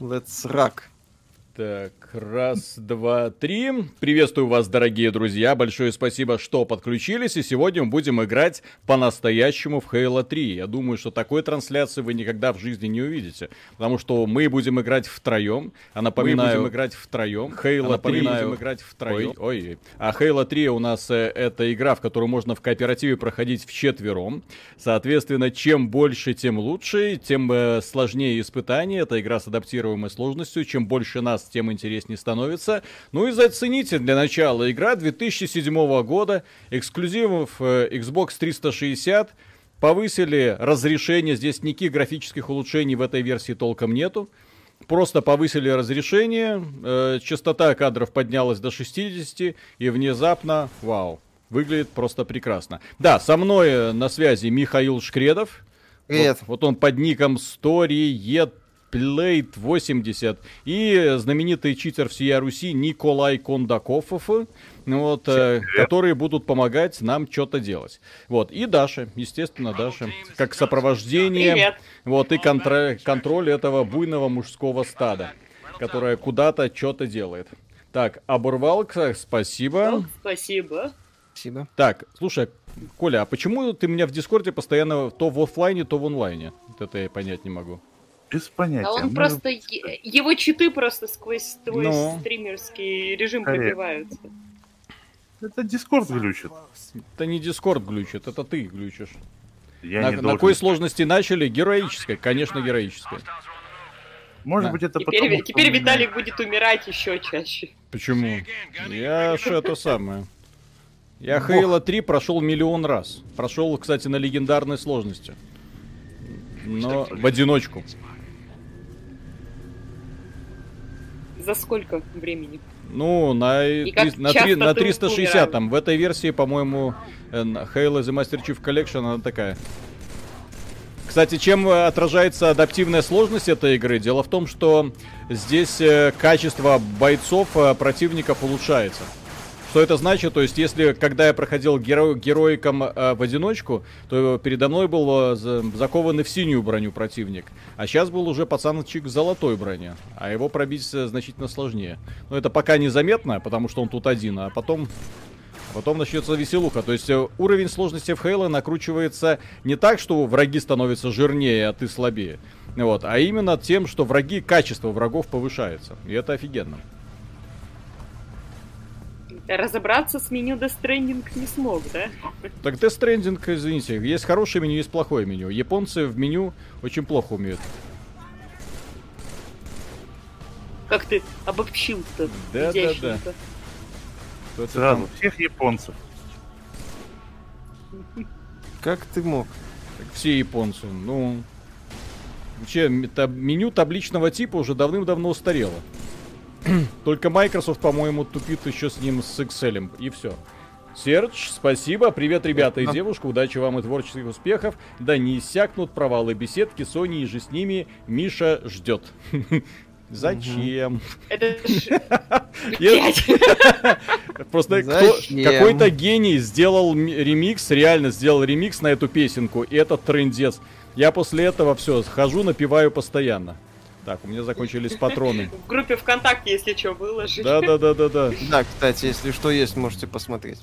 Let's rock. Так, раз, два, три. Приветствую вас, дорогие друзья. Большое спасибо, что подключились. И сегодня мы будем играть по-настоящему в Halo 3. Я думаю, что такой трансляции вы никогда в жизни не увидите. Потому что мы будем играть втроем. А напоминаю, мы будем играть втроем. Halo а 3 будем играть втроем. Ой, ой. А Halo 3 у нас э, это игра, в которую можно в кооперативе проходить вчетвером. Соответственно, чем больше, тем лучше. Тем э, сложнее испытание. Это игра с адаптируемой сложностью. Чем больше нас раз тем интереснее становится. Ну и зацените для начала. Игра 2007 года, эксклюзивов э, Xbox 360. Повысили разрешение, здесь никаких графических улучшений в этой версии толком нету. Просто повысили разрешение, э, частота кадров поднялась до 60, и внезапно, вау, выглядит просто прекрасно. Да, со мной э, на связи Михаил Шкредов. Привет. Вот, вот он под ником Story Plate 80 и знаменитый читер всея Руси Николай Кондаков, вот, э, которые будут помогать нам что-то делать. Вот, и Даша, естественно, Даша, как сопровождение, Привет. вот, и контр- контроль этого буйного мужского стада, которое куда-то что-то делает. Так, оборвалка, спасибо. Спасибо. Спасибо. Так, слушай, Коля, а почему ты меня в Дискорде постоянно то в офлайне, то в онлайне? Вот это я понять не могу. Без понятия. А он Мы... просто... Его читы просто сквозь твой Но... стримерский режим Скорее. пробиваются. Это Дискорд глючит. Это не Дискорд глючит, это ты глючишь. Я на, не на должен... какой сложности начали? Героической, конечно, героической. Может да. быть, это теперь, потому, Теперь что... Виталик будет умирать еще чаще. Почему? Я что это самое. Я Хейла 3 прошел миллион раз. Прошел, кстати, на легендарной сложности. Но в одиночку. За сколько времени? Ну, на, три, на, три, на 360 там. В этой версии, по-моему, э, Halo The Master Chief Collection, она такая. Кстати, чем отражается адаптивная сложность этой игры? Дело в том, что здесь э, качество бойцов э, противников улучшается. Что это значит? То есть, если когда я проходил геро героиком э, в одиночку, то передо мной был э, закованный в синюю броню противник. А сейчас был уже пацанчик в золотой броне. А его пробить э, значительно сложнее. Но это пока незаметно, потому что он тут один. А потом Потом начнется веселуха. То есть э, уровень сложности в Хейла накручивается не так, что враги становятся жирнее, а ты слабее. Вот, а именно тем, что враги, качество врагов повышается. И это офигенно разобраться с меню Death Stranding не смог, да? Так Death Stranding, извините, есть хорошее меню, есть плохое меню. Японцы в меню очень плохо умеют. Как ты обобщил-то? Да, да, да. Сразу, всех японцев. Как ты мог? Так все японцы, ну... Вообще, меню табличного типа уже давным-давно устарело. Только Microsoft, по-моему, тупит еще с ним с Excel. И все. Серж, спасибо. Привет, ребята и девушка. Удачи вам и творческих успехов. Да не иссякнут провалы беседки. Sony и же с ними Миша ждет. Зачем? Просто какой-то гений сделал ремикс, реально сделал ремикс на эту песенку, и это трендец. Я после этого все, хожу, напиваю постоянно. Так, у меня закончились патроны. В группе ВКонтакте, если что, выложили. Да, да, да, да, да. Да, кстати, если что есть, можете посмотреть.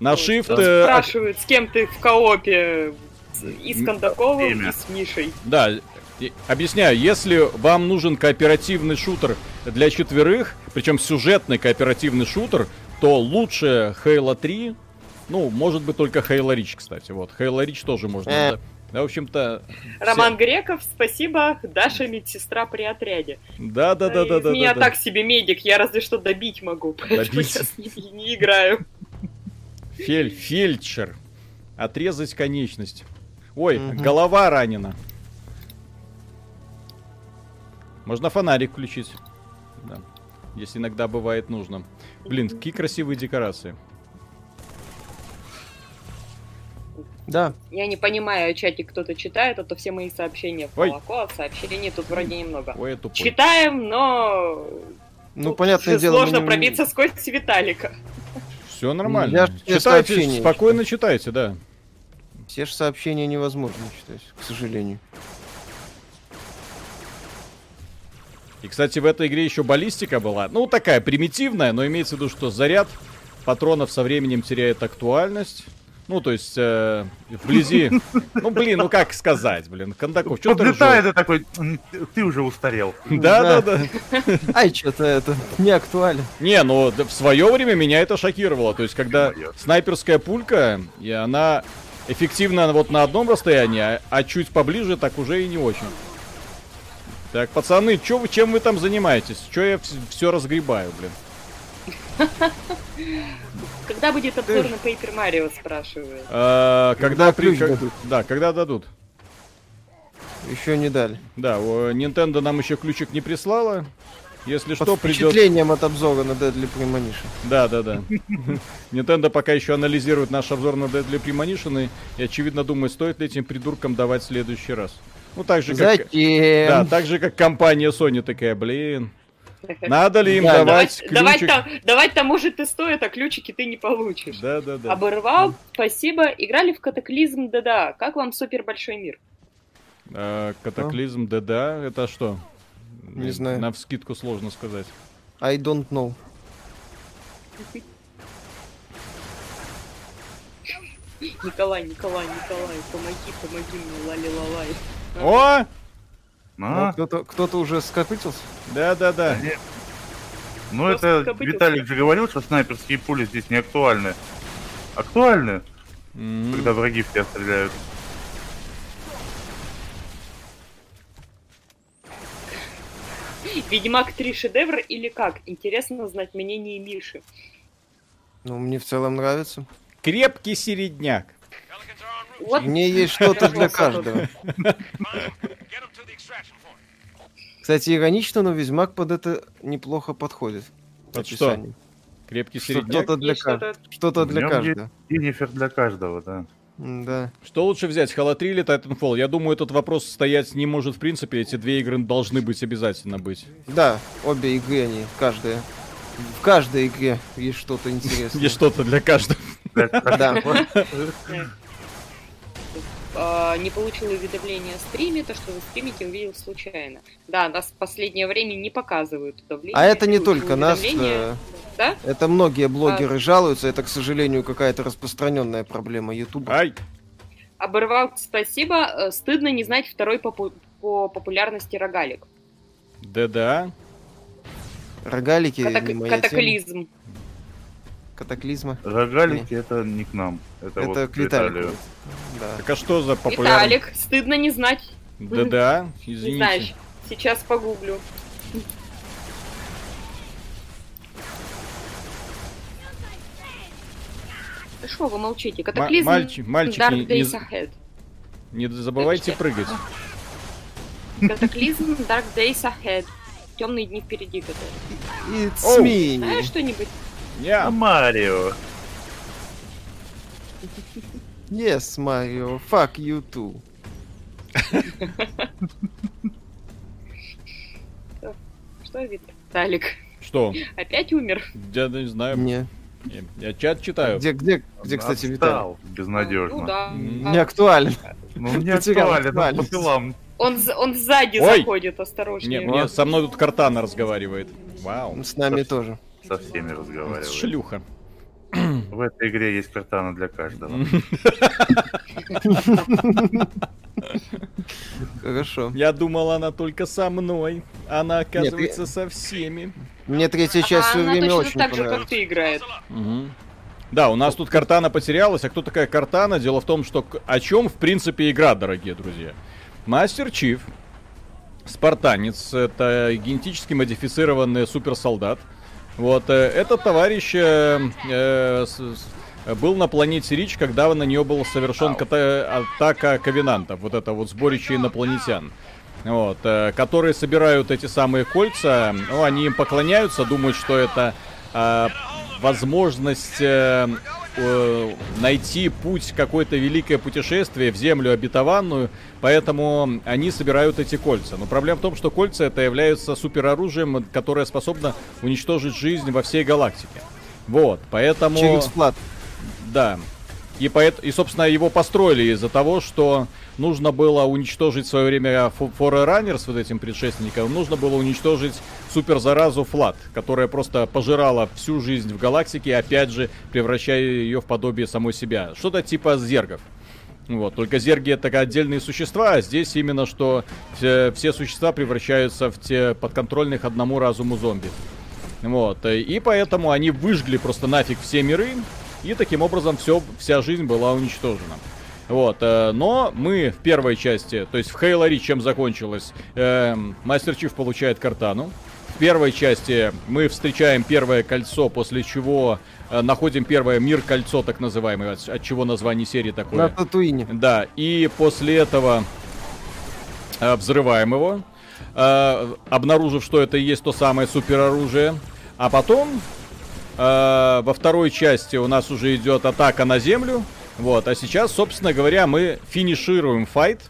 На Shift... Э, спрашивают, с кем ты в коопе? И с Кондаковым, и с Мишей. Да, объясняю, если вам нужен кооперативный шутер для четверых, причем сюжетный кооперативный шутер, то лучше Halo 3, ну, может быть только Halo Reach, кстати, вот. Halo Reach тоже можно... Да, в общем-то... Роман все... Греков, спасибо. Даша медсестра при отряде. Да, да, да, да, да. Меня да, так да. себе медик, я разве что добить могу, поэтому добить. я с ним не играю. Фель, фельдшер. Отрезать конечность. Ой, угу. голова ранена. Можно фонарик включить. Да. Если иногда бывает нужно. Блин, какие красивые декорации. Да. Я не понимаю, чатик кто-то читает, а то все мои сообщения в молоко, а сообщений тут вроде немного. Ой, Читаем, но... Ну, понятное дело... Сложно не... пробиться сквозь Виталика. Все нормально. Я читайте, спокойно читайте, да. Все же сообщения невозможно читать, к сожалению. И, кстати, в этой игре еще баллистика была. Ну, такая примитивная, но имеется в виду, что заряд патронов со временем теряет актуальность. Ну, то есть, э, вблизи... Ну, блин, ну как сказать, блин, Кондаков, что ты Подлетает и такой, «М, ты уже устарел. Да, да, да. Ай, что-то это не актуально. Не, ну в свое время меня это шокировало. То есть, когда снайперская пулька, и она эффективна вот на одном расстоянии, а, а чуть поближе так уже и не очень. Так, пацаны, чё вы, чем вы там занимаетесь? Чё я все разгребаю, блин? Когда будет обзор на Paper Mario, спрашиваю. А, когда при... дадут. Да, когда дадут. Еще не дали. Да, Nintendo нам еще ключик не прислала. Если Под что, придет... впечатлением от обзора на Deadly Premonition. Да, да, да. Nintendo пока еще анализирует наш обзор на Deadly Premonition и, очевидно, думает, стоит ли этим придуркам давать в следующий раз. Ну, так же, как... Да, Зачем? так же, как компания Sony такая, блин. Надо ли им Да, давать Давать, ключик? там, давать там, может, и стоит, а ключики ты не получишь. Да, да, да. Оборвал, спасибо. Играли в катаклизм, да-да. Как вам супер большой мир? А, Катаклизм, да-да, это что? Не знаю. На вскидку сложно сказать. I don't know. Николай, Николай, Николай, помоги, помоги мне, лали-лалай. О! А? Ну, кто-то, кто-то уже скопытился? Да-да-да. Ну Просто это копытился. Виталик же говорил, что снайперские пули здесь не актуальны. Актуальны, М, когда враги в тебя стреляют. Ведьмак 3 шедевр или как? Интересно знать мнение Миши. Ну, мне в целом нравится. Крепкий середняк. Вот Мне есть что-то для каждого. Кстати, иронично, но Ведьмак под это неплохо подходит. по Под что? Крепкий Что- середняк. Что-то для каждого. Что-то В для каждого. Енифер для каждого, да. Да. Что лучше взять, Halo 3 или Titanfall? Я думаю, этот вопрос стоять не может в принципе. Эти две игры должны быть обязательно быть. Да, обе игры они, каждая. В каждой игре есть что-то интересное. Есть что-то для каждого. Да. а, не получил уведомления о стриме, то, что вы стримите, увидел случайно. Да, нас в последнее время не показывают уведомления. А это не только нас, уведомления. э, Да? Это многие блогеры жалуются, это, к сожалению, какая-то распространенная проблема Ютуба. Ай, Оборвал, спасибо. Э, Стыдно не знать второй попу- по популярности рогалик. да-да. Рогалики Катак- не моя тема. Катаклизм. Катаклизма. Рогалики это не к нам. Это, вот Это к к Виталику. Виталию. Да. Так а что за популярный? Виталик, стыдно не знать. Да-да, Не извините. знаешь. Сейчас погуглю. Да что вы молчите? Катаклизм мальчик- мальчик, Dark не- не Days з- Ahead. Не забывайте прыгать. Катаклизм Dark Days Ahead. Темные дни впереди, которые. It's Оу. me. Знаешь что-нибудь? А Я. Марио. Yes, Mario. Fuck you too. Что, Виталик? Что? Опять умер? Я не знаю. Не. Я, я чат читаю. Где, где, где, кстати, Виталий? Безнадежно. Ну да. Не актуален. Ну, не актуально, там по делам. Он, он сзади Ой! заходит, Не, осторожнее. мне со мной тут Картана разговаривает. Вау. С нами тоже. Со всеми разговаривает. Шлюха. В этой игре есть картана для каждого. Хорошо. Я думал, она только со мной. Она, оказывается, со всеми. Мне третья часть все время очень так же, как понравилась. ты играет. Да, у нас тут Картана потерялась. А кто такая Картана? Дело в том, что о чем, в принципе, игра, дорогие друзья. Мастер Чиф, спартанец, это генетически модифицированный суперсолдат. Вот, э, этот товарищ э, э, с- был на планете Рич, когда на нее был совершен ката- атака ковенантов, вот это вот сборище инопланетян. Вот, э, которые собирают эти самые кольца, ну, они им поклоняются, думают, что это а, возможность э, э, найти путь, какое-то великое путешествие в землю обетованную, поэтому они собирают эти кольца. Но проблема в том, что кольца это является супероружием, которое способно уничтожить жизнь во всей галактике. Вот, поэтому... Через флат. Да. И, поэт... и, собственно, его построили из-за того, что нужно было уничтожить в свое время Forerunners, вот этим предшественником, нужно было уничтожить суперзаразу Флат, которая просто пожирала всю жизнь в галактике, опять же, превращая ее в подобие самой себя. Что-то типа зергов. Вот, только зерги это отдельные существа, а здесь именно что все, все существа превращаются в те подконтрольных одному разуму зомби. Вот, и поэтому они выжгли просто нафиг все миры, и таким образом все, вся жизнь была уничтожена. Вот, э, но мы в первой части, то есть в Halo Reach чем закончилось, э, Мастер Чиф получает картану. В первой части мы встречаем первое кольцо, после чего э, находим первое мир-кольцо, так называемое, от, от чего название серии такое. На Татуине. Да, и после этого э, взрываем его, э, обнаружив, что это и есть то самое супероружие. А потом Э, во второй части у нас уже идет атака на землю. Вот, а сейчас, собственно говоря, мы финишируем файт.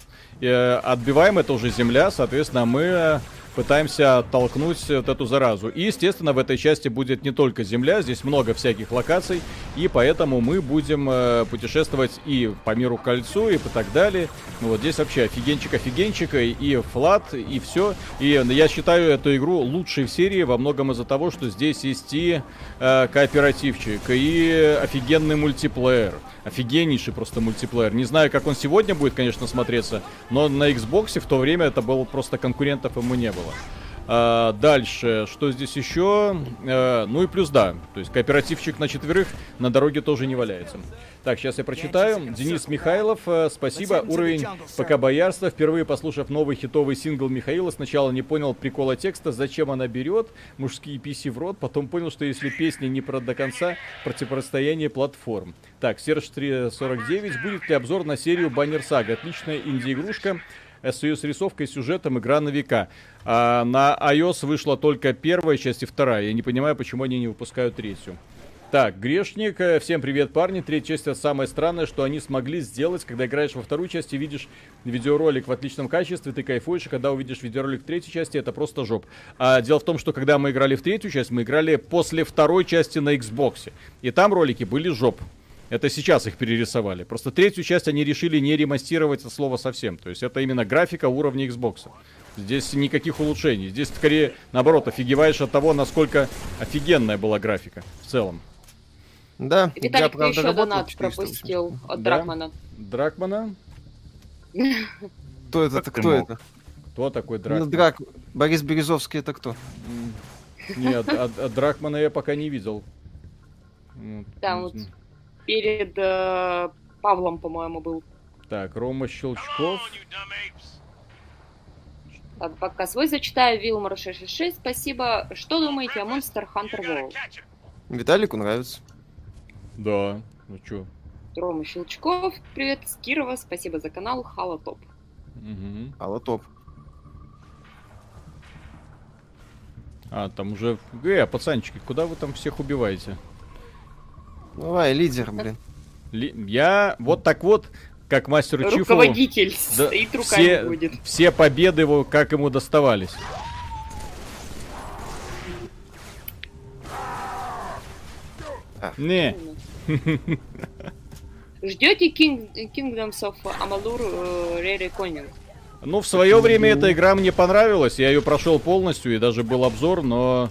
Э, отбиваем это уже земля, соответственно, мы пытаемся оттолкнуть вот эту заразу. И, естественно, в этой части будет не только Земля, здесь много всяких локаций, и поэтому мы будем э, путешествовать и по миру кольцу, и по так далее. Ну, вот здесь вообще офигенчик офигенчика, и флат, и все. И я считаю эту игру лучшей в серии во многом из-за того, что здесь есть и э, кооперативчик, и офигенный мультиплеер офигеннейший просто мультиплеер. Не знаю, как он сегодня будет, конечно, смотреться, но на Xbox в то время это было просто конкурентов ему не было. А, дальше, что здесь еще? А, ну и плюс да, то есть кооперативчик на четверых на дороге тоже не валяется. Так, сейчас я прочитаю. Денис Михайлов, э, спасибо. Уровень ПК Боярства. Впервые послушав новый хитовый сингл Михаила, сначала не понял прикола текста, зачем она берет мужские писи в рот, потом понял, что если песня не про до конца, противостояние платформ. Так, Серж 349. Будет ли обзор на серию Баннер Сага? Отличная инди-игрушка с ее рисовкой, сюжетом, игра на века. А на iOS вышла только первая часть и вторая. Я не понимаю, почему они не выпускают третью. Так, Грешник, э, всем привет, парни. Третья часть это самое странное, что они смогли сделать, когда играешь во вторую часть и видишь видеоролик в отличном качестве, ты кайфуешь, и когда увидишь видеоролик в третьей части, это просто жоп. А дело в том, что когда мы играли в третью часть, мы играли после второй части на Xbox. И там ролики были жоп. Это сейчас их перерисовали. Просто третью часть они решили не ремастировать от слова совсем. То есть это именно графика уровня Xbox. Здесь никаких улучшений. Здесь скорее, наоборот, офигеваешь от того, насколько офигенная была графика в целом. Да, Виталик, я, правда, ты еще донат пропустил от да? Дракмана. Дракмана? Кто это? Кто это? Кто такой Дракман? Ну, Драк... Борис Березовский это кто? Нет, от, от Дракмана я пока не видел. Да, вот перед э, Павлом, по-моему, был. Так, Рома Щелчков. Так, пока свой зачитаю. Вилмор 666, спасибо. Что думаете о Monster Hunter World? Виталику нравится. Да, ну чё. Рома Щелчков, привет с Кирова, спасибо за канал, Хала Топ. Угу. Хала Топ. А, там уже... Э, пацанчики, куда вы там всех убиваете? Давай, лидер, блин. Ли... Я вот так вот, как мастеру Чифу... Руководитель да, стоит руками все, будет. Все победы его, как ему доставались. А. Не. Ждете King, Kingdoms of Amalur Рери Конинг? Ну, в свое время эта игра мне понравилась. Я ее прошел полностью, и даже был обзор, но Э,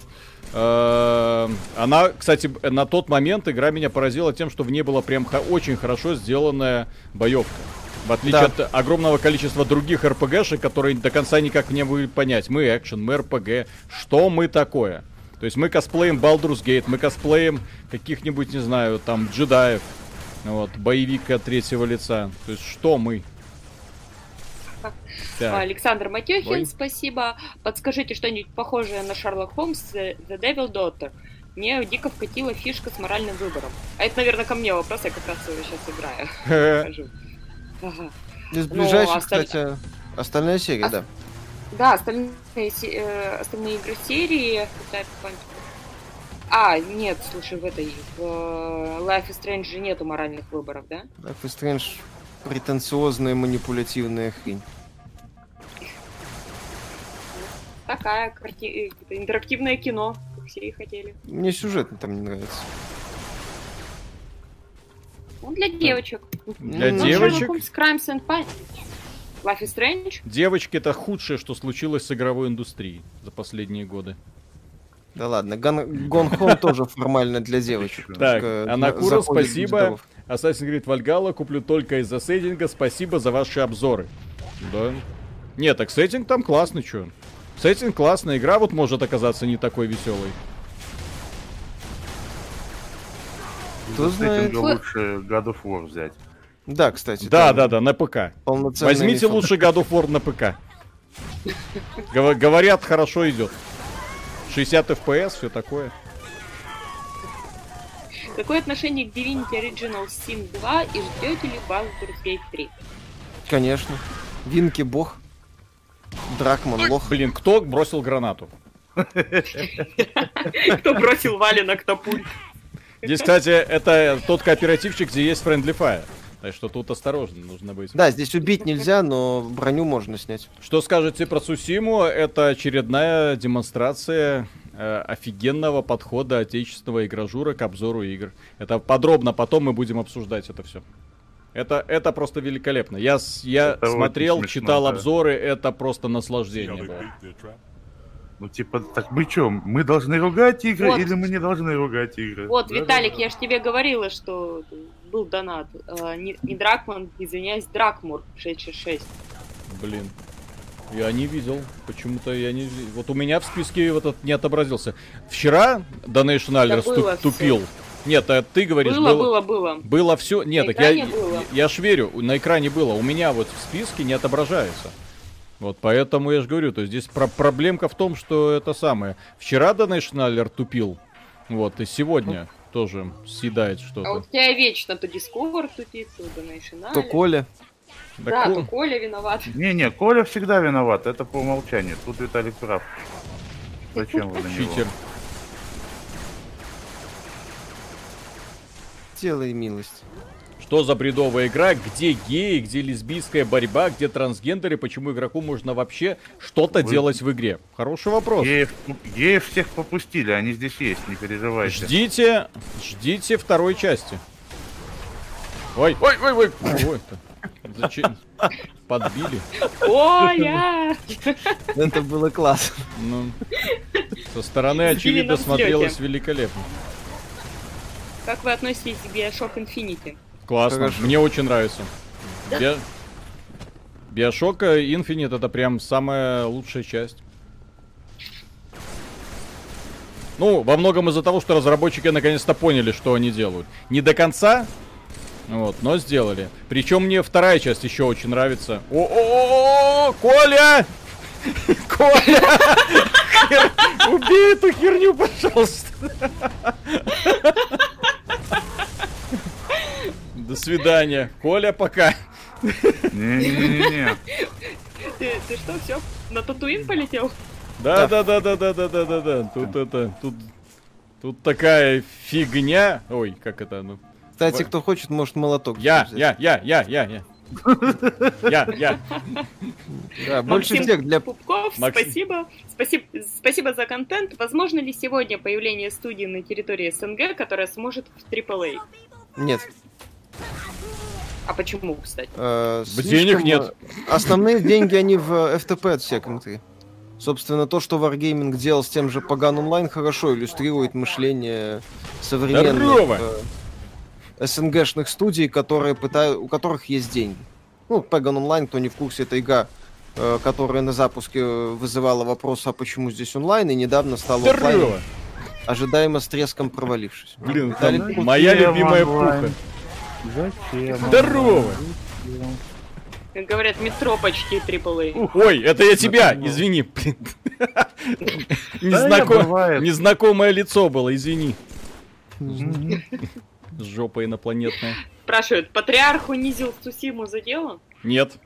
она, кстати, на тот момент игра меня поразила тем, что в ней была прям очень хорошо сделанная боевка. В отличие да. от огромного количества других РПГшек, которые до конца никак не будут понять. Мы экшен, мы РПГ. Что мы такое? То есть мы косплеем Baldur's Gate, мы косплеем каких-нибудь, не знаю, там, джедаев. Вот, боевика третьего лица. То есть что мы? Так. Александр Матехин, Ой. спасибо. Подскажите что-нибудь похожее на Шерлок Холмс The Devil Daughter. Мне дико вкатила фишка с моральным выбором. А это, наверное, ко мне вопрос, я как раз сейчас играю. Из ближайших, ну, кстати, остальная серия, да. Да, остальные, э, остальные игры серии. А, нет, слушай, в этой в Life is Strange нету моральных выборов, да? Life is Strange претенциозная манипулятивная хрень такая карти... Э, интерактивное кино, как все и хотели. Мне сюжет там не нравится. Ну, для девочек. Для Ну, девочек? Holmes, Crimes and Punishment. Life is Strange. Девочки это худшее, что случилось с игровой индустрией за последние годы. Да ладно, Гон Home тоже формально для девочек. Так, Анакура, спасибо. Assassin's Creed Valhalla куплю только из-за сеттинга. Спасибо за ваши обзоры. Да. Нет, так сеттинг там классный, чё. Сеттинг классная, игра вот может оказаться не такой веселой. Кто знает. лучше God of War взять. Да, кстати. Да, да, да, на ПК. Возьмите мифо- лучше God of War на ПК. Говорят, хорошо идет. 60 FPS, все такое. Какое отношение к Divinity Original Sin 2 и ждете ли Baldur's Gate 3? Конечно. Винки бог. Дракман лох. Блин, кто бросил гранату? Кто бросил валенок на пульт? Здесь, кстати, это тот кооперативчик, где есть Friendly Fire. Так что тут осторожно нужно быть. Да, здесь убить нельзя, но броню можно снять. Что скажете про Сусиму? Это очередная демонстрация э, офигенного подхода отечественного игражура к обзору игр. Это подробно потом мы будем обсуждать это все. Это, это просто великолепно. Я, я Это смотрел, смешно, читал да. обзоры, это просто наслаждение было. Ну, типа, так мы чё, мы должны ругать игры Вот. или мы не должны ругать игры? Вот, Да, Виталик, да, я же тебе говорила, что был донат. Э, Не, не Дракман, извиняюсь, Дракмур 666. Блин. Я не видел. Почему-то я не Вот у меня в списке вот этот не отобразился. Вчера Donation Alert Да тупил. Нет, а ты говоришь, Было, было, было, было. было все. Нет, На так я, было. я ж верю, на экране было. У меня вот в списке не отображается. Вот поэтому я же говорю, то есть здесь про- проблемка в том, что это самое. Вчера Donation Alert тупил. Вот, и сегодня тоже съедает А у что-то. тебя вечно то Discord тупит, то Donation То Alert. Коля. Да Да, ко- то Коля виноват. Не-не, Коля всегда виноват, это по умолчанию. Тут Виталик прав. Зачем вы на него? Читер. Делай милость. Что за бредовая игра? Где геи, где лесбийская борьба, где трансгендеры? Почему игроку можно вообще что-то Вы- делать в игре? Хороший вопрос. Геев, геев всех попустили, они здесь есть, не переживайте. Ждите, ждите второй части. Ой, ой, ой, ой. Ой, это- Зачем? Подбили. Коля! Это было классно. Ну, со стороны, очевидно, смотрелось великолепно. Как вы относитесь к Bioshock Infinity? Классно, Хорошо. мне очень нравится. Био- Биошок Infinite это прям самая лучшая часть. Ну, во многом из-за того, что разработчики наконец-то поняли, что они делают. Не до конца, вот, но сделали. Причем мне вторая часть еще очень нравится. О-о-о, Коля! Коля! Хер- Убей эту херню, пожалуйста. До свидания. Коля, пока. Не-не-не-не. Ты, ты что, все, на Татуин полетел? Да, да, да, да, да, да, да, да, да. Тут это, тут, тут такая фигня. Ой, как это, ну. Кстати, кто хочет, может молоток. Я, взять. я, я, я, я, я. Я, я. Да, больше Максим всех для... Пупков, Максим. спасибо. спасибо. Спасибо за контент. Возможно ли сегодня появление студии на территории СНГ, которая сможет в AAA? Нет. А почему, кстати? э, Денег слишком, нет. э, Основные деньги, они в э, FTP отсекнуты. Собственно, то, что Wargaming делал с тем же Pagan Online, хорошо иллюстрирует мышление современных Здорово! СНГшных студий, которые пытают, у которых есть деньги. Ну, Pagan Online, кто не в курсе, это игра, э, которая на запуске э, вызывала вопрос, а почему здесь онлайн, и недавно стала Здорово. ожидаемо с треском провалившись. Блин, там Зачем моя любимая онлайн? пуха. Зачем? Здорово. Как говорят, метро почти AAA. Ой, это я тебя, извини. блин. Незнакомое лицо было, извини. Мгм. Жопа инопланетная. Спрашивают, патриарх унизил Сусиму за дело? Нет.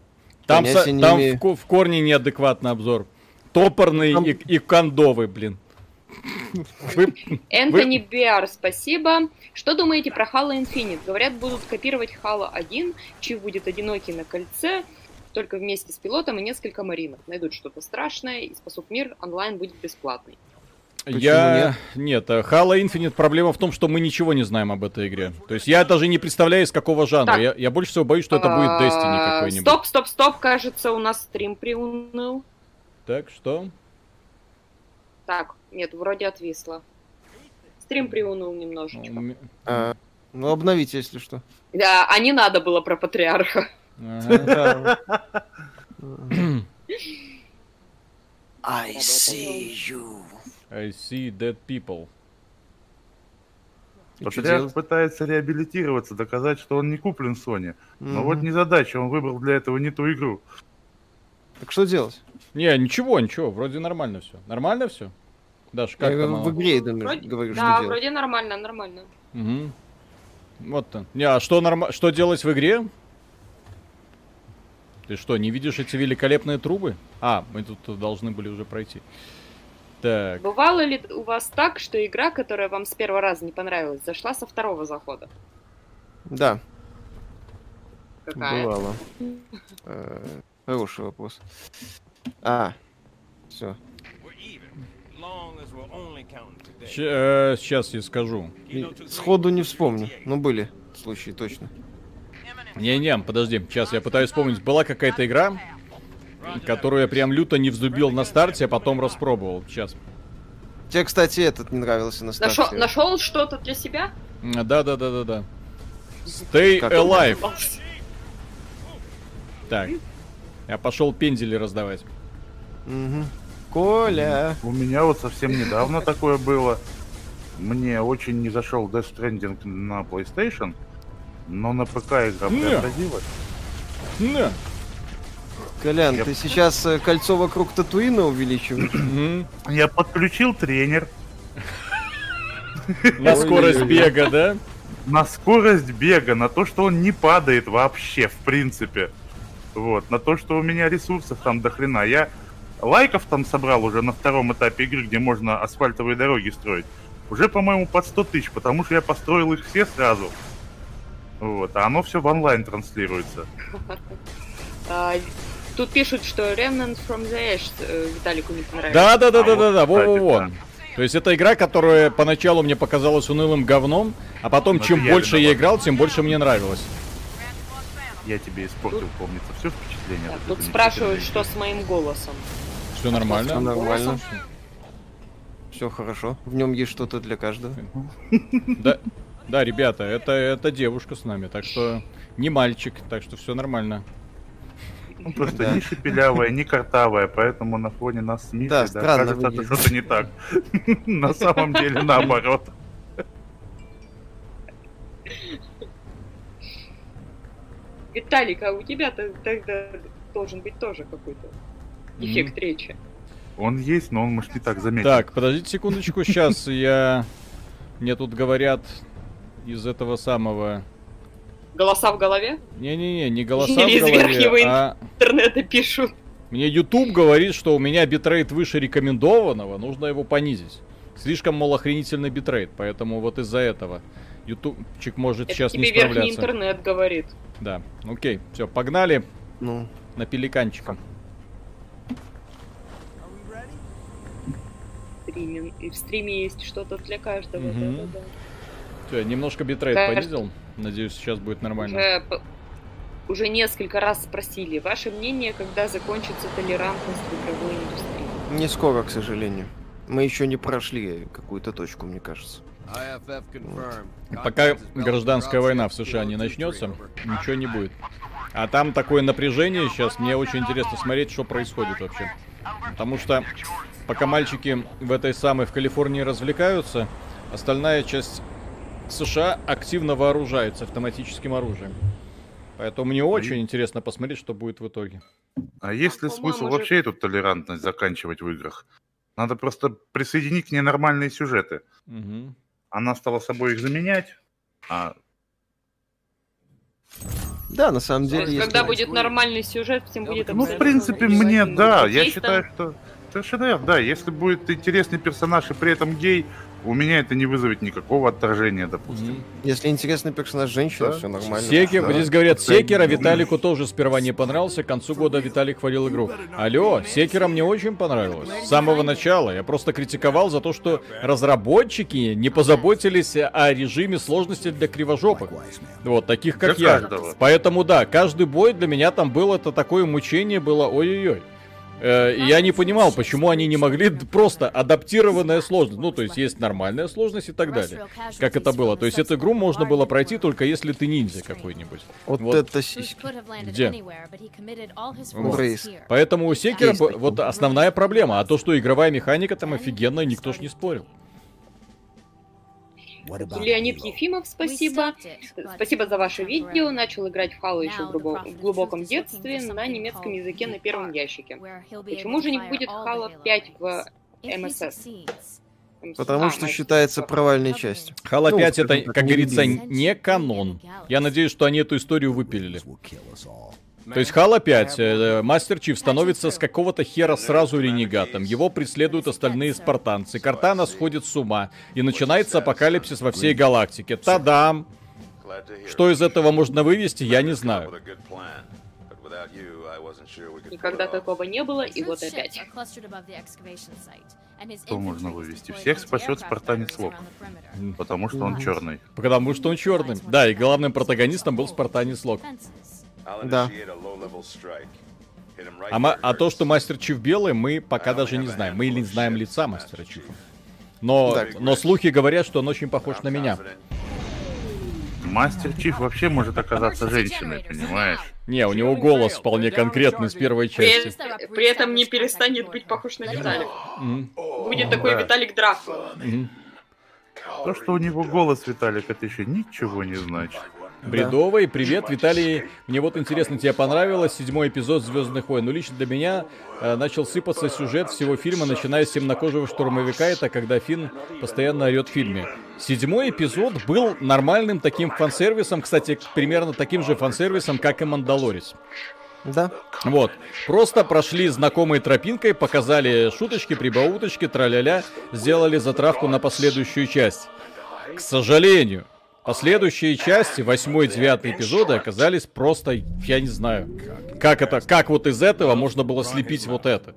Там, со- не там в, в корне неадекватный обзор. Топорный Там- и, и кондовый, блин. Вы- Энтони Биар, спасибо. Что думаете про Halo Infinite? Говорят, будут копировать Halo 1, Чив будет одинокий на кольце, только вместе с пилотом и несколько маринов. Найдут что-то страшное, и спасут мир, онлайн будет бесплатный. Я... Нет, э, Halo Infinite проблема в том, что мы ничего не знаем об этой игре. То есть я даже не представляю, из какого жанра. Так. Я, я больше всего боюсь, что это будет Destiny А, какой-нибудь. Стоп, стоп, стоп, кажется, у нас стрим приуныл. Так, что? Так, нет, вроде отвисло. Стрим приуныл немножечко. А, ну, обновите, если что. Да, а не надо было про патриарха. I see you. I see dead people. Что Патриарх делать? пытается реабилитироваться, доказать, что он не куплен Sony. Но Мгм. вот не задача, он выбрал для этого не ту игру. Так что делать? Не, ничего, ничего, вроде нормально все. Нормально все? Даш, как Я в игре да, Вроде- говорю, что да, делать. вроде нормально, нормально. Мгм. Вот то. Не, а что, норма... что делать в игре? Ты что, не видишь эти великолепные трубы? А, мы тут должны были уже пройти. Так, Бывало ли у вас так, что игра, которая вам с первого раза не понравилась, зашла со второго захода? Да, Какая? бывало. Э, Хороший вопрос. А, все. щ- э, сейчас я скажу. Сходу не вспомню, но были случаи точно. Не-не, подожди, сейчас я пытаюсь вспомнить. Была какая-то игра, которую я прям люто не взлюбил на старте, а потом распробовал. Сейчас. Тебе, кстати, этот не нравился на старте. Нашел, нашел что-то для себя? Да-да-да-да-да. Stay Как? alive. Так. Я пошел пендели раздавать. Мгм. Коля. У меня вот совсем недавно такое было. Мне очень не зашел Death Stranding на PlayStation, но на ПК игра Не. преобразилась. Колян, Я- ты сейчас э, кольцо вокруг Татуина увеличиваешь? Я подключил тренер На скорость бега, да? на скорость бега, на то, что он не падает вообще, в принципе. Вот, на то, что у меня ресурсов там до хрена. Я лайков там собрал уже на втором этапе игры, где можно асфальтовые дороги строить. Уже, по-моему, под 100 тысяч, потому что я построил их все сразу. Вот, а оно все в онлайн транслируется. А, тут пишут, что Remnant from the Ash э, Виталику не понравилось. Да-да-да-да-да, А вот, во-во-во. кстати, То есть это игра, которая поначалу мне показалась унылым говном, а потом, Ну, чем я больше я играл, тем больше мне нравилось. Я тебе испортил, помнится, все впечатление. Так, от тут спрашивают, что с моим голосом. Все нормально. нормально. Все хорошо. В нем есть что-то для каждого. Да, да, ребята, это, это девушка с нами, так что не мальчик, так что все нормально. Ну, просто не шепелявая, не картавая, поэтому на фоне нас с Мишей, Да, да, кажется, что что-то не так. На самом деле наоборот. Виталик, а у тебя-то тогда должен быть тоже какой-то эффект речи. Он есть, но он, может, не так заметен. Так, подождите секундочку, сейчас я... Мне тут говорят из этого самого... Голоса в голове? Не-не-не, не голоса в Или из верхнего голове, а... Интернета пишут. Мне YouTube говорит, что у меня битрейт выше рекомендованного, нужно его понизить. Слишком, мол, охренительный битрейт, поэтому вот из-за этого ютубчик может Это сейчас не тебе верхний справляться. интернет говорит. Да, окей, все, погнали Ну, на пеликанчика. Стриминг. И в стриме есть что-то для каждого. Мгм. да-да-да. Все, немножко битрейт Кажется- понизил. Надеюсь, сейчас будет нормально. Уже, уже несколько раз спросили. Ваше мнение, когда закончится толерантность в игровой индустрии? не скоро, к сожалению. Мы еще не прошли какую-то точку, мне кажется. Пока гражданская война в США не начнется, ничего не будет. А там такое напряжение сейчас, мне очень интересно смотреть, что происходит вообще. Потому что пока мальчики в этой самой в Калифорнии развлекаются, остальная часть США активно вооружается автоматическим оружием. Поэтому мне очень интересно посмотреть, что будет в итоге. А есть ли По-моему, смысл же- вообще эту толерантность заканчивать в играх? Надо просто присоединить к ней нормальные сюжеты. Мгм. Она стала собой их заменять, а Да, на самом То деле, есть, когда будет нормальный сюжет, всем будет Ну, в принципе, мне, да, я считаю, там- что Совершенно верно, да. Если будет интересный персонаж и при этом гей, у меня это не вызовет никакого отторжения, допустим. Если интересный персонаж женщина, Да. все нормально. Секер, Да. здесь говорят, Секера Виталику тоже сперва не понравился. К концу года Виталик хвалил игру. Алло, Секера мне очень понравилось. С самого начала. Я просто критиковал за то, что разработчики не позаботились о режиме сложности для кривожопых. Вот, таких как Для я. каждого. Поэтому да, каждый бой для меня там был это такое мучение было, ой-ой-ой. Э, и Я не понимал, почему они не могли просто адаптированная сложность. Ну, то есть есть нормальная сложность и так далее. Как это было. То есть эту игру можно было пройти только если ты ниндзя какой-нибудь. Вот, Вот. это сиськи. Где? Эмбрейс. Поэтому у Секера вот основная проблема. А то, что игровая механика там офигенная, никто ж не спорил. Леонид Ефимов, спасибо. Спасибо за ваше видео. Начал играть в Halo еще в глубо- в глубоком детстве на немецком языке на первом ящике. Почему же не будет Halo 5 в МСС? Потому А, что считается провальной частью. Halo Ну, 5 это, как говорится, не канон. Я надеюсь, что они эту историю выпилили. То есть Halo 5, э, Мастер Чиф становится с какого-то хера сразу ренегатом. Его преследуют остальные спартанцы. Картана сходит с ума. И начинается апокалипсис во всей галактике. Тадам! Что из этого можно вывести, я не знаю. Никогда такого не было, и вот опять. Что можно вывести? Всех спасет спартанец Лок. Потому что он черный. Потому что он черный. Да, и главным протагонистом был Спартанис Лок. Да. А, ма- а то, что Мастер Чиф белый, мы пока даже не знаем. Мы не знаем лица Мастера Чифа. Но, Так. но слухи говорят, что он очень похож на меня. Мастер Чиф вообще может оказаться женщиной, понимаешь? Не, у него голос вполне конкретный с первой При, части. при этом не перестанет быть похож на Виталика. Мгм. Будет такой Да. Виталик Дракула. Мгм. То, что у него голос, Виталик, это еще ничего не значит. Бредовый, привет, Виталий. Мне вот интересно, тебе понравилось седьмой эпизод Звездных войн? Ну, лично для меня э, начал сыпаться сюжет всего фильма, начиная с темнокожего штурмовика, это когда Финн постоянно орет в фильме. Седьмой эпизод был нормальным таким фан-сервисом, кстати, примерно таким же фан-сервисом, как и Мандалорец. Да. Вот. Просто прошли знакомой тропинкой, показали шуточки, прибауточки, траля-ля, сделали затравку на последующую часть. К сожалению, последующие части, восьмой, девятый эпизоды оказались просто, я не знаю, как это, как вот из этого можно было слепить вот это.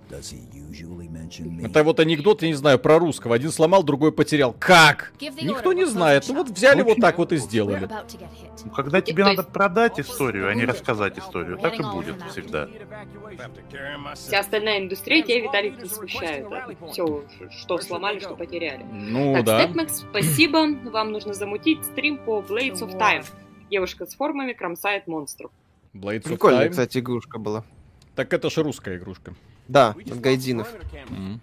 Это вот анекдот, я не знаю, про русского. Один сломал, другой потерял. Как? Никто не знает. Ну вот взяли вот так вот и сделали. Ну, Когда тебе надо продать историю, а не рассказать историю, так и будет всегда. Вся остальная индустрия тебя, Виталик, не смущает. Все, что сломали, что потеряли. Ну так, да. Степмекс, спасибо. Вам нужно замутить стрим по Blades of Time. Девушка с формами кромсает монстров. Blades of Прикольная, Time. кстати, игрушка была. Так это же русская игрушка. Да, от Гайдинов. М.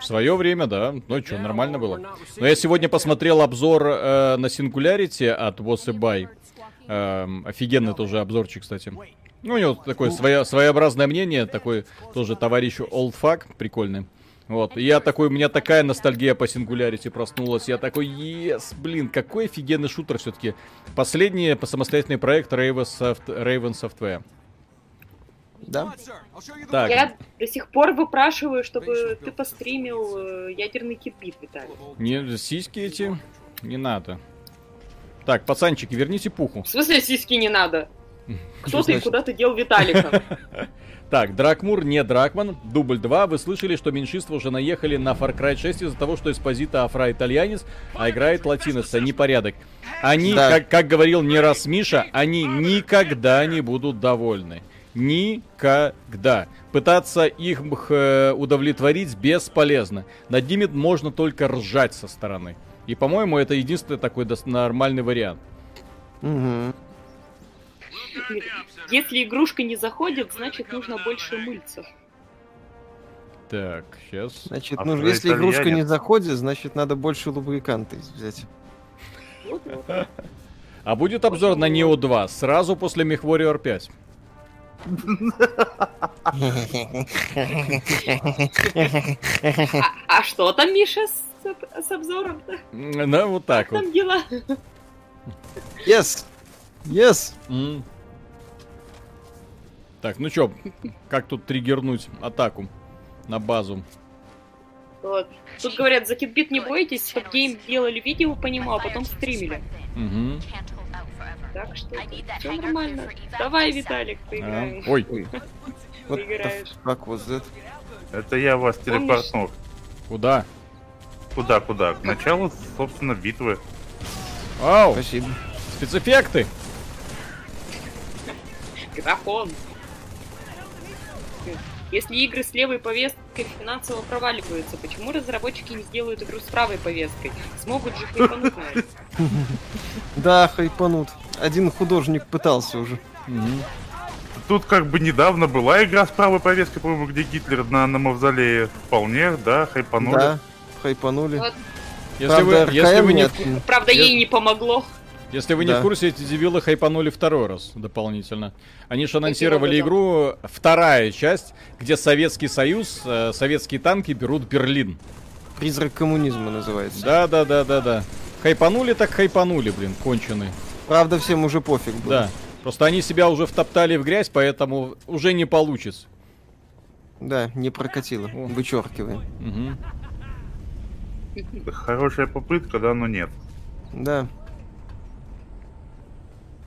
В свое время, да. Ну что, нормально было. Но я сегодня посмотрел обзор э, на Singularity от Was и Buy. Эм, офигенный тоже обзорчик, кстати. Ну, у него такое своя, своеобразное мнение, такой тоже товарищ Old Fuck, прикольный. Вот, и я такой, у меня такая ностальгия по Singularity проснулась. Я такой, ес, блин, какой офигенный шутер все-таки. Последний по самостоятельный проект Raven, Soft- Raven Software. Да. Так, Я до сих пор выпрашиваю, чтобы ты постримил э, ядерный китбит, Виталий. не, сиськи эти не надо. Так, пацанчики, верните пуху. В смысле сиськи не надо? Кто ты и куда ты дел Виталика? Так, Дракмур, не Дракман, дубль 2. Вы слышали, что меньшинства уже наехали на Far Cry 6 из-за того, что Эспозита Афра итальянец, а играет латинос, а непорядок. Они, Да. как, как говорил не раз Миша, они никогда не будут довольны. Никогда. Пытаться их э, удовлетворить бесполезно. Над ними можно только ржать со стороны. И, по-моему, это единственный такой нормальный вариант. Мгм. Если игрушка не заходит, значит нужно больше мыльцев. Так, сейчас. Значит, А ну, если игрушка не заходит, значит, надо больше лубриканта взять. А будет обзор на Neo 2 сразу после MechWarrior 5. А, а что там, Миша, с, с обзором-то? Да, вот так вот. Там дела. Yes! Yes! Так, ну чё, как тут триггернуть атаку? на базу. Вот. Тут говорят, за китбит не бойтесь, чтобы гейм делали видео по нему, а потом стримили. Мгм. Так что все нормально. Давай, Виталик, А, поиграем. Ой, Ой. Вот Играешь. как вот это. Это я вас телепортнул. куда? Куда, куда? К началу, собственно, битвы. Ау, Спасибо. спецэффекты. Графон. Если игры с левой повесткой финансово проваливаются, почему разработчики не сделают игру с правой повесткой? Смогут же хайпануть на это. Да, хайпанут. Один художник пытался уже. Мгм. Тут как бы недавно была игра с правой повесткой, по-моему, где Гитлер на, на мавзолее. Вполне, да, хайпанули. Да, хайпанули. Вот. Если Правда, вы, если вы не в Правда, Я- ей не помогло. Если вы не Да. в курсе, эти дебилы хайпанули второй раз дополнительно. Они же анонсировали игру, вторая часть, где Советский Союз, э, советские танки берут Берлин. Призрак коммунизма называется. Да, да, да, да, да. Хайпанули так хайпанули, блин, конченые. Правда, всем уже пофиг было. Да. Просто они себя уже втоптали в грязь, поэтому уже не получится. Да, не прокатило. О. Вычеркиваем. Мгм. Хорошая попытка, да, но нет. Да.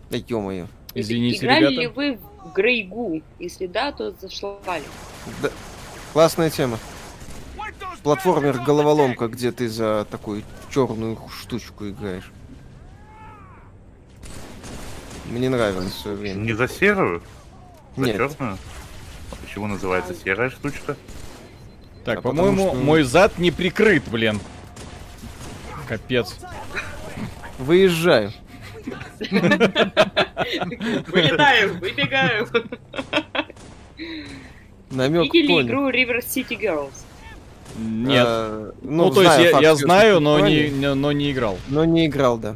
Да ё-моё. Извините, Играли ребята. ли вы в Грейгу? Если да, то зашлали. Да. Классная тема. Платформер головоломка, где ты за такую черную штучку играешь. Мне нравилось в свое время. Не за серую? За Нет. черную? А почему называется серая штучка? Так, А по-моему, что- мой зад не прикрыт, блин. Капец. Выезжаю. Вылетаю, выбегаю. Намек Видели понял. игру River City Girls? Нет. А, ну, то есть я, знаю, не- но не играл. но не играл, да.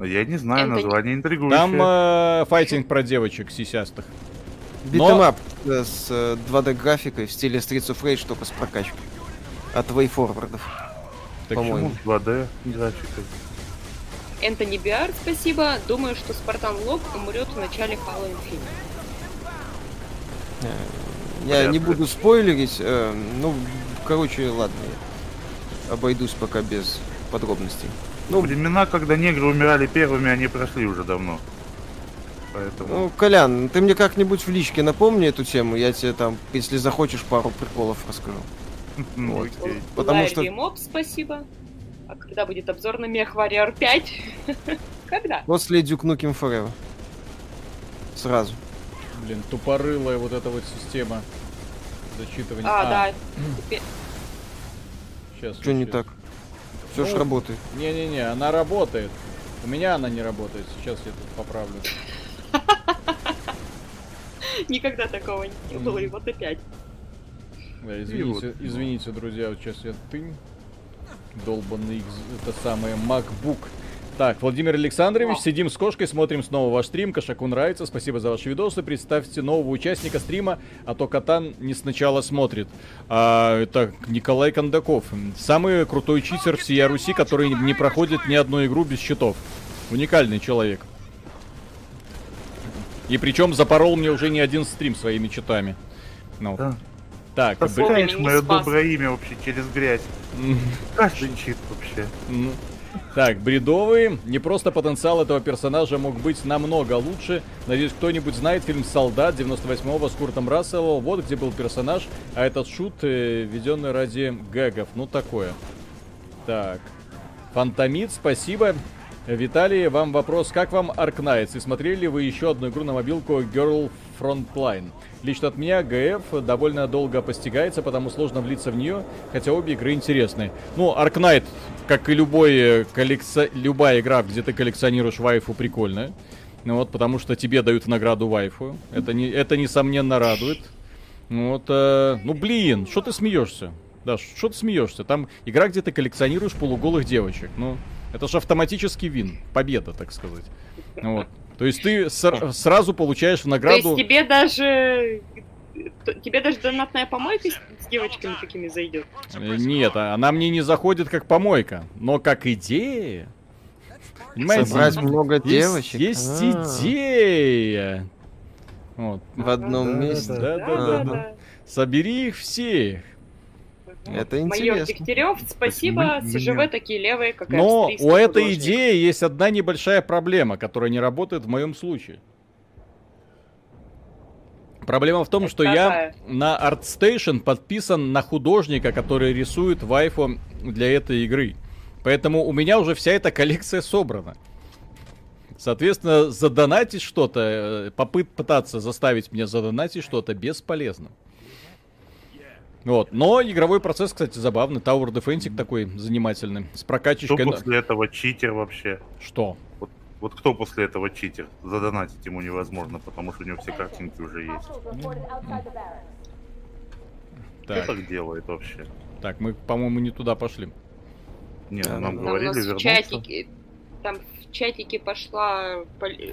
Я не знаю, Энтони. название интригующее. Там э, файтинг про девочек сисястых. Beat 'em up э, с э, 2D графикой в стиле Streets of Rage, только с прокачкой. От WayForward ов. Так По-моему. Почему 2D графика? Энтони Биар, спасибо. Думаю, что Спартан Лок умрет в начале Halo Infinite. Э, Я не буду спойлерить. э, ну, короче, ладно. Я обойдусь пока без подробностей. Ну, времена, когда негры умирали первыми, они прошли уже давно. Поэтому... Ну, Колян, ты мне как-нибудь в личке напомни эту тему, я тебе там, если захочешь, пару приколов расскажу. ну, вот. окей. Потому что- Моб, спасибо. А когда будет обзор на Мех Warrior 5? Когда? После Duke Nukem Forever. Сразу. Блин, тупорылая вот эта вот система зачитывания. А, да. Теперь- Сейчас. Что не так? Все ж Ну, работает. Не-не-не, она работает. У меня она не работает. Сейчас я тут поправлю. Никогда такого не было, и вот опять. Да, извините, извините, друзья, вот сейчас я ты. Долбанный это самое MacBook. Так, Владимир Александрович, сидим с кошкой, смотрим снова ваш стрим, кошаку нравится, спасибо за ваши видосы, представьте нового участника стрима, а то Катан не сначала смотрит. А, это Николай Кондаков, самый крутой читер всей Руси, который не проходит ни одну игру без счетов. Уникальный человек. И причем запорол мне уже не один стрим своими читами. Ну, Да. так, б- Вовремя не мое доброе имя вообще через грязь. Каждый чит вообще. Так, бредовый. Не просто потенциал этого персонажа мог быть намного лучше. Надеюсь, кто-нибудь знает фильм «Солдат» 98-го с Куртом Расселом. Вот где был персонаж, а этот шут, э, введенный ради гэгов. Ну, такое. Так. Фантомид, спасибо. Виталий, вам вопрос, как вам Arknights? И смотрели ли вы еще одну игру на мобилку Girl Frontline? Лично от меня ГФ довольно долго постигается, потому сложно влиться в нее, хотя обе игры интересные. Ну, Arknight, как и любой э, коллекци- любая игра, где ты коллекционируешь вайфу, прикольная. Ну вот, потому что тебе дают награду вайфу. Это, не, это несомненно радует. Ну Вот, э, ну блин, что ты смеешься? Да, что ты смеешься? Там игра, где ты коллекционируешь полуголых девочек. Ну, это же автоматический вин. Победа, так сказать. Ну Вот. То есть ты сра- сразу получаешь в То награду... есть тебе даже... Тебе даже донатная помойка с девочками такими зайдет. Э, Нет, а она мне не заходит как помойка, но как идея. Понимаете? Собрать много Есть, девочек. есть А, идея. Вот. В одном Да, месте. Да, да, да, да. Собери их всех. Это Майор интересно. Дегтярев, спасибо. Мы- СЖВ такие левые, как Но у этой художник. идеи есть одна небольшая проблема, которая не работает в моем случае. Проблема в том, что я на ArtStation подписан на художника, который рисует вайфу для этой игры. Поэтому у меня уже вся эта коллекция собрана. Соответственно, задонатить что-то, э, попыт пытаться заставить меня задонатить что-то бесполезно. Вот. Но игровой процесс, кстати, забавный. Tower Defense такой занимательный. С прокачечкой. на- после этого читер вообще? Что? Вот, вот кто после этого читер? Задонатить ему невозможно, потому что у него все картинки уже есть. Кто Так, так делает вообще? так, мы, по-моему, не туда пошли. Не, Да, ну, нам. Там у говорили вернуться. чатике, там в чатике пошла,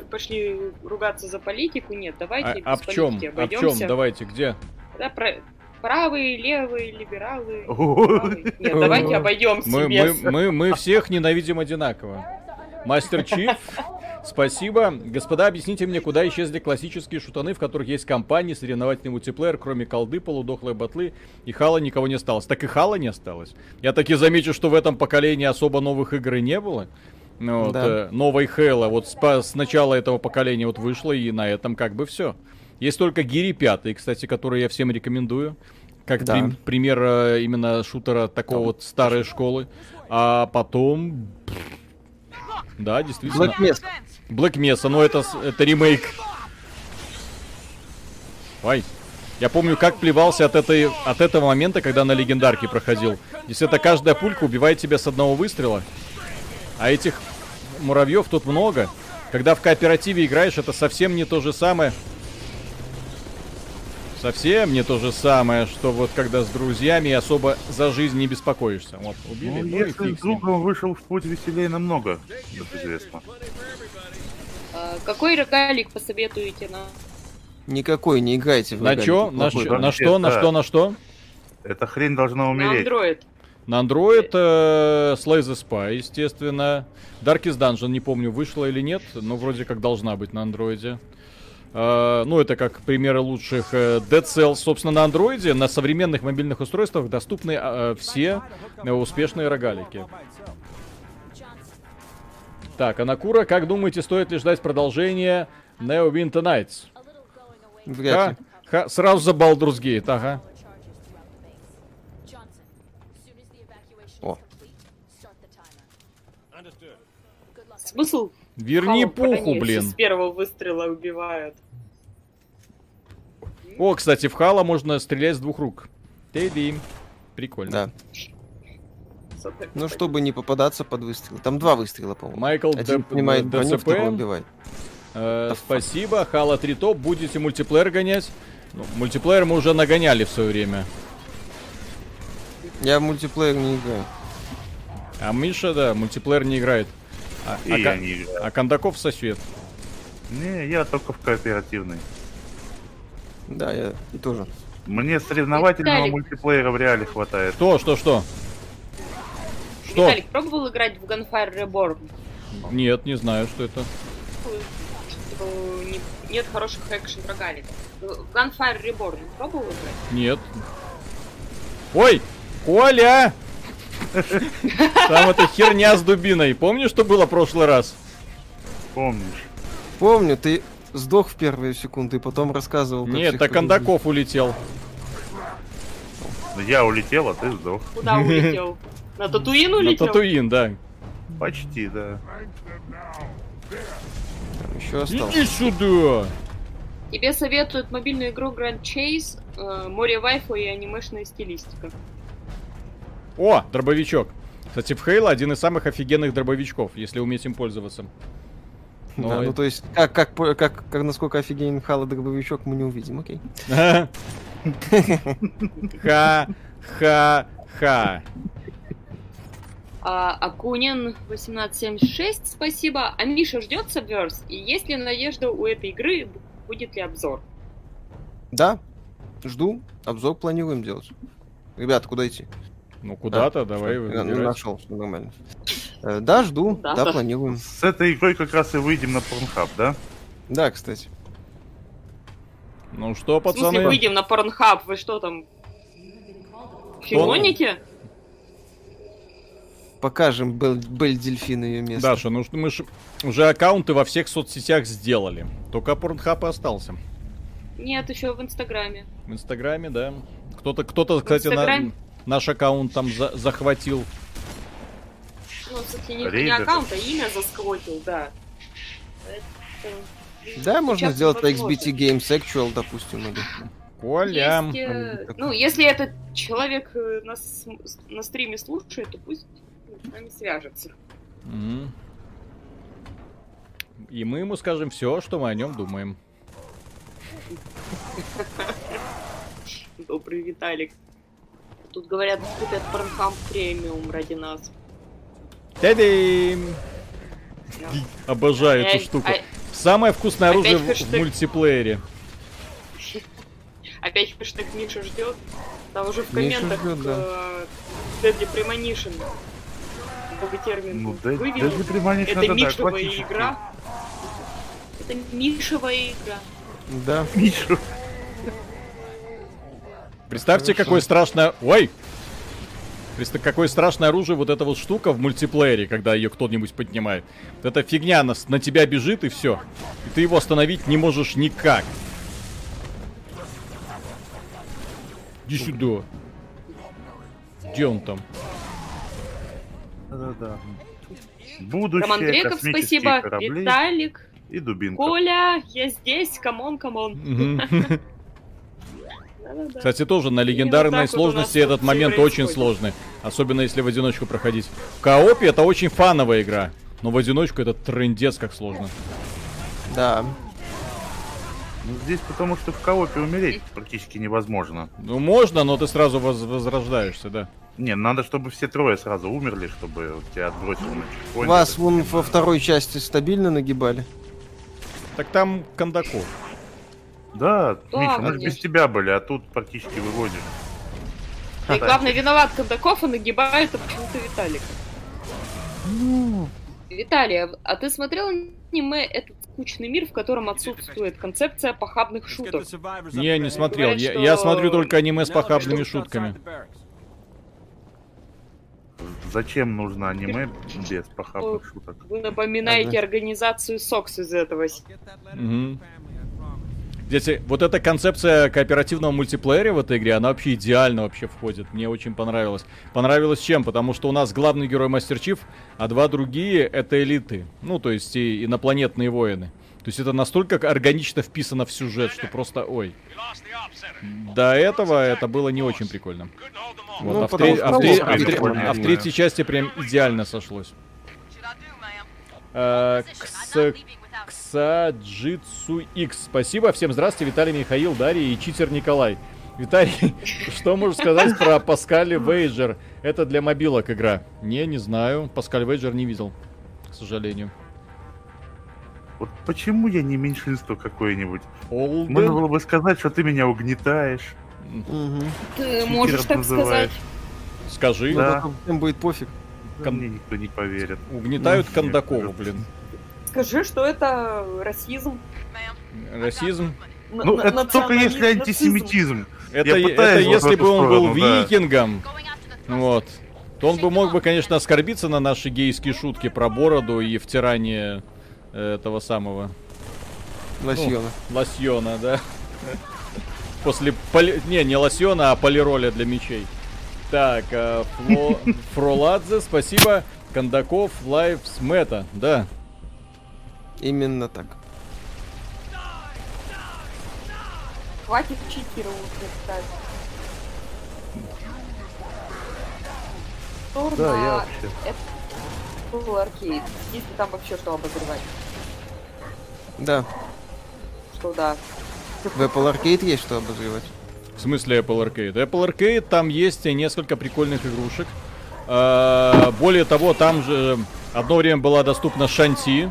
пошли ругаться за политику. Нет, давайте А, без а в чем? А обойдемся. чем? Давайте, где? Да, про- правые, левые, либералы. Нет, давайте обойдемся Мы, мы, мы, мы всех ненавидим одинаково. Мастер Чиф, спасибо. Господа, объясните мне, куда исчезли классические шутаны, в которых есть компании, соревновательный мультиплеер, кроме колды, полудохлые батлы, и Хала никого не осталось. Так и Хала не осталось. Я таки замечу, что в этом поколении особо новых игр и не было. Ну, вот, Да. э, новой Хейла вот с, по- с начала этого поколения вот вышло, и на этом как бы все. Есть только Гири 5, кстати, который я всем рекомендую. Как Да. прим- пример э, именно шутера такого вот старой школы. А потом... Да, действительно. Black Mesa. Black Mesa, но это, это ремейк. Ой. Я помню, как плевался от, этой, от этого момента, когда на легендарке проходил. Если это каждая пулька убивает тебя с одного выстрела. А этих муравьев тут много. Когда в кооперативе играешь, это совсем не то же самое. Совсем не то же самое, что вот когда с друзьями особо за жизнь не беспокоишься. Вот, убили, Ну, ну, и если фиг с другом вышел в путь веселее намного, как известно. А, Какой рогалик посоветуете на... Никакой не играйте в На чё? На, да. на что? На что? На что? Эта хрень должна На умереть. Android? На Android э, Slay the Spy, естественно. Darkest Dungeon, не помню, вышла или нет, но вроде как должна быть на андроиде. Э, ну, это как примеры лучших. э, Dead Cells, собственно, на андроиде, на современных мобильных устройствах доступны э, все э, успешные рогалики. Так, Анакура, как думаете, стоит ли ждать продолжения Neo Winter Nights? Вряд ли. Ха, ха, сразу за Baldur's Gate, ага. О. Смысл? Верни брони, пуху, блин. С первого выстрела убивают. О, кстати, в Хала можно стрелять с двух рук. Тэди. Прикольно. Да. Ну, чтобы не попадаться под выстрелы. Там два выстрела, по-моему. Майкл Один поднимает броню, второй убивает. э, спасибо. Хала 3 топ. Будете мультиплеер гонять? Ну, мультиплеер мы уже нагоняли в свое время. Я в мультиплеер не играю. А Миша, да, мультиплеер не играет. А, И а я не играю. а Кондаков сосед. Не, я только в кооперативной. Да, я и тоже. Мне соревновательного Виталик. мультиплеера в реале хватает. Что, что, что? Что? Виталик, пробовал играть в Gunfire Reborn? Нет, не знаю, что это. Нет хороших экшен рогаликов. В Gunfire Reborn пробовал играть? Нет. Ой, Коля! Там эта херня с дубиной. Помнишь, что было в прошлый раз? Помнишь? Помню, ты сдох в первые секунды и потом рассказывал. как Нет, так. Кондаков улетел. Ну, Я улетел, а ты сдох. Куда улетел? На Татуин На улетел? Татуин, да. Почти, да. Там еще остался. Иди сюда! Тебе советуют мобильную игру Grand Chase, э, море вайфу и анимешная стилистика. О, дробовичок. Кстати, в Хейла один из самых офигенных дробовичков, если уметь им пользоваться. Да, Ну, ну то есть, как, как, как, как насколько офигенен Хала дробовичок, мы не увидим, окей. Ха-ха-ха. А, Акунин 1876, спасибо. А Миша ждет Subverse? И есть ли надежда у этой игры, будет ли обзор? Да, жду, обзор планируем делать. Ребята, куда идти? Ну куда-то, давай Я выбирать. нашел, все нормально. Э, Да, жду, Куда-то. да, планируем. С этой игрой как раз и выйдем на Pornhub, да? Да, кстати. Ну что, В смысле, пацаны? выйдем на Pornhub, вы что там? Фигоните? Покажем Бель, Бель Дельфин ее место. Даша, ну что мы ж уже аккаунты во всех соцсетях сделали. Только Порнхаб и остался. Нет, еще в Инстаграме. В Инстаграме, да. Кто-то, кто-то, кстати, на- Инстаграме? Наш аккаунт там за- захватил. Ну, кстати, не, не аккаунт, а имя засквотил, да. Это- Да, можно Сейчас сделать невозможно. XBT Games Actual, допустим, или... Коля. Есть, э, ну, если этот человек э, нас на стриме слушает, то пусть с нами свяжется. Мгм. И мы ему скажем все, что мы о нем думаем. Добрый Виталик. Тут говорят, купят Порнхам премиум ради нас. Та-дим! Да. Обожаю эту штуку. ай, Самое вкусное Опять оружие в- мультиплеере. Опять хэштег Миша ждет. Там уже в комментах ждёт, да. э, Deadly Premonition. Новый термин Ну, даже Premonition, Это да, Мишевая игра. Это Мишевая игра. Да. Мишу. Представьте, Хорошо. какое страшное... Ой! Представь, какое страшное оружие вот эта вот штука в мультиплеере, когда ее кто-нибудь поднимает. Вот эта фигня на, на тебя бежит и все. И ты его остановить не можешь никак. Иди сюда. Где он там? Да-да-да. Будущее, Роман Греков, спасибо. корабли Виталик, и дубинка. Коля, я здесь, come on, come on. Кстати, тоже на легендарной вот сложности этот момент всё очень происходит. сложный. Особенно если в одиночку проходить. В коопе это очень фановая игра. Но в одиночку это трендец как сложно. Да. Ну, здесь потому что в коопе умереть практически невозможно. Ну можно, но ты сразу воз- возрождаешься, да. Не, надо, чтобы все трое сразу умерли, чтобы тебя отбросило на чекпоинт. Вас вон во второй части стабильно нагибали. Так там Кондаков. Да, Да, Миша, мы же без тебя были, а тут практически выводишь. И главное, виноват Кондаков и нагибает, а почему-то Виталик. Виталий, а- а ты смотрел аниме «Этот скучный мир», в котором отсутствует концепция похабных шуток? Не, не смотрел. Говорят, Я, что- я смотрю только аниме с похабными шутками. Зачем нужно аниме без похабных шуток? Вы напоминаете Ага. организацию СОКС из этого. Мгм. Дети, вот эта концепция кооперативного мультиплеера в этой игре, она вообще идеально вообще входит. Мне очень понравилось. Понравилось чем? Потому что у нас главный герой Мастер Чиф, а два другие это элиты. Ну, то есть и инопланетные воины. То есть это настолько органично вписано в сюжет, что просто ой. До этого это было не очень прикольно. Вот, Ну, а, в что а в просто а в прикольно, а в третьей части прям идеально сошлось. Э, Кс- Ксаджитсу X. Спасибо. Всем здравствуйте. Виталий, Михаил, Дарья и читер Николай. Виталий, что можешь сказать про Паскали Вейджер? Это для мобилок игра. Не, не знаю. Паскаль Вейджер не видел, к сожалению. Вот почему я не меньшинство какое-нибудь? Олден? Можно было бы сказать, что ты меня угнетаешь. Мгм. Ты можешь так называешь. сказать. Скажи. Да. Ну, Всем будет пофиг. Кон- Мне никто не поверит. Угнетают Ну, Кондакову, нет, блин. Скажи, что это расизм. Расизм. Ну, н- это только если антисемитизм. Это, Я это если бы он был да. викингом, вот, то он бы мог бы, конечно, оскорбиться на наши гейские шутки про бороду и втирание э, этого самого Лосьона. лосьона, да. После поли... Не, не лосьона, а полироля для мечей. Так, э, Фло... Фроладзе, спасибо. Кондаков, Лайвс, Мета, да. Именно так. Хватит читировать, кстати. Тур Да, на я вообще. Apple Arcade. Если там вообще что обозревать. Да. Что да. В Apple Arcade есть что обозревать. В смысле Apple Arcade? Apple Arcade, там есть несколько прикольных игрушек. А, Более того, там же одно время была доступна Шанти.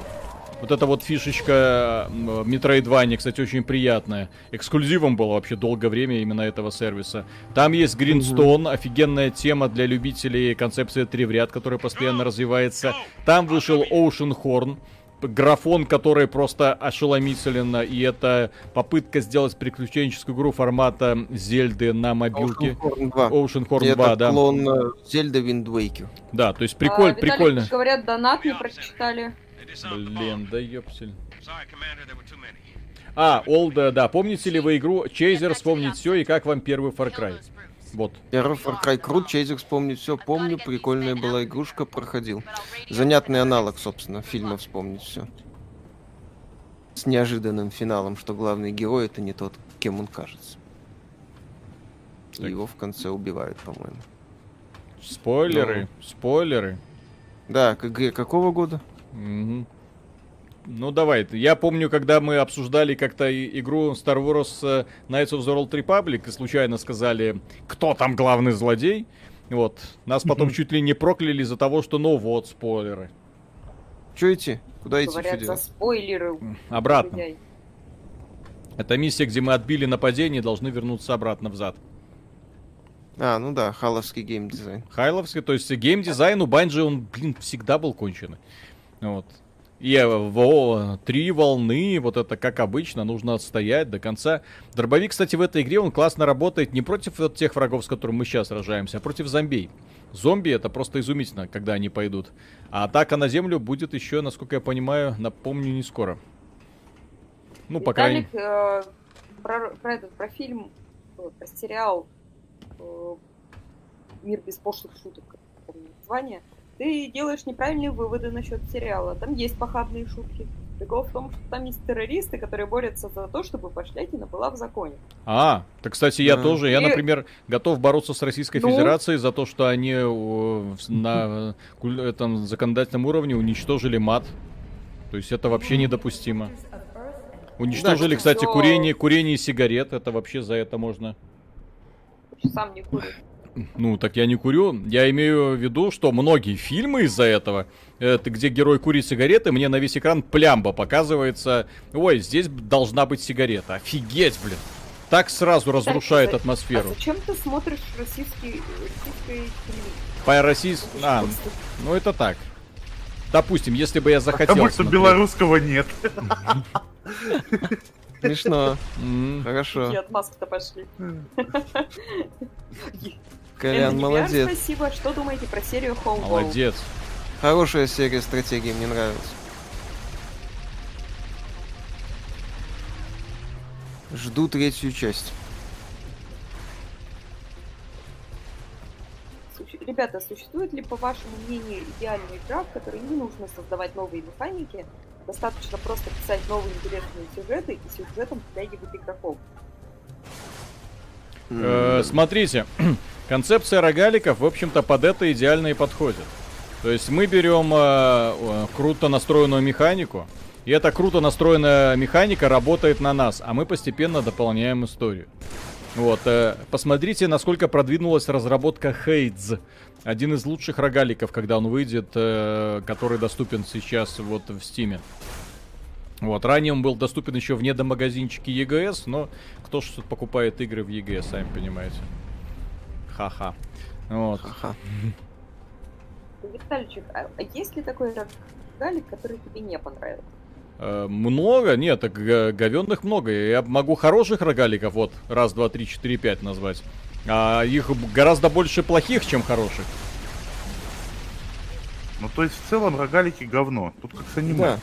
Вот эта вот фишечка Metroidvania, кстати, очень приятная. Эксклюзивом было вообще долгое время именно этого сервиса. Там есть Greenstone, офигенная тема для любителей концепции 3 в ряд, которая постоянно развивается. Там вышел Ocean Horn. графон, который просто ошеломителен, и это попытка сделать приключенческую игру формата Зельды на мобилке. Oceanhorn 2. Oceanhorn И 2, это да. клон э, Зельда Wind Waker. Да, то есть приколь, А, Виталик, прикольно. говорят, донат не прочитали. Блин, да ёпсель. А, Олда, да, помните ли вы игру Чейзер вспомнить все и как вам первый Far Cry? Вот. Первый Far Cry крут, Чейзер вспомнить все, помню, прикольная была игрушка, проходил. Занятный аналог, собственно, фильма вспомнить все. С неожиданным финалом, что главный герой это не тот, кем он кажется. И Так. его в конце убивают, по-моему. Спойлеры, спойлеры. Да, к игре какого года? Мгм. Ну давай, я помню, когда мы обсуждали как-то игру Star Wars э, Knights of the Old Republic и случайно сказали, кто там главный злодей. Вот. Нас потом чуть ли не прокляли из-за того, что ну вот, спойлеры. Че идти? Куда идти? Говорят, за спойлеры. Обратно. негодяй. Это миссия, где мы отбили нападение и должны вернуться обратно взад. А, ну да, халовский геймдизайн. Хайловский, то есть геймдизайн у Банжи, он, блин, всегда был конченый. Вот. И э, во, три волны, вот это как обычно, нужно отстоять до конца. Дробовик, кстати, в этой игре он классно работает не против вот тех врагов, с которыми мы сейчас сражаемся, а против зомбей. Зомби это просто изумительно, когда они пойдут. А атака на землю будет еще, насколько я понимаю, напомню, не скоро. Ну, пока... Виталик, э, про, про этот, про фильм, э, про сериал э, «Мир без пошлых шуток», как название, ты делаешь неправильные выводы насчет сериала. Там есть похабные шутки. Прикол в том, что там есть террористы, которые борются за то, чтобы пошлятина была в законе. А, так, кстати, я Да. тоже, я, И- например, готов бороться с Российской Ну? Федерацией за то, что они э, на э, этом законодательном уровне уничтожили мат. То есть это вообще недопустимо. Уничтожили, Да, кстати, курение, курение сигарет. Это вообще за это можно. Сам не курю. Ну, так я не курю. Я имею в виду, что многие фильмы из-за этого, это где герой курит сигареты, мне на весь экран плямба показывается. Ой, здесь должна быть сигарета. Офигеть, блин. Так сразу разрушает за- атмосферу. А зачем ты смотришь российский, российский телевизор? По российс... А, ну это так. Допустим, если бы я захотел Потому что смотреть. белорусского нет. Смешно. Хорошо. Какие отмазки-то пошли. Колян, молодец. Спасибо. Что думаете про серию Home Молодец. Хорошая серия стратегии, мне нравится. Жду третью часть. Суще- Ребята, существует ли, по вашему мнению, идеальная игра, в которой не нужно создавать новые механики, достаточно просто писать новые интересные сюжеты и сюжетом втягивать игроков? Э, смотрите, концепция рогаликов, в общем-то, под это идеально и подходит. То есть мы берем э, круто настроенную механику, и эта круто настроенная механика работает на нас, а мы постепенно дополняем историю. Вот, э, посмотрите, насколько продвинулась разработка Хейдз. Один из лучших рогаликов, когда он выйдет, э, который доступен сейчас вот в Стиме. Вот, ранее он был доступен еще в недомагазинчике EGS, но кто ж тут покупает игры в EGS, сами понимаете. Ха-ха. Вот. Ха-ха. Витальчик, а есть ли такой рогалик, который тебе не понравился? Э, много? Нет, говенных много. Я могу хороших рогаликов, вот, раз, два, три, четыре, пять назвать. А их гораздо больше плохих, чем хороших. Ну, то есть, в целом, рогалики говно. Тут как с аниме. Да.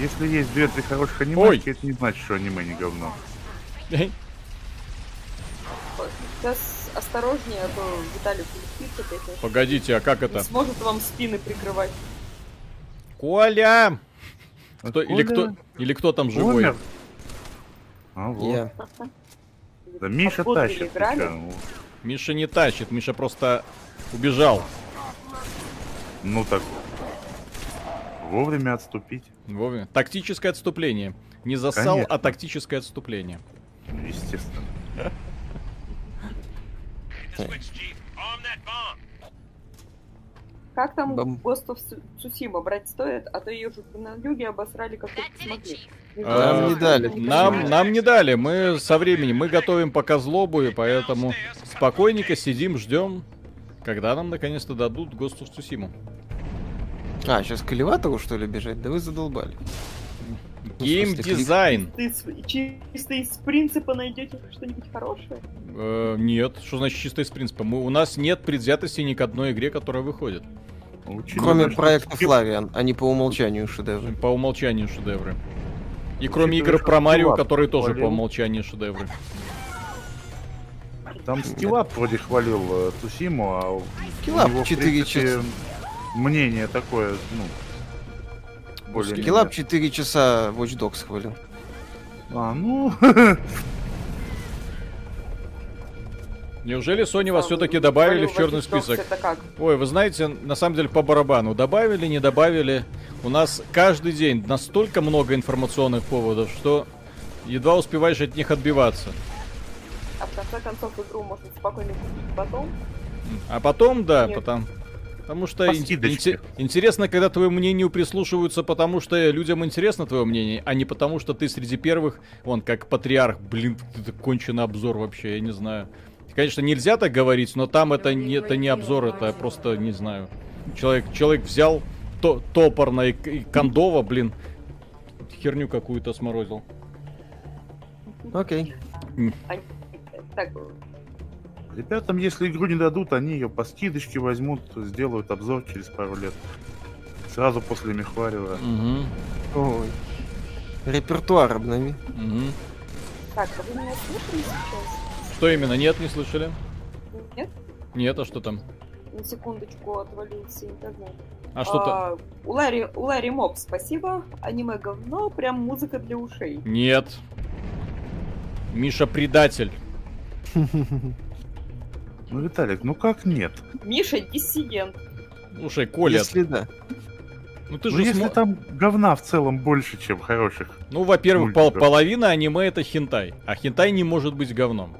Если есть две-три хороших Ой. анимешки, это не значит, что аниме не говно. Сейчас осторожнее, а то Виталик улетит опять. Погодите, а как Не это? сможет вам спины прикрывать. Коля! Кто, или, кто, или кто там живой? Умер. А, вот. Я. Да Миша Подбодрили, тащит. Миша не тащит, Миша просто убежал. Ну так. Вовремя отступить. Вовремя. Тактическое отступление. Не засал, Конечно. а тактическое отступление. Естественно. Как там Бам. Ghost of Tsu- Tsushima брать стоит, а то ее же на люге обосрали как только смогли. Нам не дали. Нам, нам не дали, мы со временем, мы готовим пока злобу, и поэтому спокойненько сидим, ждем, когда нам наконец-то дадут Ghost of Tsushima. А, сейчас к элеватору, что ли, бежать? Да вы задолбали. Геймдизайн. Ты с- чисто из принципа найдете что-нибудь хорошее? Э, нет, что значит чисто из принципа? Мы, у нас нет предвзятости ни к одной игре, которая выходит. Учитывая, Кроме что проекта Флавиан, они по умолчанию шедевры. По умолчанию шедевры. И кроме игр про Марио, которые тоже по умолчанию шедевры. Там SkillUp вроде хвалил э, Цусиму, а у SkillUp него, в 4 принципе, часа. мнение такое, ну, более SkillUp 4 часа Watch Dogs хвалил. А, ну, Неужели Sony вас все-таки добавили в черный список? Это как? Ой, вы знаете, на самом деле по барабану. Добавили, не добавили. У нас каждый день настолько много информационных поводов, что едва успеваешь от них отбиваться. А в конце концов игру можно спокойно купить потом. А потом, да, Нет. потом. Потому что ин- интересно, когда твоему мнению прислушиваются, потому что людям интересно твое мнение, а не потому что ты среди первых, он как патриарх, блин, это конченый обзор вообще, я не знаю. Конечно, нельзя так говорить, но там это не, это не обзор, это просто, не знаю. Человек, человек взял то, топорно и, и кондово, блин, херню какую-то сморозил. Окей. Они- Так, ребятам, если игру не дадут, они ее по скидочке возьмут, сделают обзор через пару лет. Сразу после Мехварева. Мгм, Ой. Репертуар обнови. мгм. так, а вы меня слышали сейчас? Что именно? Нет, не слышали? Нет? Нет, а что там? На секундочку отвалился интернет. А что там? А, у Ларри, у Ларри Моб, спасибо. Аниме говно, прям музыка для ушей. Нет. Миша предатель. Ну, Виталик, ну как нет? Миша диссидент. Слушай, Коля, Если да. ну ты Ну, же если там говна в целом больше, чем хороших. Ну, во-первых, пол- половина аниме это хентай. А хентай не может быть говном.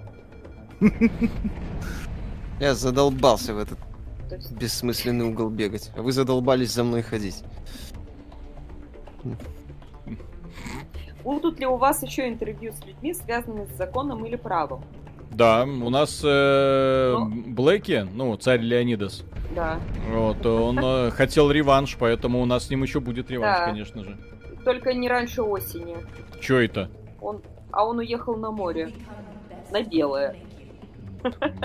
Я задолбался в этот бессмысленный угол бегать. А вы задолбались за мной ходить. будут ли у вас еще интервью с людьми, связанными с законом или правом? Да, у нас э, Ну. Блэки, ну, царь Леонидас, Да. вот, он э, хотел реванш, поэтому у нас с ним еще будет реванш, Да. конечно же. Только не раньше осени. Че это? Он, а он уехал на море. На белое.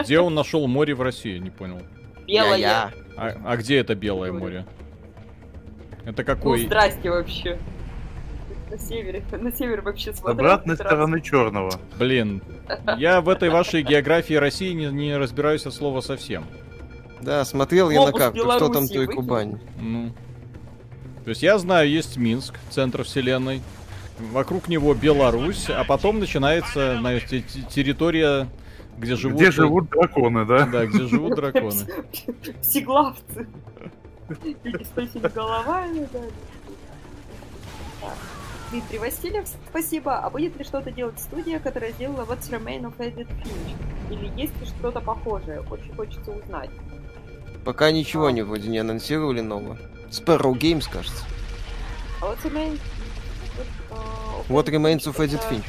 Где он нашел море в России? Не понял. Белое. Я-я. А, а где это Белое море? Это Ну, какой? здрасте вообще. На севере. На север вообще С смотрел. обратной стороны черного. Блин, я в этой вашей географии России не, не разбираюсь от слова совсем. Да, смотрел я на карту, что там той выкинь. Кубани. Ну. То есть я знаю, есть Минск, центр вселенной. Вокруг него Беларусь, а потом начинается знаете, те- территория, где живут... Где живут драконы, да? Да, где живут драконы. Всеглавцы. Люди с головами, да. Дмитрий Васильев, спасибо. А будет ли что-то делать студия, которая сделала What's Remain of Edith Finch? Или есть ли что-то похожее? Очень хочется узнать. Пока ничего не вроде не анонсировали нового. Sparrow Games, кажется. А What's Remain... вот, What Remains of Edith Finch.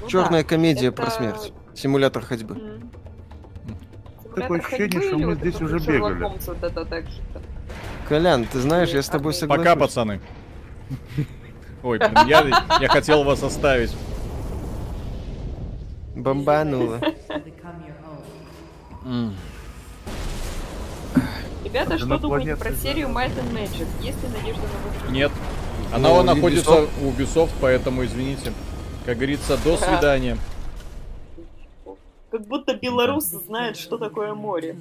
ну Черная да, комедия это- про смерть. Симулятор ходьбы. Такое Симулятор ощущение, ходьбы что мы здесь уже бегали. Вот это так же? Колян, ты знаешь, я с тобой соглашусь. Пока, пацаны. Ой, блин, я, я хотел вас оставить. Бомбануло. Ребята, что думаете про серию Might and Magic? Есть ли надежда на выход? Нет. Она Ну, находится Ubisoft. у Ubisoft, поэтому извините. Как говорится, до свидания. Как будто белорусы знают, что такое море.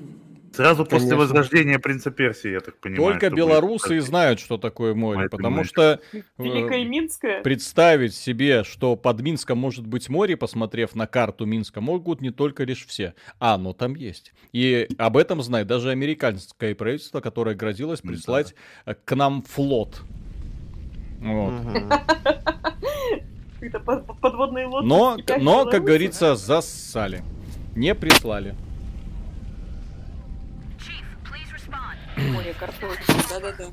Сразу после Конечно. возрождения принца Персии, я так понимаю. Только белорусы и знают, что такое море, Поэтому потому что э, Великое Минское. представить себе, что под Минском может быть море, посмотрев на карту Минска, могут не только лишь все. А, оно там есть. И об этом знает даже американское правительство, которое грозилось Да. прислать э, к нам флот. Вот. Под- подводные лодки. Но, кипящие но, как говорится, зассали. Не прислали. Море картошки, да-да-да.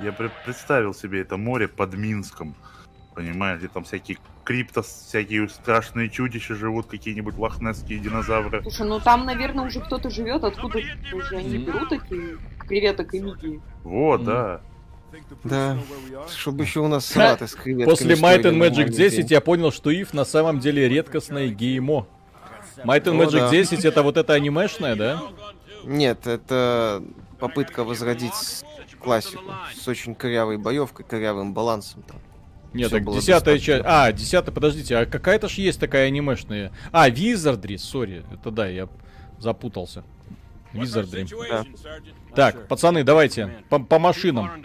Я пре- представил себе это море под Минском. Понимаешь, где там всякие криптос, всякие страшные чудища живут, какие-нибудь лохнесские динозавры. Слушай, ну там, наверное, уже кто-то живет, откуда уже они берут такие креветок и мидии. Вот, да. Да. Чтобы еще у нас салаты с креветками После Might and Magic нормальный 10 день. я понял, что Ив на самом деле редкостное геймо. Might and О, Magic да. 10 это вот это анимешное, да? Нет, это попытка возродить классику с очень корявой боевкой, корявым балансом. Там. Нет, так десятая часть. А, десятая, подождите, а какая-то ж есть такая анимешная. А, Wizardry, сори. Это да, я запутался. Wizardry. Да. Так, пацаны, давайте по, по машинам.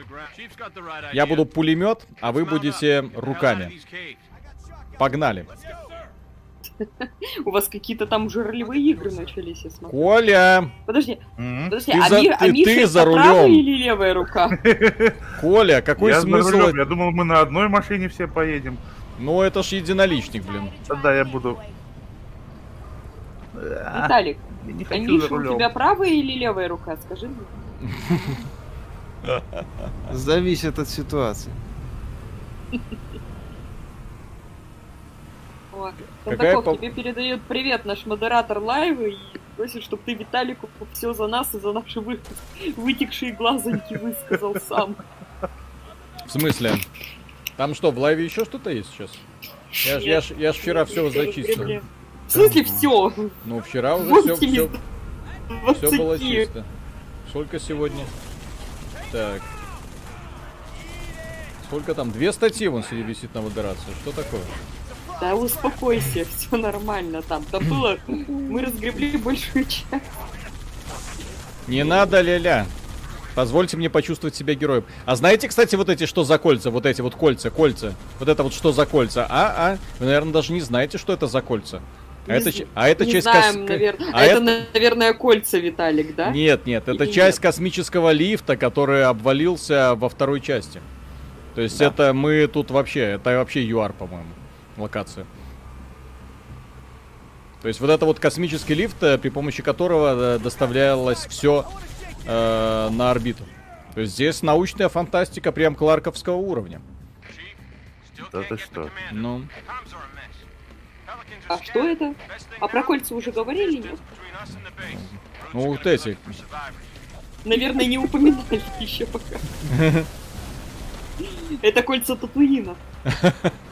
Я буду пулемет, а вы будете руками. Погнали. У вас какие-то там уже ролевые игры начались, я смотрю. Коля! Подожди, Мгм. подожди, Ты а, за- Ми- а ты- Миша ты это за правая рулем. или левая рука? Коля, какой я за смысл? рулем, я думал, мы на одной машине все поедем. Ну, это ж единоличник, блин. Тогда я буду... А, Виталик, я не а хочу за Миша у тебя правая или левая рука? Скажи мне. Зависит от ситуации. Какая Кондаков, по- тебе передает привет наш модератор лайва и просит, чтобы ты Виталику все за нас и за наши вы... вытекшие глазоньки высказал сам. В смысле? Там что, в лайве еще что-то есть сейчас? Я ж, я ж, я ж вчера все зачистил. В смысле все? Ну, вчера уже все, все, все было 20. чисто. Сколько сегодня? Так. Сколько там? Две статьи вон себе висит на модерации. Что такое? Да успокойся, все нормально там. Там было... Мы разгребли большую часть. Не надо, ля-ля. Позвольте мне почувствовать себя героем. А знаете, кстати, вот эти что за кольца? Вот эти вот кольца, кольца. Вот это вот что за кольца? А, а? Вы, наверное, даже не знаете, что это за кольца. А Не это, з- а это не часть знаем, кос- наверное. а А это, это- наверное, кольца, Виталик, да? Нет, нет, это Или часть нет? космического лифта, который обвалился во второй части. То есть Да. это мы тут вообще, это вообще ЮАР, по-моему, локация. То есть вот это вот космический лифт, э, при помощи которого э, доставлялось все на орбиту. То есть здесь научная фантастика прям кларковского уровня. Да ты что? Ну, А что это? А про кольца уже говорили, нет? ну вот эти. Наверное, не упоминали еще пока. Это кольца Татуина.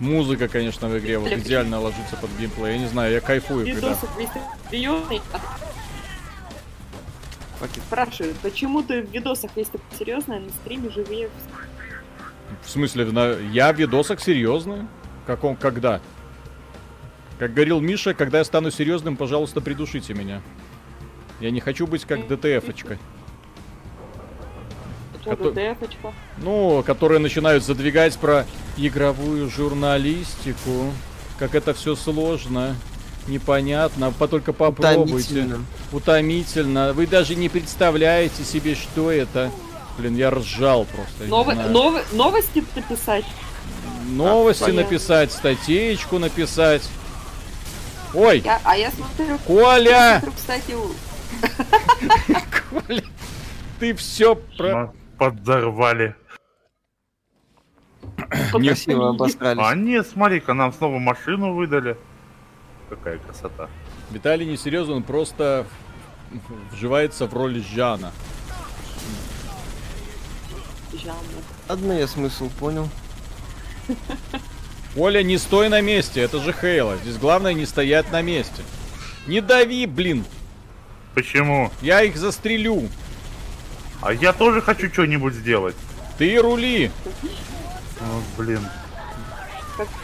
Музыка, конечно, в игре вот идеально ложится под геймплей. Я не знаю, я кайфую, когда... Спрашивают, почему ты в видосах весь такой серьезный, а на стриме живее? В смысле, на... я в видосах серьезный? Каком, когда? Как говорил Миша, когда я стану серьезным, пожалуйста, придушите меня. Я не хочу быть как ДТФочка. Кото-? Ну, которые начинают задвигать про игровую журналистику. Как это все сложно, непонятно. По только попробуйте. Утомительно. Утомительно. Вы даже не представляете себе, что это. Блин, я ржал просто. я Ново- ново- новости написать? Новости понятно. написать, статейку написать. Ой, Я- а я смотрю, Коля! смотрю, кстати, у- Коля, ты все про... Подорвали. Красиво обосрались. А нет, смотри-ка, нам снова машину выдали. Какая красота. Виталий несерьезно, он просто вживается в роль Жана. Жанна. Одно я смысл понял. Коля, не стой на месте, это же Хейла. Здесь главное не стоять на месте. Не дави, блин, Почему? я их застрелю. А я тоже хочу что-нибудь сделать. Ты рули. Вот, блин.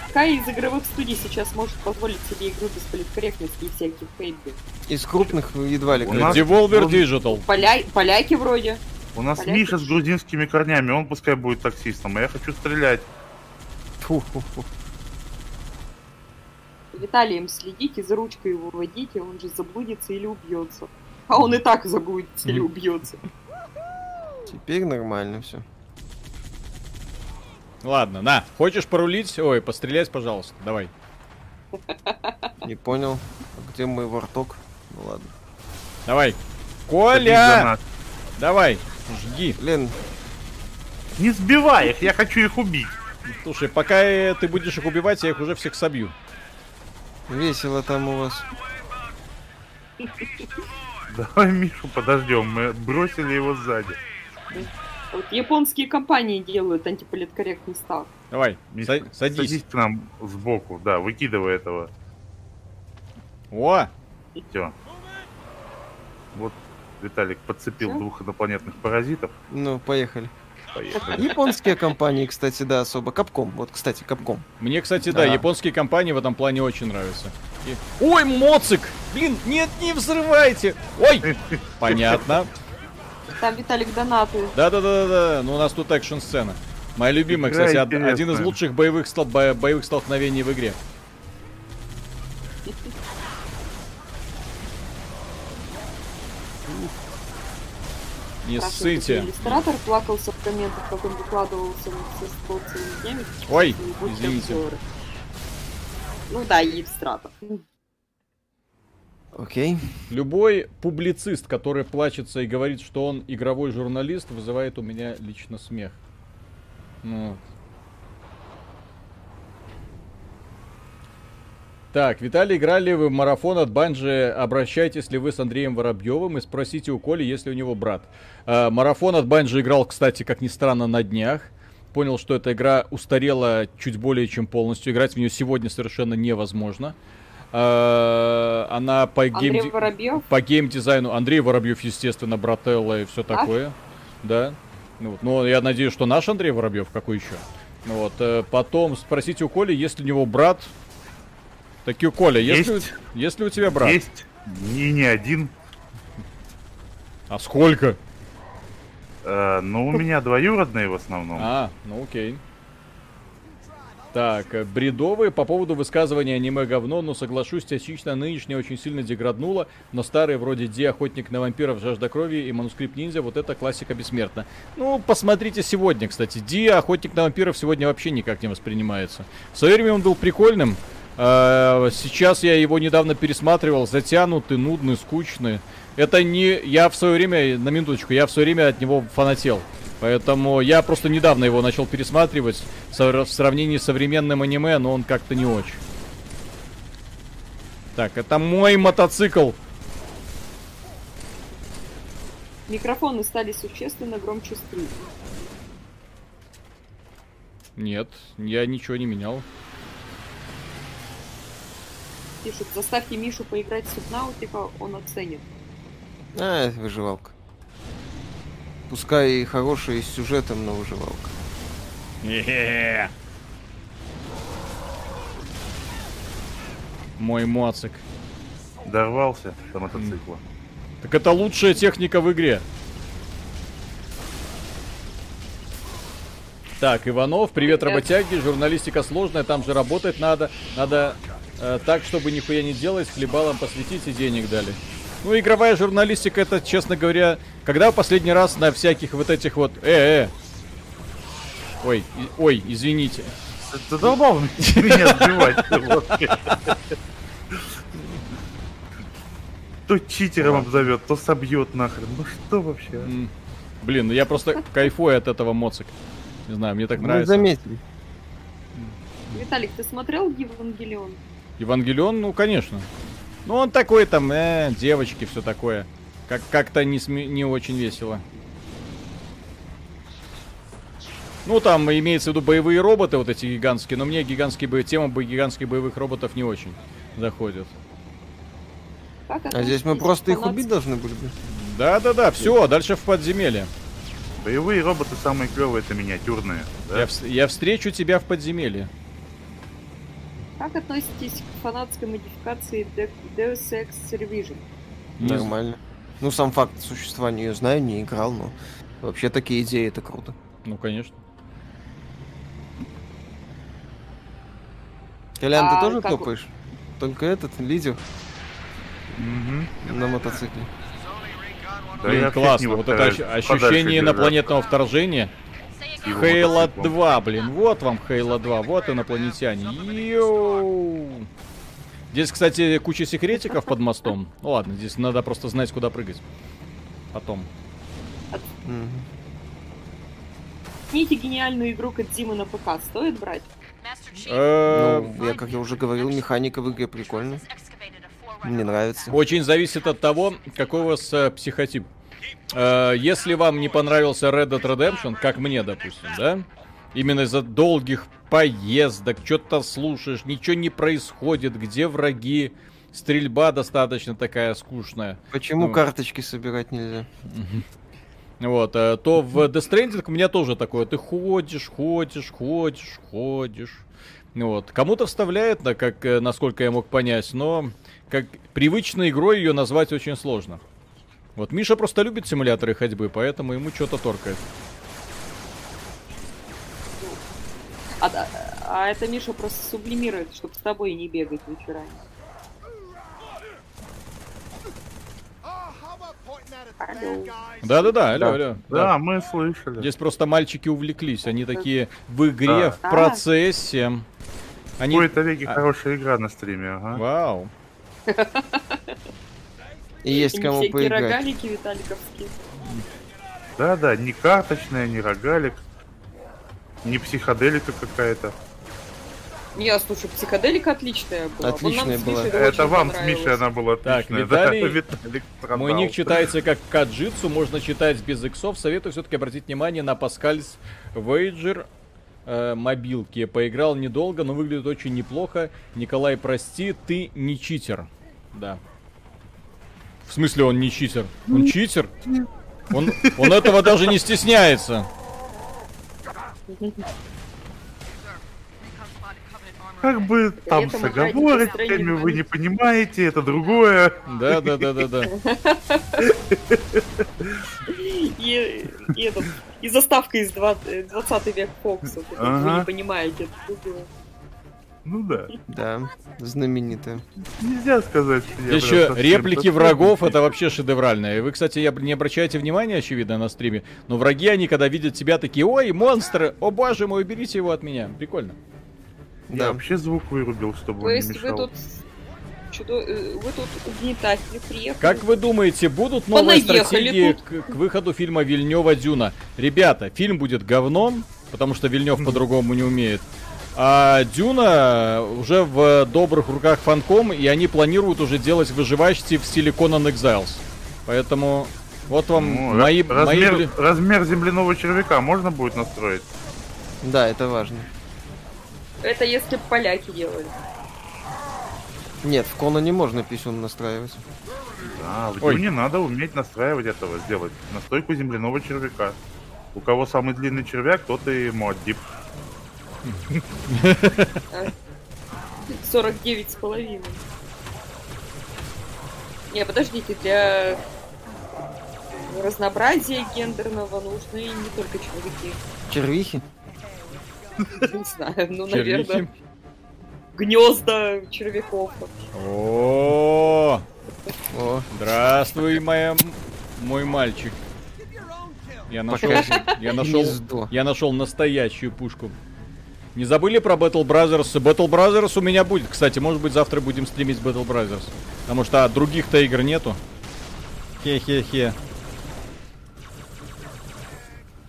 Какая из игровых студий сейчас может позволить себе игру без политкорректности и всяких фейков? Из крупных едва ли. У нас- Devolver Digital. Поля... Поляки вроде. У нас Поляки. Миша с грузинскими корнями, он пускай будет таксистом, а я хочу стрелять. Фу-фу-фу. Виталием следите, за ручкой его водите, он же заблудится или убьется. А он и так заблудится или убьется. Теперь нормально все. Ладно, на, хочешь порулить? Ой, пострелять, пожалуйста, давай. Не понял. А Где мой ворток? Ну ладно. Давай. Коля! Давай, жги. Блин, Не сбивай их, я хочу их убить. Слушай, пока э, ты будешь их убивать, я их уже всех собью. Весело там у вас. Давай Мишу подождем, мы бросили его сзади. Вот японские компании делают антиполиткорректный став. Давай, Миша, са- садись. к нам сбоку, да, выкидывай этого. О, Все. Вот Виталик подцепил Всё? двух инопланетных паразитов. Ну, поехали. Поехали. Японские компании, кстати, да, особо. Капком. Вот, кстати, Капком. мне, кстати, да, Да. японские компании в этом плане очень нравятся. И- Ой, моцик! Блин, нет, не взрывайте! Ой! Понятно. Там, Виталик, донаты. Да-да-да-да, ну у нас тут экшн-сцена. Моя любимая, Игра кстати, од- один из интересная. лучших боевых, стол- бо- боевых столкновений в игре. Не Спрашивает, ссыте. Иллюстратор плакался в комментах, как он выкладывался со столбцами. Ой, извините. Ну да, иллюстратор. Окей. Любой публицист, который плачется и говорит, что он игровой журналист, вызывает у меня лично смех. Ну. Так, Виталий, играли вы в марафон от Банжи. Обращайтесь ли вы с Андреем Воробьевым и спросите у Коли, есть ли у него брат. А, марафон от Банжи играл, кстати, как ни странно, на днях. Понял, что эта игра устарела чуть более чем полностью. Играть в нее сегодня совершенно невозможно. А, она по гейм... По геймдизайну Андрей Воробьев, естественно, Брателло и все такое. Да. Ну, вот. Но я надеюсь, что наш Андрей Воробьев, какой еще. Ну Вот. э, Потом спросите у Коли, есть ли у него брат. Таки, Коля, есть, ли, Есть. у- есть ли у тебя брат? Есть. Не, не один. А сколько? Э, ну, у меня двоюродные в основном. А, ну окей. Так, э, бредовые по поводу высказывания аниме говно, но соглашусь, частично нынешнее очень сильно деграднуло, но старые вроде Ди, Охотник на вампиров, Жажда крови и Манускрипт Ниндзя, вот это классика бессмертна. Ну, посмотрите сегодня, кстати. Ди, Охотник на вампиров сегодня вообще никак не воспринимается. В свое время он был прикольным, а, сейчас я его недавно пересматривал, затянутый, нудный, скучный. Это не... Я в свое время, на минуточку, я в свое время от него фанател. Поэтому я просто недавно его начал пересматривать в сравнении с современным аниме, но он как-то не очень. Так, это мой мотоцикл. Микрофоны стали существенно громче стрима. Нет, я ничего не менял. Пишут, заставьте Мишу поиграть в Субнаутика, он оценит. А, это выживалка. Пускай и хорошая, и с сюжетом, но выживалка. Е-е-е. Мой моцик. Дорвался до мотоцикла. Так это лучшая техника в игре. Так, Иванов, привет, Привет. работяги. Журналистика сложная, там же работать надо. Надо э, так, чтобы нихуя не делать, хлебалом посвятить и денег дали. Ну, игровая журналистика, это, честно говоря, когда в последний раз на всяких вот этих вот... Э, э. Ой, и- ой, извините. Ты задолбал меня сбивать. То читером обзовет, то собьет нахрен. Ну что вообще? Блин, ну я просто кайфую от этого моцик. Не знаю, мне так Мы нравится. заметили. Виталик, ты смотрел Евангелион? Евангелион, ну, конечно. Ну, он такой там, э, девочки, все такое. Как- как-то не, сме- не очень весело. Ну, там имеется в виду боевые роботы, вот эти гигантские, но мне гигантские бо... тема бо- гигантских боевых роботов не очень заходит. А здесь мы просто их убить должны были бы. Да-да-да, все, дальше в подземелье. Боевые роботы самые клевые, это миниатюрные. да? Я, вс- я встречу тебя в подземелье. Как относитесь к фанатской модификации Deus Ex Revision? Нормально. Ну, сам факт существования ее знаю, не играл, но вообще такие идеи это круто. Ну, конечно. Колян, А ты тоже как- топаешь? Только этот, лидер Мгм. на мотоцикле. Да Блин, классно. Вот это ощущение инопланетного вторжения. Его Хейла мотоциклом. 2, блин, вот вам Хейла 2, вот инопланетяне. Йоу. Здесь, кстати, куча секретиков под мостом. Ну ладно, здесь надо просто знать, куда прыгать. Потом. Объясните гениальную игру Кодзимы на ПК. Стоит брать? Э, Ну, я, как я уже говорил, механика в игре прикольная. Мне нравится. Очень зависит от того, какой у вас э, психотип. Э, если вам не понравился Red Dead Redemption, как мне, допустим, да? Именно из-за долгих поездок, что-то слушаешь, ничего не происходит, где враги, стрельба достаточно такая скучная. Почему Ну. карточки собирать нельзя? Вот, э, то в Death Stranding у меня тоже такое. Ты ходишь, ходишь, ходишь, ходишь. Вот. Кому-то вставляет, да, как, э, насколько я мог понять, но как привычной игрой ее назвать очень сложно. Вот Миша просто любит симуляторы ходьбы, поэтому ему что-то торкает. А, да- а это Миша просто сублимирует, чтобы с тобой не бегать вечерами. Да-да-да, алло, Да. алло. Да, мы слышали. Здесь просто мальчики увлеклись. Они такие в игре, Да. в процессе. Они... Какой-то веки А. хорошая игра на стриме, ага. Вау. И есть кому всякие поиграть. рогалики виталиковские. Да-да, не карточная, не рогалик, не психоделика какая-то. Не, слушай, психоделика отличная была. Отличная была. Это вам с. Мишей она была Так, отличная. Виталий- да, Виталик. Мой ник читается как Каджитсу, можно читать без иксов. Советую все-таки обратить внимание на Паскальс Вейджер э, мобилки. Поиграл недолго, но выглядит очень неплохо. Николай, прости, ты не читер. Да. В смысле он не читер? Он читер? Он, он этого даже не стесняется. Как бы там с оговорками, вы не понимаете, это другое. Да, да, да, да, да. И, и, этот, и заставка из 20, 20 век Фокса. Вы не понимаете. это другое. Ну да. Да, знаменитая. Нельзя сказать, что я Еще реплики врагов это вообще шедевральное. Вы, кстати, я не обращаете внимания, очевидно, на стриме, но враги, они когда видят тебя такие, ой, монстр, о боже мой, уберите его от меня. Прикольно. Я Да. вообще звук вырубил, чтобы То он не есть вы мешал. тут чудо... э, вы тут угнетатели приехали. Как вы думаете, будут новые Понаехали стратегии тут. к, к выходу фильма Вильнева Дюна? Ребята, фильм будет говном, потому что Вильнев по-другому не умеет. А Дюна уже в добрых руках Фанком, и они планируют уже делать выживачки в стиле Conan Exiles. Поэтому вот вам Ну, мои, ра- мои размер, размер земляного червяка можно будет настроить? Да, это важно. Это если поляки делали. Нет, в Кона не можно писюн настраивать. Да, в Ой. Дюне надо уметь настраивать этого, сделать настойку земляного червяка. У кого самый длинный червяк, тот и моддип. 49 с половиной. Не, подождите, для разнообразия гендерного нужны не только человеки. Червихи? Не знаю, ну, наверное, гнезда червяков. О, здравствуй, моя, м- мой мальчик. Я нашел, я нашел, я нашел настоящую пушку. Не забыли про Battle Brothers? Battle Brothers у меня будет. Кстати, может быть, завтра будем стримить Battle Brothers. Потому что а, других-то игр нету. Хе-хе-хе.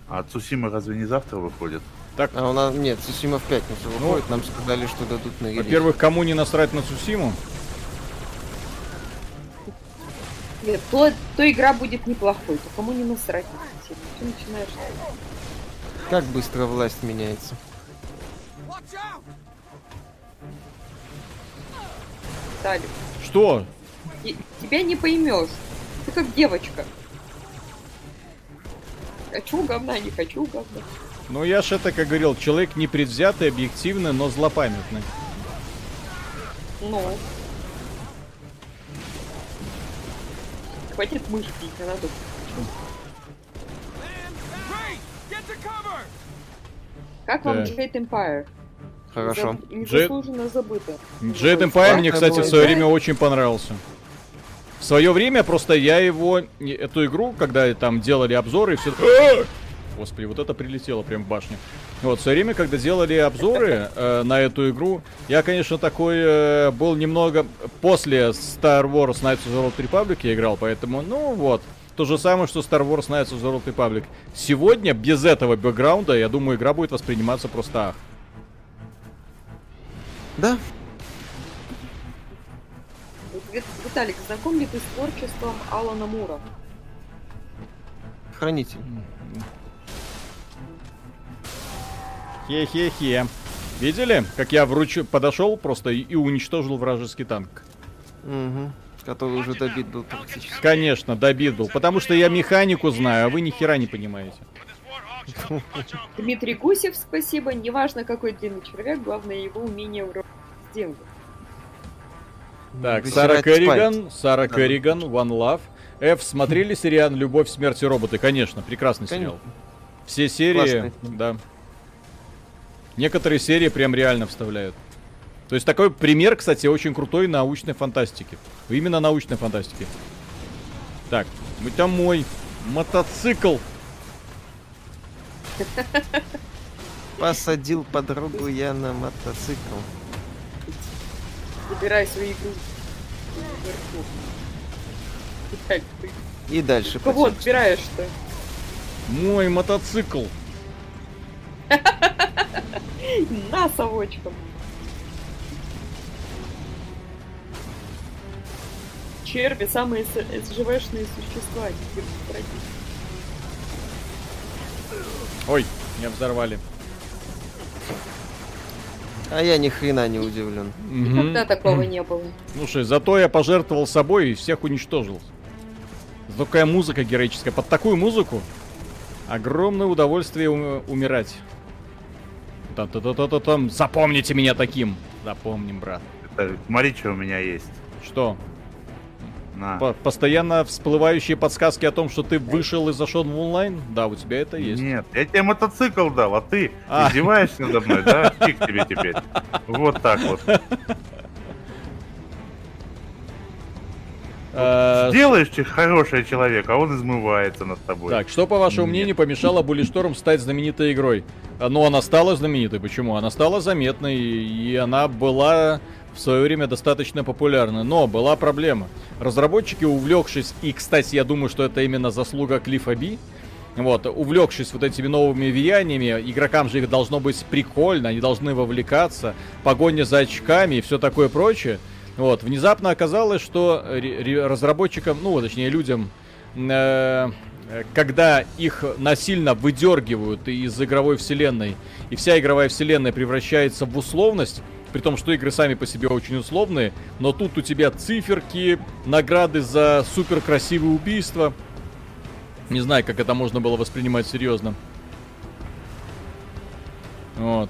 А Цусима разве не завтра выходит? Так, А у нас нет, Сусима в пятницу выходит, нам сказали, что дадут на во-первых, кому не насрать на Цусиму? Нет, то, то игра будет неплохой, то кому не насрать на тему? Ты начинаешь... Как быстро власть меняется. Талик, Что? и- тебя не поймешь. Ты как девочка. Хочу говна, не хочу говна. Ну, я ж это, как говорил, человек непредвзятый, объективный, но злопамятный. Ну. Хватит мышь бить, не надо. Как вам. Jade Empire? Хорошо. Незаслуженно забыто. Джейд Empire мне, кстати, в свое время очень понравился. В свое время просто я его, эту игру, когда там делали обзоры, и все... А! Господи, вот это прилетело прям в башню. Вот, в свое время, когда делали обзоры э, на эту игру, я, конечно, такой э, был немного... После Star Wars Knights of the Old Republic я играл, поэтому, ну вот. то же самое, что Star Wars Knights of the Old Republic. Сегодня, без этого бэкграунда, я думаю, игра будет восприниматься просто ах. Да, Виталик, знаком ли ты с творчеством Алана Мура? хранитель. Хе-хе-хе. Видели, как я вручу подошел просто и, и уничтожил вражеский танк? Мгм. Который уже добит был практически. Конечно, добит был, потому что я механику знаю, а вы ни хера не понимаете. Дмитрий Гусев, спасибо. Неважно, какой длинный червяк, главное его умение землю. Так, Сара Керриган, Сара. Керриган, One Love. F, смотрели сериал «Любовь, смерть и роботы»? Конечно, прекрасный сериал. Все серии, да. Некоторые серии прям реально вставляют. То есть такой пример, кстати, очень крутой научной фантастики. Именно научной фантастики. Так, мы там мой мотоцикл. Посадил подругу я на мотоцикл. Выбирай свои игрушки. Вверху. Виталик, ты И дальше. кого потянешь. отбираешь-то? Мой мотоцикл. На совочком. Черви самые СЖВшные существа. пройди. Ой, меня взорвали. А я ни хрена не удивлен. Никогда такого не было. Слушай, зато я пожертвовал собой и всех уничтожил. Такая музыка героическая. Под такую музыку огромное удовольствие ум- умирать. Та-та-та-та-там. Запомните меня таким. Запомним, брат. Это, смотри, что у меня есть. Что? На. По- постоянно всплывающие подсказки о том, что ты вышел и зашел в онлайн? Да, у тебя это есть. Нет, я тебе мотоцикл дал, а ты А. издеваешься надо мной, да? Фиг тебе теперь. Вот так вот. Э, Делаешь че- хороший человек, а он измывается над тобой. Так, что, по вашему Нет. мнению, помешало Bulletstorm стать знаменитой игрой? А, Ну, она стала знаменитой. Почему? Она стала заметной, и она была в свое время достаточно популярна. Но была проблема. Разработчики, увлекшись, и, кстати, я думаю, что это именно заслуга Клиффа Би, вот, увлекшись вот этими новыми влияниями, игрокам же их должно быть прикольно, они должны вовлекаться, погоня за очками и все такое прочее. Вот, внезапно оказалось, что разработчикам, ну, точнее, людям, э, когда их насильно выдергивают из игровой вселенной, и вся игровая вселенная превращается в условность, при том, что игры сами по себе очень условные, но тут у тебя циферки, награды за супер красивые убийства. Не знаю, как это можно было воспринимать серьезно. Вот.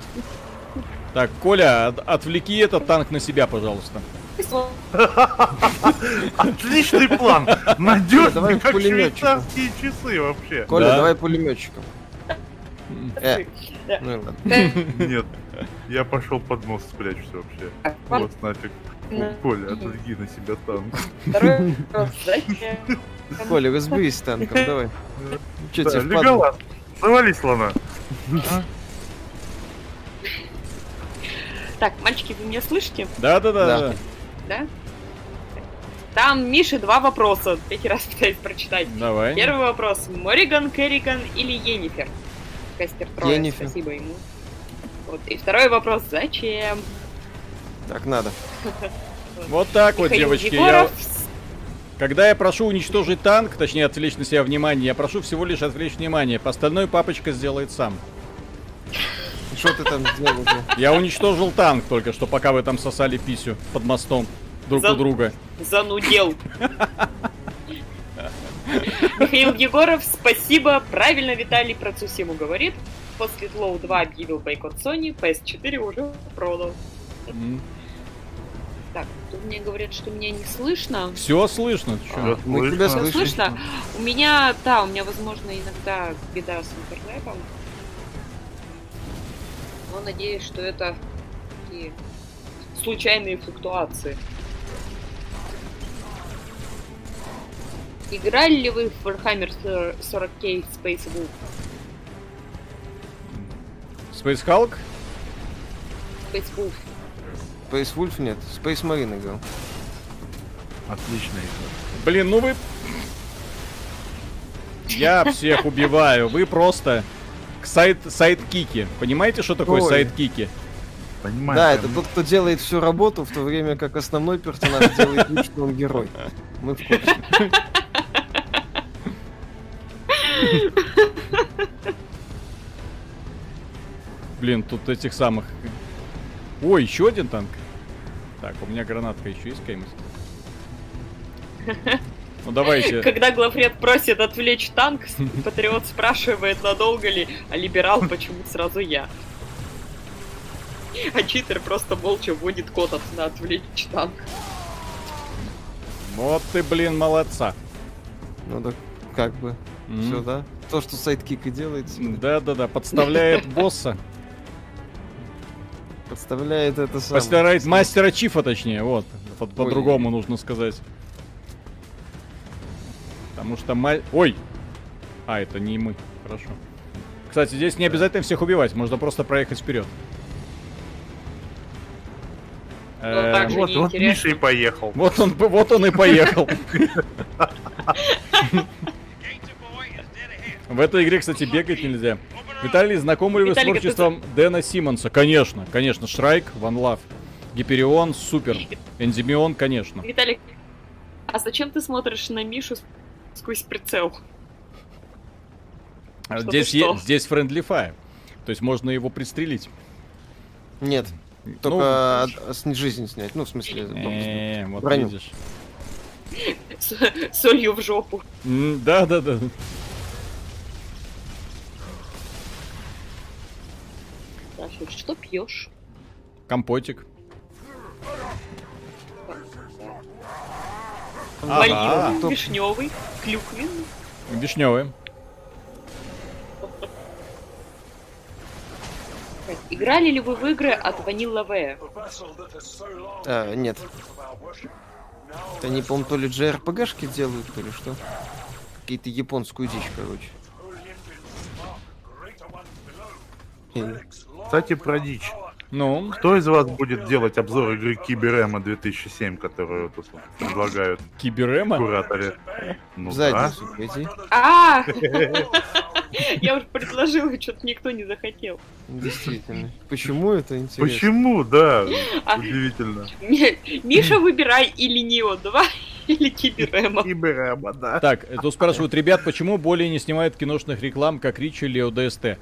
Так, Коля, от- отвлеки этот танк на себя, пожалуйста. Отличный план. Давай Надежный, как швейцарские часы вообще. Коля, Да. давай пулеметчиком. Э, ну и ладно. Нет, я пошел под мост спрячусь вообще. Вот нафиг. Да. Коля, отвлеки на себя танк. Второй вопрос. Зачем? Коля, разберись с танком, давай. Че Да, тебе впадло? Леголас, завали слона. Так, мальчики, вы меня слышите? Да-да-да. Да. да. Да? Там Мише два вопроса. Третий раз пытаюсь прочитать. Давай. Первый вопрос. Мориган, Керриган или Енифер? Кастер Троя, Йеннифер. спасибо ему. Вот. И второй вопрос. Зачем? Так надо. Вот так вот, девочки. Я, когда я прошу уничтожить танк, точнее отвлечь на себя внимание, я прошу всего лишь отвлечь внимание. По остальной папочка сделает сам. Что ты там сделал уже? Я уничтожил танк только что, пока вы там сосали писю под мостом друг За- у друга. Занудел. Михаил Егоров, спасибо. Правильно Виталий про Цусиму говорит. После Тлоу 2 объявил бойкот Sony, PS4 уже продал. М. Так, тут мне говорят, что меня не слышно. Все слышно. ты чё? Да, Мы тебя слышим. слышно? У меня, да, у меня, возможно, иногда беда с интернетом. Но надеюсь, что это такие случайные флуктуации. Играли ли вы в Warhammer 40k Space Wolf? Space Hulk? Space Wolf. Space Wolf нет, Space Marine играл. Отличная игра. Блин, ну вы... Я всех убиваю. Вы просто сайт, сайт-кики. Понимаете, что такое Ой. сайт-кики? Понимаешь? Да, это тот, кто делает всю работу, в то время как основной персонаж делает вид, что он герой. Мы в курсе. Блин, тут этих самых... Ой, еще один танк. Так, у меня гранатка еще есть какая-нибудь? Ну давайте. Когда главред просит отвлечь танк, Патриот спрашивает, надолго ли, а либерал почему сразу я. А читер просто молча вводит код от, на отвлечь танк. Вот ты, блин, молодца. Ну да, как бы. М. Все, да? То, что сайт-кик и делает. Да-да-да, подставляет босса. подставляет это самое. Подставляет мастера Чифа, точнее, вот. По- По-другому нужно сказать. Потому что ма... Ой! А, это не мы. Хорошо. Кстати, здесь не обязательно всех убивать, можно просто проехать вперед. Э, так же Вот, неинтересно. Миша и поехал. Вот он, вот он и поехал. В этой игре, кстати, бегать нельзя. Виталий, знакомы ли вы с творчеством Дэна Симмонса? Конечно, конечно. Шрайк, Ван Лав. Гиперион, супер. Эндемион, конечно. Виталик, а зачем ты смотришь на Мишу сквозь прицел? А Здесь, ты е- здесь friendly fire. То есть можно его пристрелить. Нет, Ну, только од- с- жизнь снять. Ну, в смысле, э, вот видишь. Солью в жопу. Да, да, да. Спрашивает, что пьешь? Компотик. Малиновый, Топ. вишневый, клюквенный. Вишневые. Играли ли вы в игры от Vanilla V? А, нет. Они, по-моему, то ли JRPG-шки делают, то ли что. Какие-то японскую дичь, короче. Кстати, про дичь. Ну, Кто из вас будет делать обзор игры Киберема 2007, которую тут предлагают Киберема. кураторы? Ну В да. задницу пойди. А! Я уже предложила, что-то никто не захотел. Действительно. Почему это интересно? Почему, да? А. Удивительно. Ми- Миша, выбирай или Нио 2, или Киберема. Киберема, да. Так, тут спрашивают, ребят, почему более не снимают киношных реклам, как Рич или ОДСТ?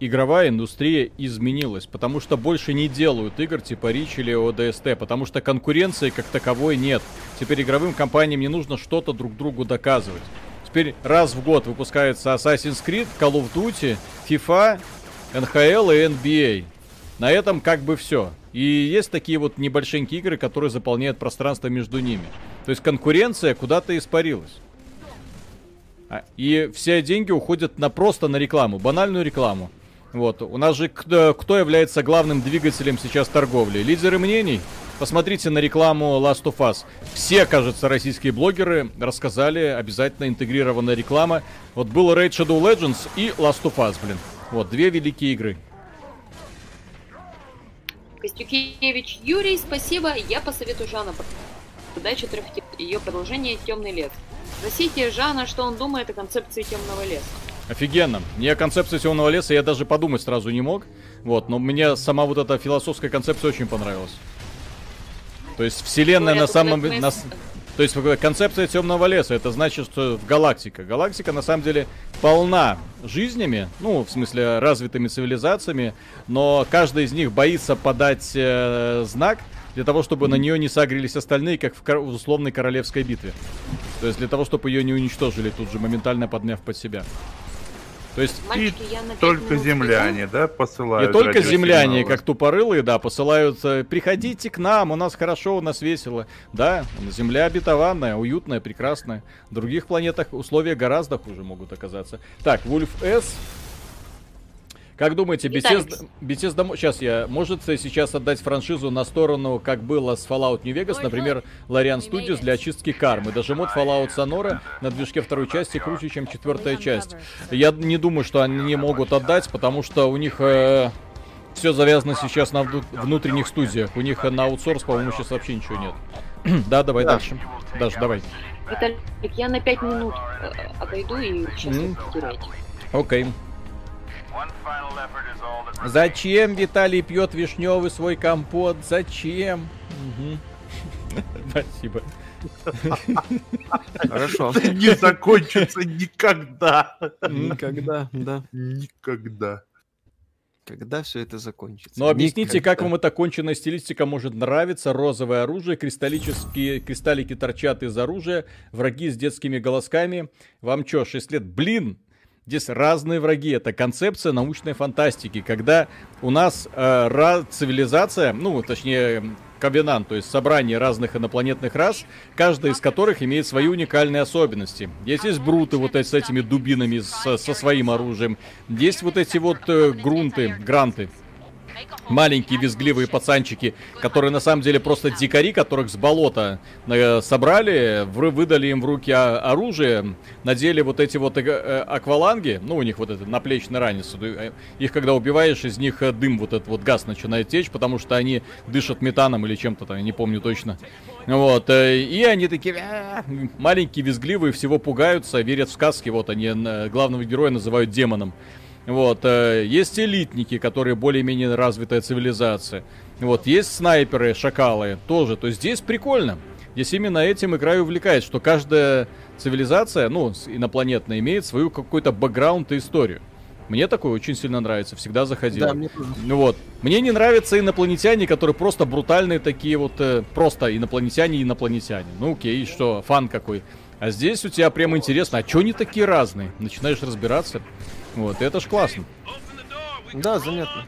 Игровая индустрия изменилась, потому что больше не делают игр типа Рич или ОДСТ, потому что конкуренции как таковой нет. Теперь игровым компаниям не нужно что-то друг другу доказывать. Теперь раз в год выпускается Assassin's Creed, Call of Duty, FIFA, NHL и NBA. На этом как бы все. И есть такие вот небольшенькие игры, которые заполняют пространство между ними. То есть конкуренция куда-то испарилась. А, И все деньги уходят на просто на рекламу, банальную рекламу. Вот, у нас же кто, кто является главным двигателем сейчас торговли? Лидеры мнений? Посмотрите на рекламу Last of Us. Все, кажется, российские блогеры рассказали, обязательно интегрированная реклама. Вот был Raid Shadow Legends и Last of Us, блин. Вот, две великие игры. Костюкевич Юрий, спасибо. Я посоветую Жанна подача трех ее продолжение Темный лес. Спросите Жана, что он думает о концепции темного леса. Офигенно. Мне концепция темного леса я даже подумать сразу не мог. Вот, но мне сама вот эта философская концепция очень понравилась. То есть вселенная Говорят, на самом... На То есть концепция темного леса, это значит, что в галактика. Галактика на самом деле полна жизнями, ну, в смысле, развитыми цивилизациями, но каждая из них боится подать э, знак для того, чтобы на нее не согрелись остальные, как в, в условной королевской битве. То есть для того, чтобы ее не уничтожили тут же, моментально подмяв под себя. То есть Мальчики, пять Только земляне, да, не посылают только земляне, радиосигналы? как тупорылые, да, посылают, э, приходите к нам, у нас хорошо, у нас весело. Да, Земля обетованная, уютная, прекрасная. В других планетах условия гораздо хуже могут оказаться. Так, Wolf S. Как думаете. Bethesda, Bethesda... Сейчас я... Может сейчас отдать франшизу на сторону, как было с Fallout New Vegas, например, Larian Studios для очистки кармы. Даже мод Fallout Sonora на движке второй части круче, чем четвертая часть. Я не думаю, что они не могут отдать, потому что у них все завязано сейчас на вну- внутренних студиях. У них на аутсорс, по-моему, сейчас вообще ничего нет. Да, давай Да. дальше. Даже давай. Виталик, я на пять минут э, отойду и сейчас вы потеряете. Зачем Виталий пьет вишневый свой компот? Зачем? Спасибо. Хорошо. Это не закончится никогда. Никогда, да. Никогда. Когда все это закончится? Но объясните, как Никогда. вам эта конченная стилистика может нравиться? Розовое оружие, кристаллические кристаллики торчат из оружия, враги с детскими голосками. Вам чё, 6 лет? Блин! Здесь разные враги. Это концепция научной фантастики, когда у нас э, цивилизация, ну, точнее, ковенант, то есть собрание разных инопланетных рас, каждая из которых имеет свои уникальные особенности. Есть есть бруты вот эти с этими дубинами, со, со своим оружием. Есть вот эти вот э, грунты, гранты, маленькие визгливые пацанчики, которые на самом деле просто дикари, которых с болота э, собрали, вры- выдали им в руки оружие, надели вот эти вот э, э, акваланги, ну у них вот это наплечный ранец, э, их когда убиваешь, из них э, дым, вот этот вот газ начинает течь, потому что они дышат метаном или чем-то там, я не помню точно. Вот, э, и они такие маленькие, визгливые, всего пугаются, верят в сказки, вот они главного героя называют демоном. Вот, э, есть элитники, которые более-менее развитая цивилизация. Вот, есть снайперы, шакалы, тоже. То есть здесь прикольно. Здесь именно этим игра и увлекает, что каждая цивилизация, ну, инопланетная, имеет свою какой-то бэкграунд и историю. Мне такое очень сильно нравится, всегда заходил. Да, мне тоже. Ну вот. Мне не нравятся инопланетяне, которые просто брутальные такие вот, э, просто инопланетяне инопланетяне. Ну окей, что, фан какой. А здесь у тебя прям интересно, а чё они такие разные? Начинаешь разбираться. Вот, это ж классно. Да, заметно.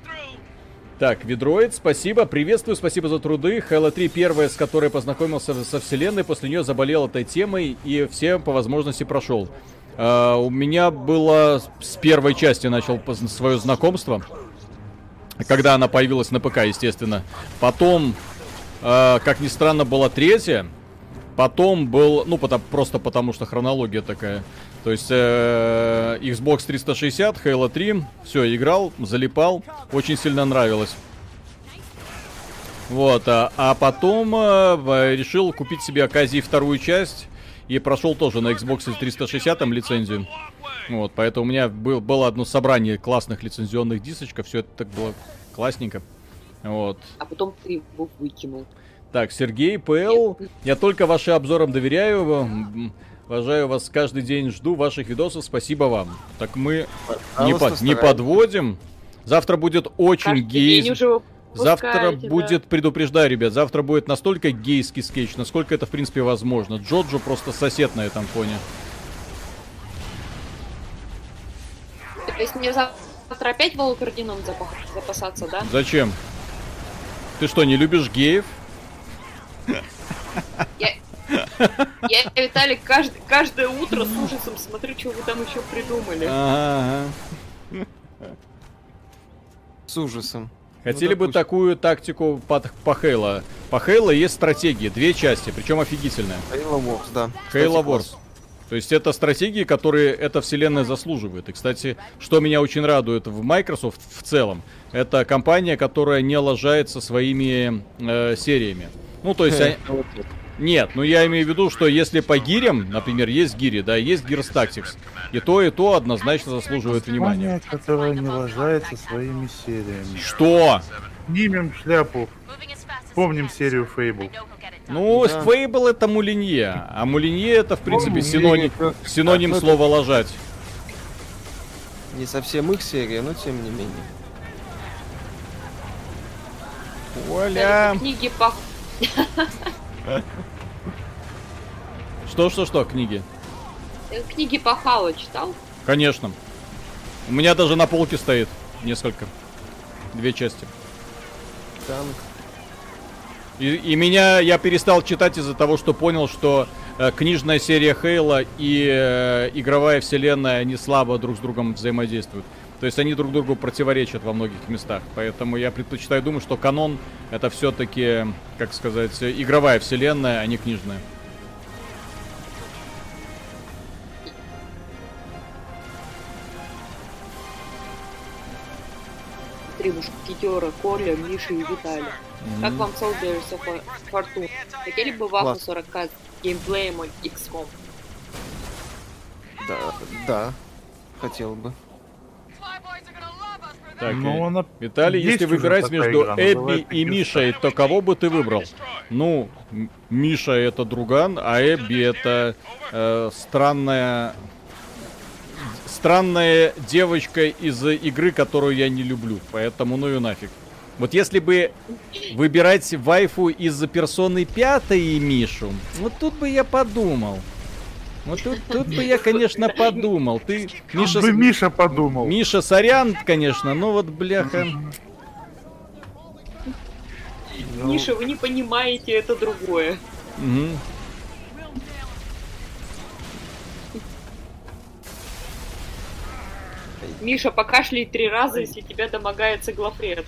Так, Видроид, спасибо, приветствую, спасибо за труды. Halo 3 первая, с которой познакомился со вселенной, после нее заболел этой темой и все по возможности прошел. А, у меня было с первой части начал свое знакомство, когда она появилась на ПК, естественно. Потом, а, как ни странно, была третья. Потом был, ну, потому, просто потому что хронология такая. То есть э, Xbox 360, Halo 3, все, играл, залипал, очень сильно нравилось. Вот, а, а потом э, решил купить себе Аказии вторую часть и прошел тоже на Xbox 360 там лицензию. Вот, поэтому у меня был, было одно собрание классных лицензионных дисочков, все это так было классненько. Вот. А потом ты его выкинул. Так, Сергей, ПЛ, я только вашим обзорам доверяю, уважаю вас каждый день, жду ваших видосов, спасибо вам. Так мы не, под- не подводим. Завтра будет очень гей. Завтра да. будет, предупреждаю, ребят, завтра будет настолько гейский скетч, насколько это в принципе возможно. Джоджо просто сосед на этом фоне. То есть мне завтра опять волокордином запа- запасаться, да? Зачем? Ты что, не любишь геев? Я, Виталик, каждый, каждое утро с ужасом смотрю, что вы там еще придумали. С ужасом. Хотели бы допустим. такую тактику по, по Хейла. По Хейла есть стратегии, две части, причем офигительная. Halo Wars, да. Кстати, Wars. То есть это стратегии, которые эта вселенная заслуживает. И, кстати, что меня очень радует в Microsoft в целом, это компания, которая не лажает со своими э, сериями. Ну, то есть... они-. Нет, ну я имею в виду, что если по гирям, например, есть гири, да, есть Tactics, и то, и то однозначно заслуживает внимания. Которая не лажается своими сериями. Что? Снимем шляпу. Помним серию Fable. Ну, Да. Фейбл это Мулинье, а Мулинье это, в принципе, синоним, Мулинье, синоним слова лажать. Не совсем их серия, но тем не менее. Оля! Книги по... Что-что-что, книги? э, Книги по Хало читал? Конечно. У меня даже на полке стоит несколько. Две части. Танк. И, и меня я перестал читать из-за того, что понял, что э, книжная серия Хейла и э, игровая вселенная они слабо друг с другом взаимодействуют. То есть они друг другу противоречат во многих местах. Поэтому я предпочитаю думать, что канон это все-таки, как сказать, игровая вселенная, а не книжная. Три мушкетера, Коля, Миша и Виталий. Как вам Soldiers of Fortune? Хотели бы вафу Класс. 40 с геймплеем от XCOM? Да, да, хотел бы. Так, Ну, э, она- Виталий, есть если выбирать между игра, Эбби и Мишей, то кого бы ты выбрал? Ну, Миша это друган, а Эбби это э, странная странная девочка из игры, которую я не люблю, поэтому ну и нафиг. Вот если бы выбирать вайфу из персоны пятой и Мишу, вот тут бы я подумал. Вот тут, тут бы я, конечно, подумал. Ты, Миша, бы Миша подумал. Миша Сорян, конечно, но вот бляха. Миша, вы не понимаете, это другое. Миша, покашляй три раза, если тебя домогается Глафред.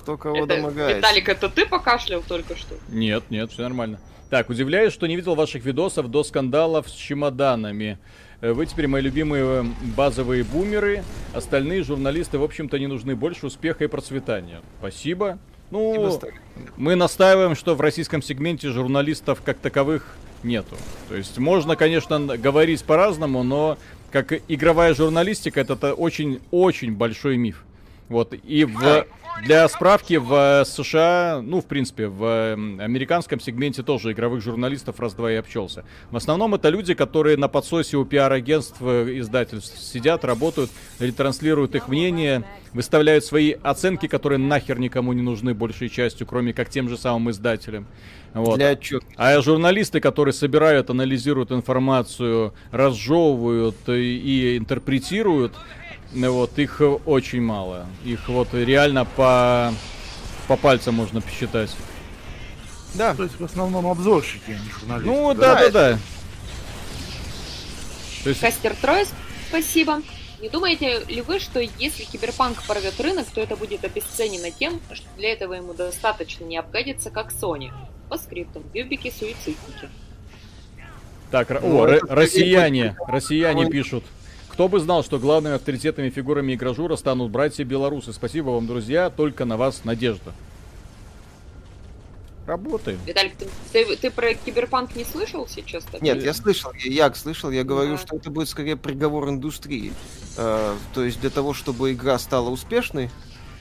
Кто кого Это, домогается. Виталик, это ты покашлял только что? Нет, нет, все нормально. Так, удивляюсь, что не видел ваших видосов до скандалов с чемоданами. Э, Вы теперь мои любимые э, базовые бумеры. Остальные журналисты, в общем-то, не нужны. Больше успеха и процветания. Спасибо. Ну, Спасибо, мы настаиваем, что в российском сегменте журналистов как таковых нету. То есть можно, конечно, говорить по-разному, но как игровая журналистика это очень-очень большой миф. Вот, и в, для справки в э, США, ну, в принципе, в э, американском сегменте тоже игровых журналистов раз-два и обчелся. В основном это люди, которые на подсосе у пиар-агентств, э, издательств сидят, работают, ретранслируют их мнение, выставляют свои оценки, которые нахер никому не нужны большей частью, кроме как тем же самым издателям. Вот. Для отчета. А журналисты, которые собирают, анализируют информацию, разжевывают и, и интерпретируют, вот, их э, очень мало. Их вот реально по, по пальцам можно посчитать. Да, То есть в основном обзорщики, а не журналисты. Ну, да, да-да-да. То есть, Кастер Трой, спасибо. Не думаете ли вы, что если Киберпанк порвет рынок, то это будет обесценено тем, что для этого ему достаточно не обгадиться, как Sony? По скриптам. Юбики суицидники. так, Ну, о, это р- россияне, россияне пишут. Кто бы знал, что главными авторитетными фигурами игражура станут братья белорусы. Спасибо вам, друзья, только на вас надежда. Работаем. Виталик, ты, ты- ты про Киберпанк не слышал сейчас? так? Нет, я слышал, я як слышал, я говорю, Да. что это будет скорее приговор индустрии. Э, то есть для того, чтобы игра стала успешной,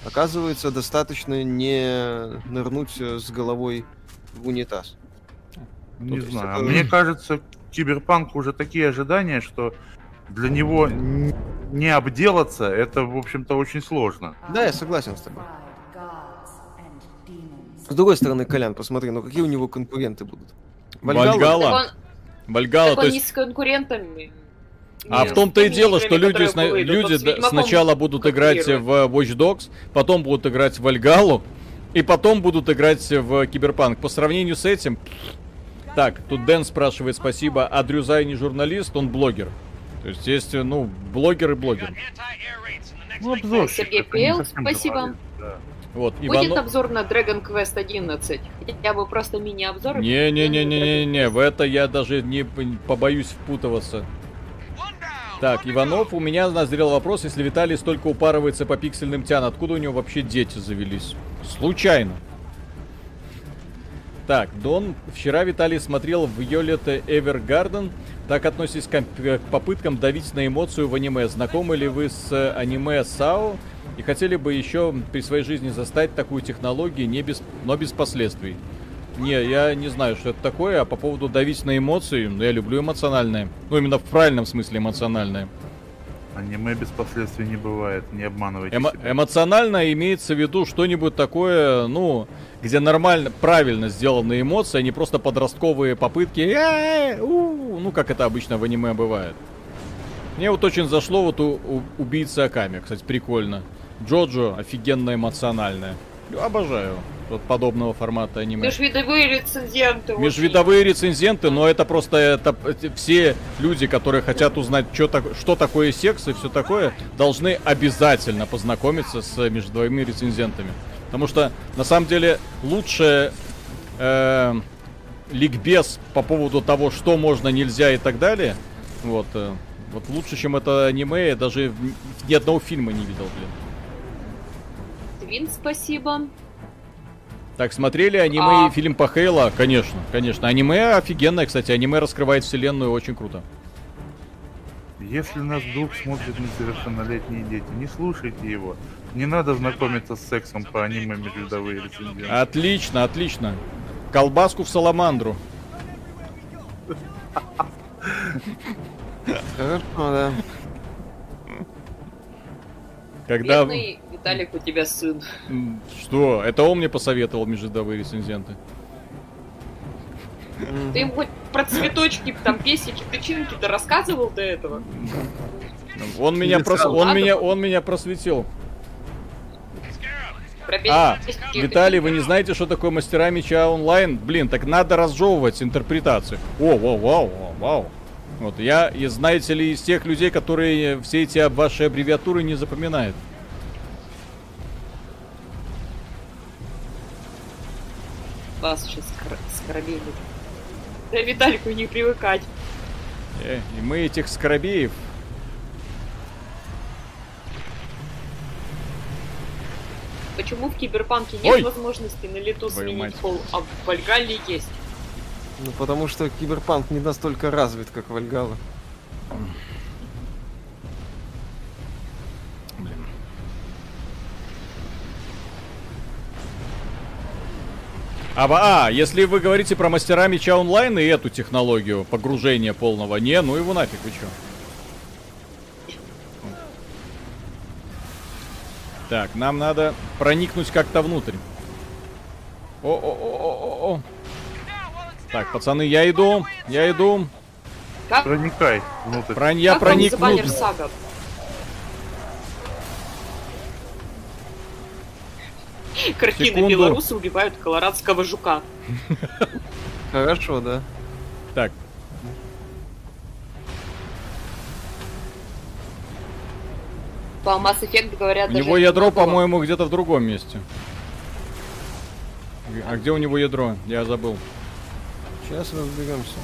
оказывается, достаточно не нырнуть э, с головой в унитаз. Не То знаю. это- Мне кажется, Киберпанк уже такие ожидания, что для него не обделаться, это, в общем-то, очень сложно. Да, я согласен с тобой. С другой стороны, Колян, посмотри, ну какие у него конкуренты будут? Вальгалла. Вальгалла? Так он, Вальгала, так то он есть... не с конкурентами. А не в том-то и дело, что люди, сна-. Он люди с сначала будут играть в Watch Dogs, потом будут играть в Вальгалу, и потом будут играть в Киберпанк. По сравнению с этим... Так, тут Дэн спрашивает спасибо, а Дрюзай не журналист, он блогер. То есть есть, ну, блогер и блогер. Ну, обзорщик. Сергей не Пел, спасибо. да. Вот, Будет Иванов... обзор на Dragon Quest 11? Хотя бы просто мини-обзор? Не-не-не-не-не, в это я даже не побоюсь впутываться. Так, Иванов, у меня назрел вопрос, если Виталий столько упарывается по пиксельным тян, откуда у него вообще дети завелись? Случайно. Так, Дон, вчера Виталий смотрел в Йолета Эвергарден. Так относитесь к, к попыткам давить на эмоцию в аниме. Знакомы ли вы с э, аниме САО? И хотели бы еще при своей жизни застать такую технологию, не без, но без последствий? Не, я не знаю, что это такое, а по поводу давить на эмоции, ну, я люблю эмоциональное. Ну, именно в правильном смысле эмоциональное. Аниме без последствий не бывает, не обманывайте Эмо- себя. эмоционально имеется в виду что-нибудь такое, ну, где нормально, правильно сделанные эмоции, а не просто подростковые попытки, «Э, у», ну, как это обычно в аниме бывает. Мне вот очень зашло вот у, у- убийца Аками, кстати, прикольно. Джоджо офигенно эмоциональное. Обожаю вот подобного формата аниме. Межвидовые рецензенты. очень. Межвидовые рецензенты, но это просто это, все люди, которые хотят узнать, что, так, что такое секс и все такое, должны обязательно познакомиться с межвидовыми рецензентами. Потому что, на самом деле, лучше э, ликбез по поводу того, что можно, нельзя и так далее, вот, э, Вот лучше, чем это аниме, я даже ни одного фильма не видел, блин. Твин, спасибо. Так, смотрели аниме А. и фильм по Хейла? Конечно, конечно. Аниме офигенное, кстати. Аниме раскрывает вселенную очень круто. Если нас вдруг смотрят несовершеннолетние дети, не слушайте его. Не надо знакомиться с сексом по аниме межвидовые рецензенты. Отлично, отлично. Колбаску в саламандру. Хорошо, да. Когда... Бедный Виталик, у тебя сын. Что? Это он мне посоветовал межвидовые рецензенты. Ты ему хоть про цветочки, там, песики, тычинки-то рассказывал до этого? Он меня, прос- он меня, он меня просветил. Про А, Виталий, вы не знаете, что такое мастера меча онлайн? Блин, так надо разжевывать интерпретацию. О, вау, вау, вау, вау. Вот я, и знаете ли, из тех людей, которые все эти ваши аббревиатуры не запоминают. Вас сейчас скоробели. Да Виталику не привыкать. Э, и мы этих скоробеев Почему в Киберпанке нет Ой! возможности на лету Твою сменить мать. пол, а в Вальгалле есть? Ну, потому что киберпанк не настолько развит, как Вальгала. А, а, если вы говорите про мастера меча онлайн и эту технологию погружения полного, не, ну его нафиг, вы чё? Так, нам надо проникнуть как-то внутрь. О-о-о-о-о-о. Так, пацаны, я иду, я иду. Как, Проникай внутрь. Прон- я как проник внутрь. Секунду. белорусы убивают колорадского жука. Хорошо, да. Так, По Mass Effect говорят у него ядро, по-моему, где-то в другом месте. А где у него ядро? Я забыл. Сейчас разберемся.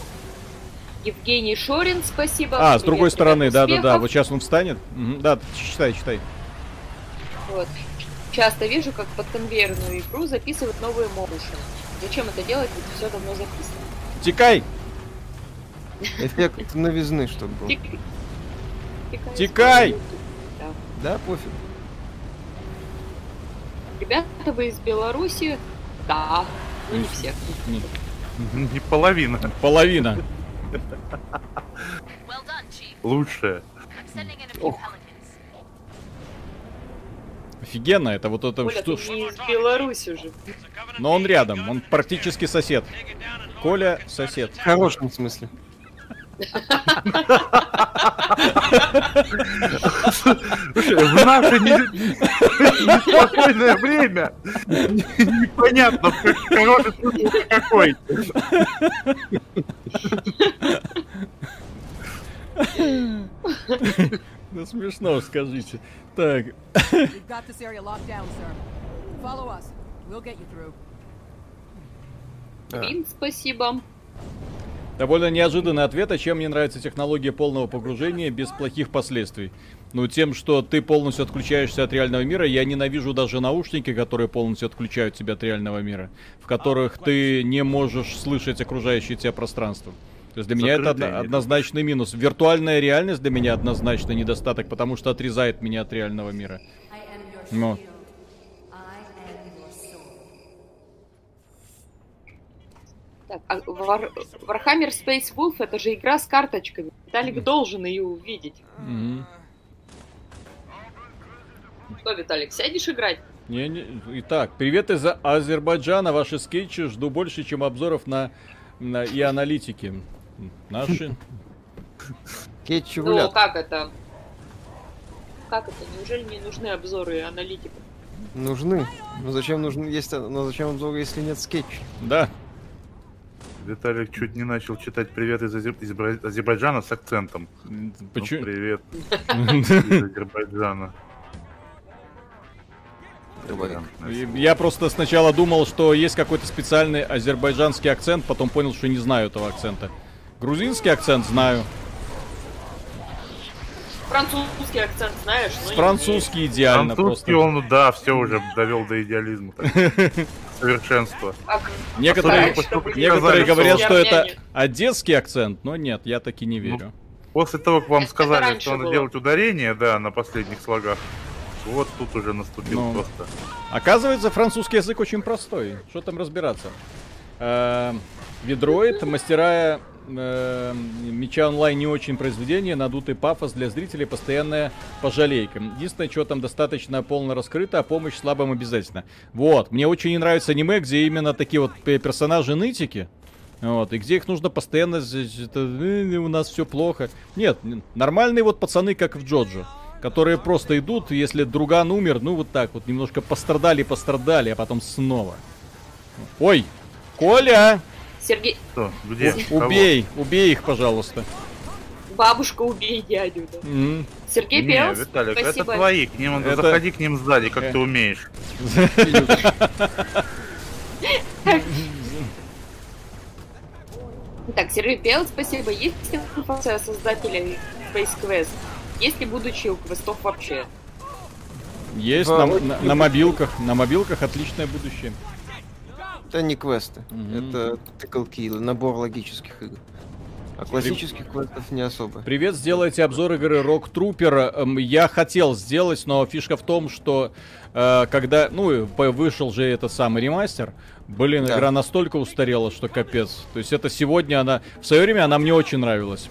Евгений Шорин, спасибо. А, с другой стороны, да-да-да. Вот сейчас он встанет. Мгм, Да, читай, читай. Вот. Часто вижу, как под конвейерную игру записывают новые моушены. Зачем это делать, ведь все давно записано. Тикай! Эффект новизны, чтобы был. Тикай! Да. Да, пофиг. Ребята, вы из Беларуси? Да. Ну, не все. Не- Не половина. Половина. Лучшее. Ох. Офигенно, это вот это Коля, что. ты не из Беларуси уже. Но он рядом, он практически сосед. Коля сосед. В хорошем смысле. Слушай, в наше не- неспокойное время непонятно, хороший смысл какой. Ну смешно, скажите. Так, We've got this area locked down, sir. Follow us. We'll get you through. Вин, спасибо. довольно неожиданный ответ, а чем мне нравится технология полного погружения без плохих последствий. Ну, тем, что ты полностью отключаешься от реального мира, я ненавижу даже наушники, которые полностью отключают тебя от реального мира, в которых ты не можешь слышать окружающее тебя пространство. То есть для меня это одно- однозначный минус. Виртуальная реальность для меня однозначно недостаток, потому что отрезает меня от реального мира. Ну. Так, а War- Warhammer Space Wolf это же игра с карточками. Виталик должен ее увидеть. Мгм. Что, Виталик, сядешь играть? Не, не, Итак, привет из Азербайджана. Ваши скетчи жду больше, чем обзоров на, на- и аналитики. Наши. Ну, как это? Как это? Неужели не нужны обзоры и аналитика? Нужны. Ну зачем нужны, есть, но зачем обзоры, если нет скетча? Да. Виталик чуть не начал читать «Привет из, Азер- из Бра- Азербайджана» с акцентом. Ну, Почему? привет из Азербайджана. Я просто сначала думал, что есть какой-то специальный азербайджанский акцент, потом понял, что не знаю этого акцента. Грузинский акцент знаю. Французский акцент знаешь, но не Французский идеально Французский просто. он, да, все уже довел до идеализма. умеет. А Некоторые, некоторые говорят, что это одесский акцент, но нет, я таки не верю. После того, как вам Это сказали, что надо было. делать ударение, да, на последних слогах, вот тут уже наступил Ну. просто. Оказывается, французский язык очень простой. Что там разбираться? Э, Видроид, мастера э, меча онлайн не очень произведение, надутый пафос для зрителей, постоянная пожалейка. Единственное, что там достаточно полно раскрыто, а помощь слабым обязательно. Вот, мне очень не нравится аниме, где именно такие вот пе- персонажи нытики, вот, и где их нужно постоянно... «Э, у нас все плохо. Нет, нормальные вот пацаны, как в Джоджо. Которые просто идут, если друган умер, ну вот так вот, немножко пострадали, пострадали, а потом снова. Ой, Коля, Сергей, Что, где? у- убей, убей их, пожалуйста. бабушка, убей дядю. да. М. Сергей? Не, Пелс, Виталик, это спасибо. твои, к ним, Это- заходи к ним сзади, как Э. ты умеешь. Так, Сергей Пелс, спасибо. Есть ли информация о создателе Space Quest? Есть ли будущее у квестов вообще? Есть на, на- на мобилках, на мобилках отличное будущее. Это не квесты. Мгм. Это тыкалки набор логических игр. А классических квестов не особо. Привет, сделайте обзор игры Rock Trooper. Эм, Я хотел сделать, но фишка в том, что э, когда, ну, вышел же этот самый ремастер, блин, Да. игра настолько устарела, что капец. То есть это сегодня она, в свое время она мне очень нравилась.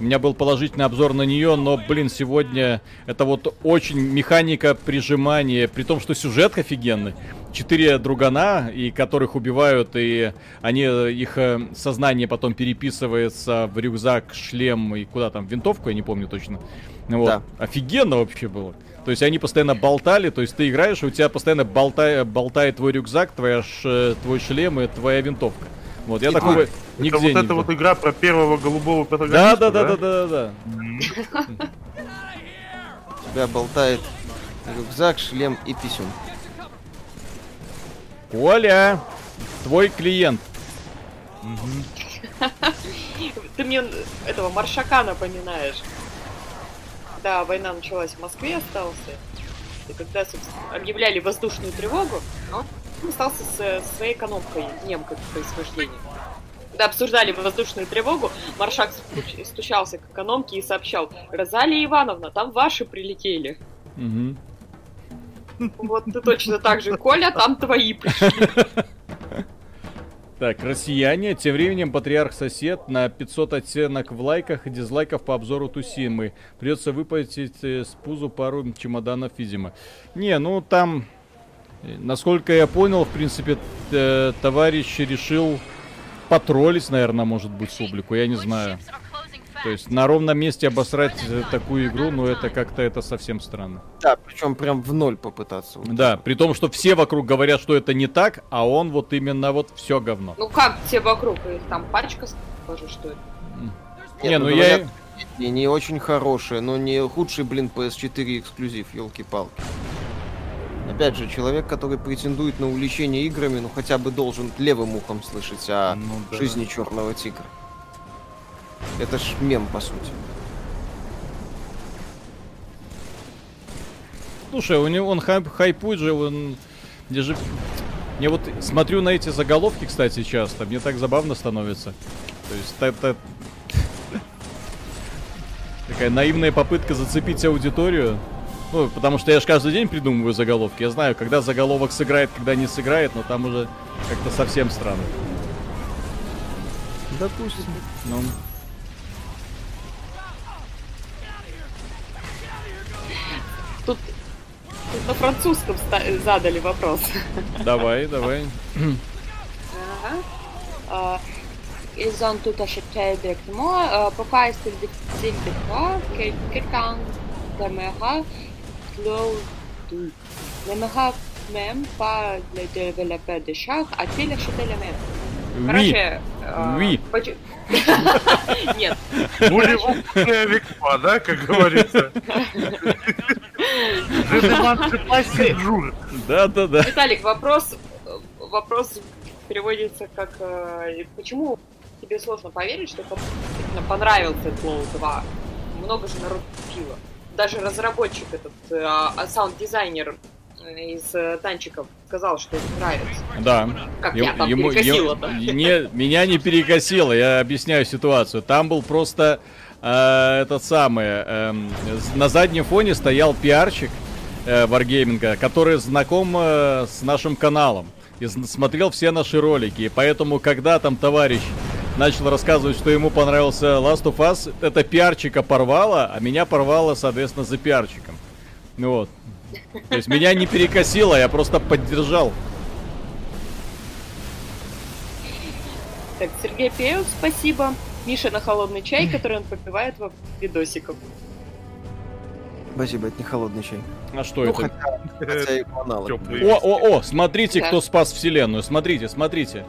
У меня был положительный обзор на нее, но, блин, сегодня это вот очень механика прижимания, при том, что сюжет офигенный. Четыре другана, и которых убивают, и они, э, их э, сознание потом переписывается в рюкзак, шлем и куда там, винтовку, я не помню точно. Вот. Да. Офигенно вообще было. То есть они постоянно болтали, то есть ты играешь, и у тебя постоянно болтай- болтает твой рюкзак, твоя ш- твой шлем и твоя винтовка. Вот, я такого Это нигде вот не эта видел. вот игра про первого голубого Да, протагониста, да, да, да, да, да. М. У тебя болтает рюкзак, шлем и писюн. Коля, твой клиент. Ты мне этого Маршака напоминаешь. Да, война началась в Москве, остался. И когда, собственно, объявляли воздушную тревогу, он остался с, своей экономкой, немкой по происхождению. Когда обсуждали воздушную тревогу, Маршак стуч- стучался к экономке и сообщал, «Розалия Ивановна, там ваши прилетели». Мгм. Вот ты точно так же, Коля, там твои пришли. Так, россияне. Тем временем патриарх-сосед на 500 оттенок в лайках и дизлайков по обзору Тусимы. Придется выплатить э, с пузу пару чемоданов, видимо. Не, ну там, насколько я понял, в принципе, товарищ решил потроллить, наверное, может быть, публику, я не знаю. То есть на ровном месте обосрать э, такую игру, ну это как-то это совсем странно. Да, причем прям в ноль попытаться. вот Да, при том, что все вокруг говорят, что это не так, а он вот именно вот все говно. Ну как все вокруг, их там пачка, скажи, что это. Не, ну ну, я... И не очень хорошие, но не худший, блин, PS4 эксклюзив, елки-палки. Опять же, человек, который претендует на увлечение играми, ну хотя бы должен левым ухом слышать о Ну да. жизни черного тигра. Это ж мем, по сути. Слушай, у него он хайп, хайпует же, он... Где же... Я вот смотрю на эти заголовки, кстати, часто, мне так забавно становится. То есть это... Такая наивная попытка зацепить аудиторию. Ну, потому что я же каждый день придумываю заголовки. Я знаю, когда заголовок сыграет, когда не сыграет, но там уже как-то совсем странно. Допустим. Ну, Тут, тут на французском ста- задали вопрос. давай, давай. Ага. Euh, Ils ont tout acheté directement. Euh, pourquoi est-il difficile de croire que quelqu'un demeurera clos n'aimera même pas le développeur de char, a-t-il acheté le même Oui. Короче, Oui. Нет, Нулевая векма, да, как говорится? Si jour. Да-да-да. Виталик, вопрос, э, вопрос переводится как э, почему тебе сложно поверить, что понравился Flow 2? Много же народ купило. Даже разработчик этот, э, а, саунд-дизайнер э, из э, танчиков сказал, что ему нравится. Да. Как Ему- я там ему- перекосила-то. ему- не, меня не перекосило, я объясняю ситуацию. Там был просто э, этот самый, з- на заднем фоне стоял пиарчик э, Wargaming, который знаком э, с нашим каналом и смотрел все наши ролики. И поэтому, когда там товарищ начал рассказывать, что ему понравился Last of Us, это пиарчика порвало, а меня порвало, соответственно, за пиарчиком. Ну вот. То есть меня не перекосило, я просто поддержал. Так, Сергей Пеев, спасибо. Миша на холодный чай, который он попивает во видосиках. Спасибо, это не холодный чай. А что Ну, это? хотя, хотя его аналог. Тёплый. О, о, о, смотрите, Да. кто спас вселенную. Смотрите, смотрите.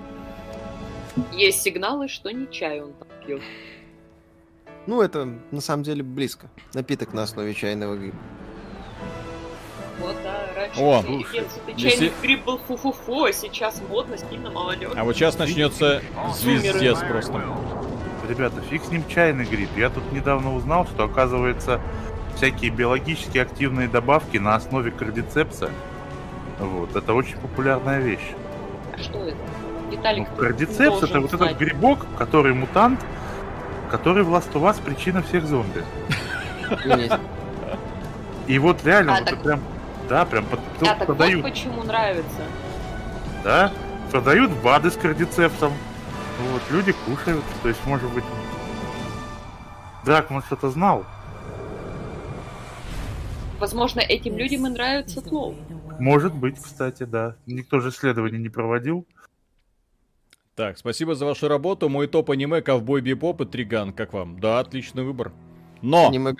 Есть сигналы, что не чай он там пьет. Ну, это на самом деле близко. Напиток на основе чайного гриба. Вот, да, раньше О, офигенский если- чайный гриб был фу-фу-фу, а сейчас модно, стильно, молодежь. А вот сейчас начнется звездец просто. Ребята, фиг с ним чайный гриб. Я тут недавно узнал, что оказывается всякие биологически активные добавки на основе кардицепса. Вот, это очень популярная вещь. А что это? Ну, Виталик, ты кардицепс это вот знать. этот грибок, который мутант, который в Last of Us причина всех зомби. И вот реально, А, вот так- прям, да, прям под- А, так продают, вот почему нравится. да, продают БАДы с кардицепсом. Вот, люди кушают, то есть, может быть, Дракман что-то знал. Возможно, этим людям и нравится тлоу. Может быть, кстати, да. Никто же исследований не проводил. Так, спасибо за вашу работу. Мой топ аниме Ковбой Бибоп и Триган. Как вам? Да, отличный выбор. Но, Аниме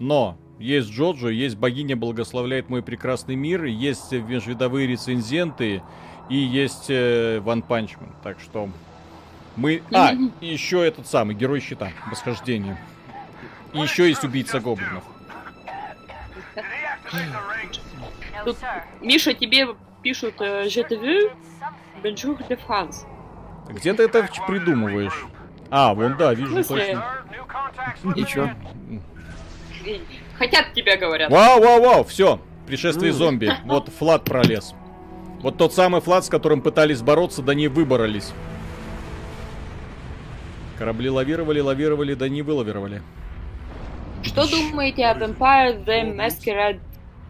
но, есть Джоджо, есть Богиня благословляет мой прекрасный мир, есть межвидовые рецензенты и есть One Punch Man. Так что мы... А, и еще этот самый, Герой Щита, Восхождение. И еще есть Убийца Гоблинов. Тут, Миша, тебе пишут «Je te bonjour de France». Где ты это придумываешь? А, вон да, вижу смысле? точно. И чё? Э, Хотят тебя, говорят. Вау, вау, вау, все. Пришествие зомби. Вот Флат пролез. Вот тот самый Флат, с которым пытались бороться, да не выборолись. Корабли лавировали, лавировали, да не вылавировали. Что думаете о Vampire the Masquerade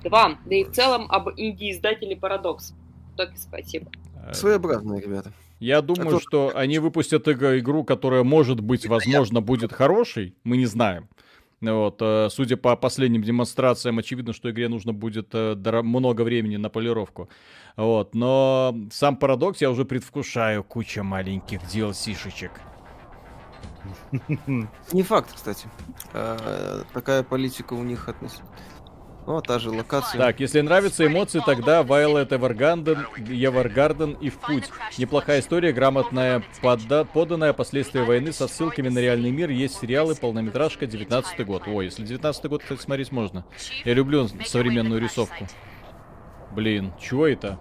2? Да и в целом об инди-издателе Paradox. Токи, спасибо. Э, Своеобразные ребята. Я думаю, Это- что они выпустят иг- игру, которая может быть, возможно, будет хорошей. Мы не знаем. Вот, э, судя по последним демонстрациям, очевидно, что игре нужно будет э, много времени на полировку. Вот, но сам парадокс я уже предвкушаю куча маленьких DLC-шечек. Не факт, кстати. А, такая политика у них относительно. Ну, та же локация. Так, если нравятся эмоции, тогда Violet Evergarden, Evergarden и в путь. Неплохая история, грамотная, пода- поданная последствия войны со ссылками на реальный мир. Есть сериалы, полнометражка, 19 год. Ой, если 19 год, кстати, смотреть можно. Я люблю современную рисовку. Блин, чего это?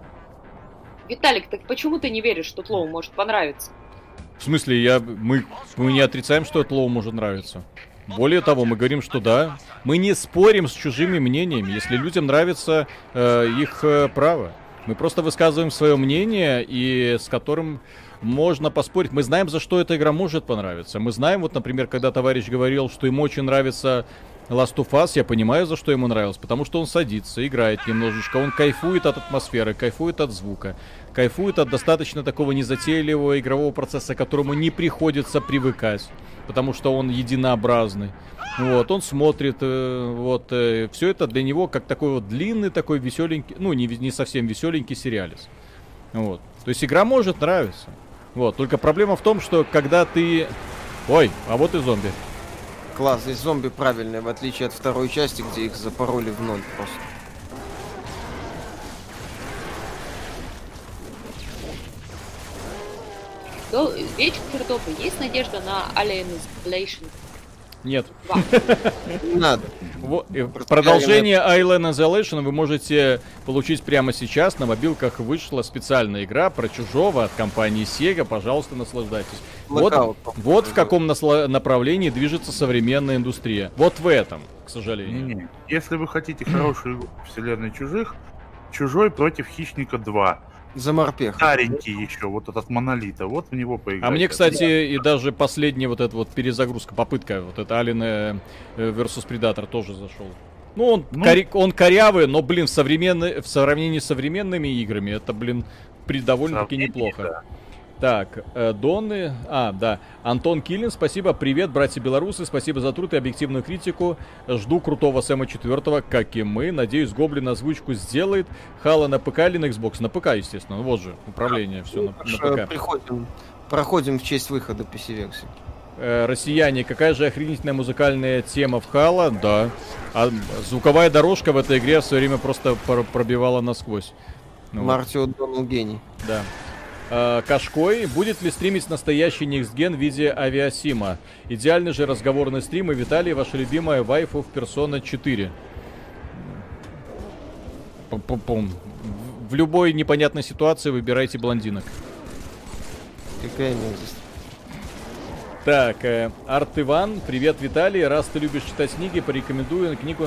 Виталик, так почему ты не веришь, что TLOU может понравиться? В смысле, я, мы, мы не отрицаем, что TLOU может нравиться. Более того, мы говорим, что да. Мы не спорим с чужими мнениями. Если людям нравится э, их э, право. Мы просто высказываем свое мнение, и с которым можно поспорить. Мы знаем, за что эта игра может понравиться. Мы знаем, вот, например, когда товарищ говорил, что ему очень нравится Last of Us, я понимаю, за что ему нравилось. Потому что он садится, играет немножечко, он кайфует от атмосферы, кайфует от звука, кайфует от достаточно такого незатейливого игрового процесса, к которому не приходится привыкать. Потому что он единообразный. Вот, он смотрит, э, вот, все это для него как такой вот длинный, такой веселенький, ну, не, не совсем веселенький сериалец. Вот. То есть игра может нравиться. Вот, только проблема в том, что когда ты... Ой, а вот и зомби. Класс, здесь зомби правильные, в отличие от второй части, где их запороли в ноль просто. Дол- Вечер добрый. Есть надежда на Alien Isolation? Нет. Не надо. Во- э, Продолжение Island Isolation вы можете получить прямо сейчас. На мобилках вышла специальная игра про чужого от компании Sega. Пожалуйста, наслаждайтесь. Вот, Blackout, вот в каком насла- направлении движется современная индустрия. Вот в этом, к сожалению. Не-не. Если вы хотите хорошую вселенной чужих, Чужой против Хищника 2. За морпех. Старенький еще, вот этот монолита, вот в него поиграть. А мне, кстати, и даже последняя вот эта вот перезагрузка, попытка, вот это Alien э, versus Predator тоже зашел. Ну, он, Ну. кори- он корявый, но, блин, в, современной- в сравнении с современными играми, это, блин, при довольно-таки неплохо. да. Так, э, Донны, а, да, Антон Киллин, спасибо, привет, братья белорусы, спасибо за труд и объективную критику. Жду крутого Сэма 4, как и мы. Надеюсь, Гоблин озвучку сделает. Хала на ПК или на Xbox? На ПК, естественно. Ну, Вот же, управление, все на, на Э, ПК. Приходим, проходим в честь выхода PC-версии. Э, россияне, какая же охренительная музыкальная тема в Хала? Да. А звуковая дорожка в этой игре все время просто пр- пробивала насквозь. Ну вот, Марти О'Доннелл гений. да. Э, Кашкой, будет ли стримить настоящий Gen в виде авиасима? Идеальный же разговорный стрим и Виталий, ваша любимая вайфу в Persona 4. Пум-пум-пум. В- В любой непонятной ситуации выбирайте блондинок. Какая мерзость. Так, э, Арт Иван, привет, Виталий. Раз ты любишь читать книги, порекомендую книгу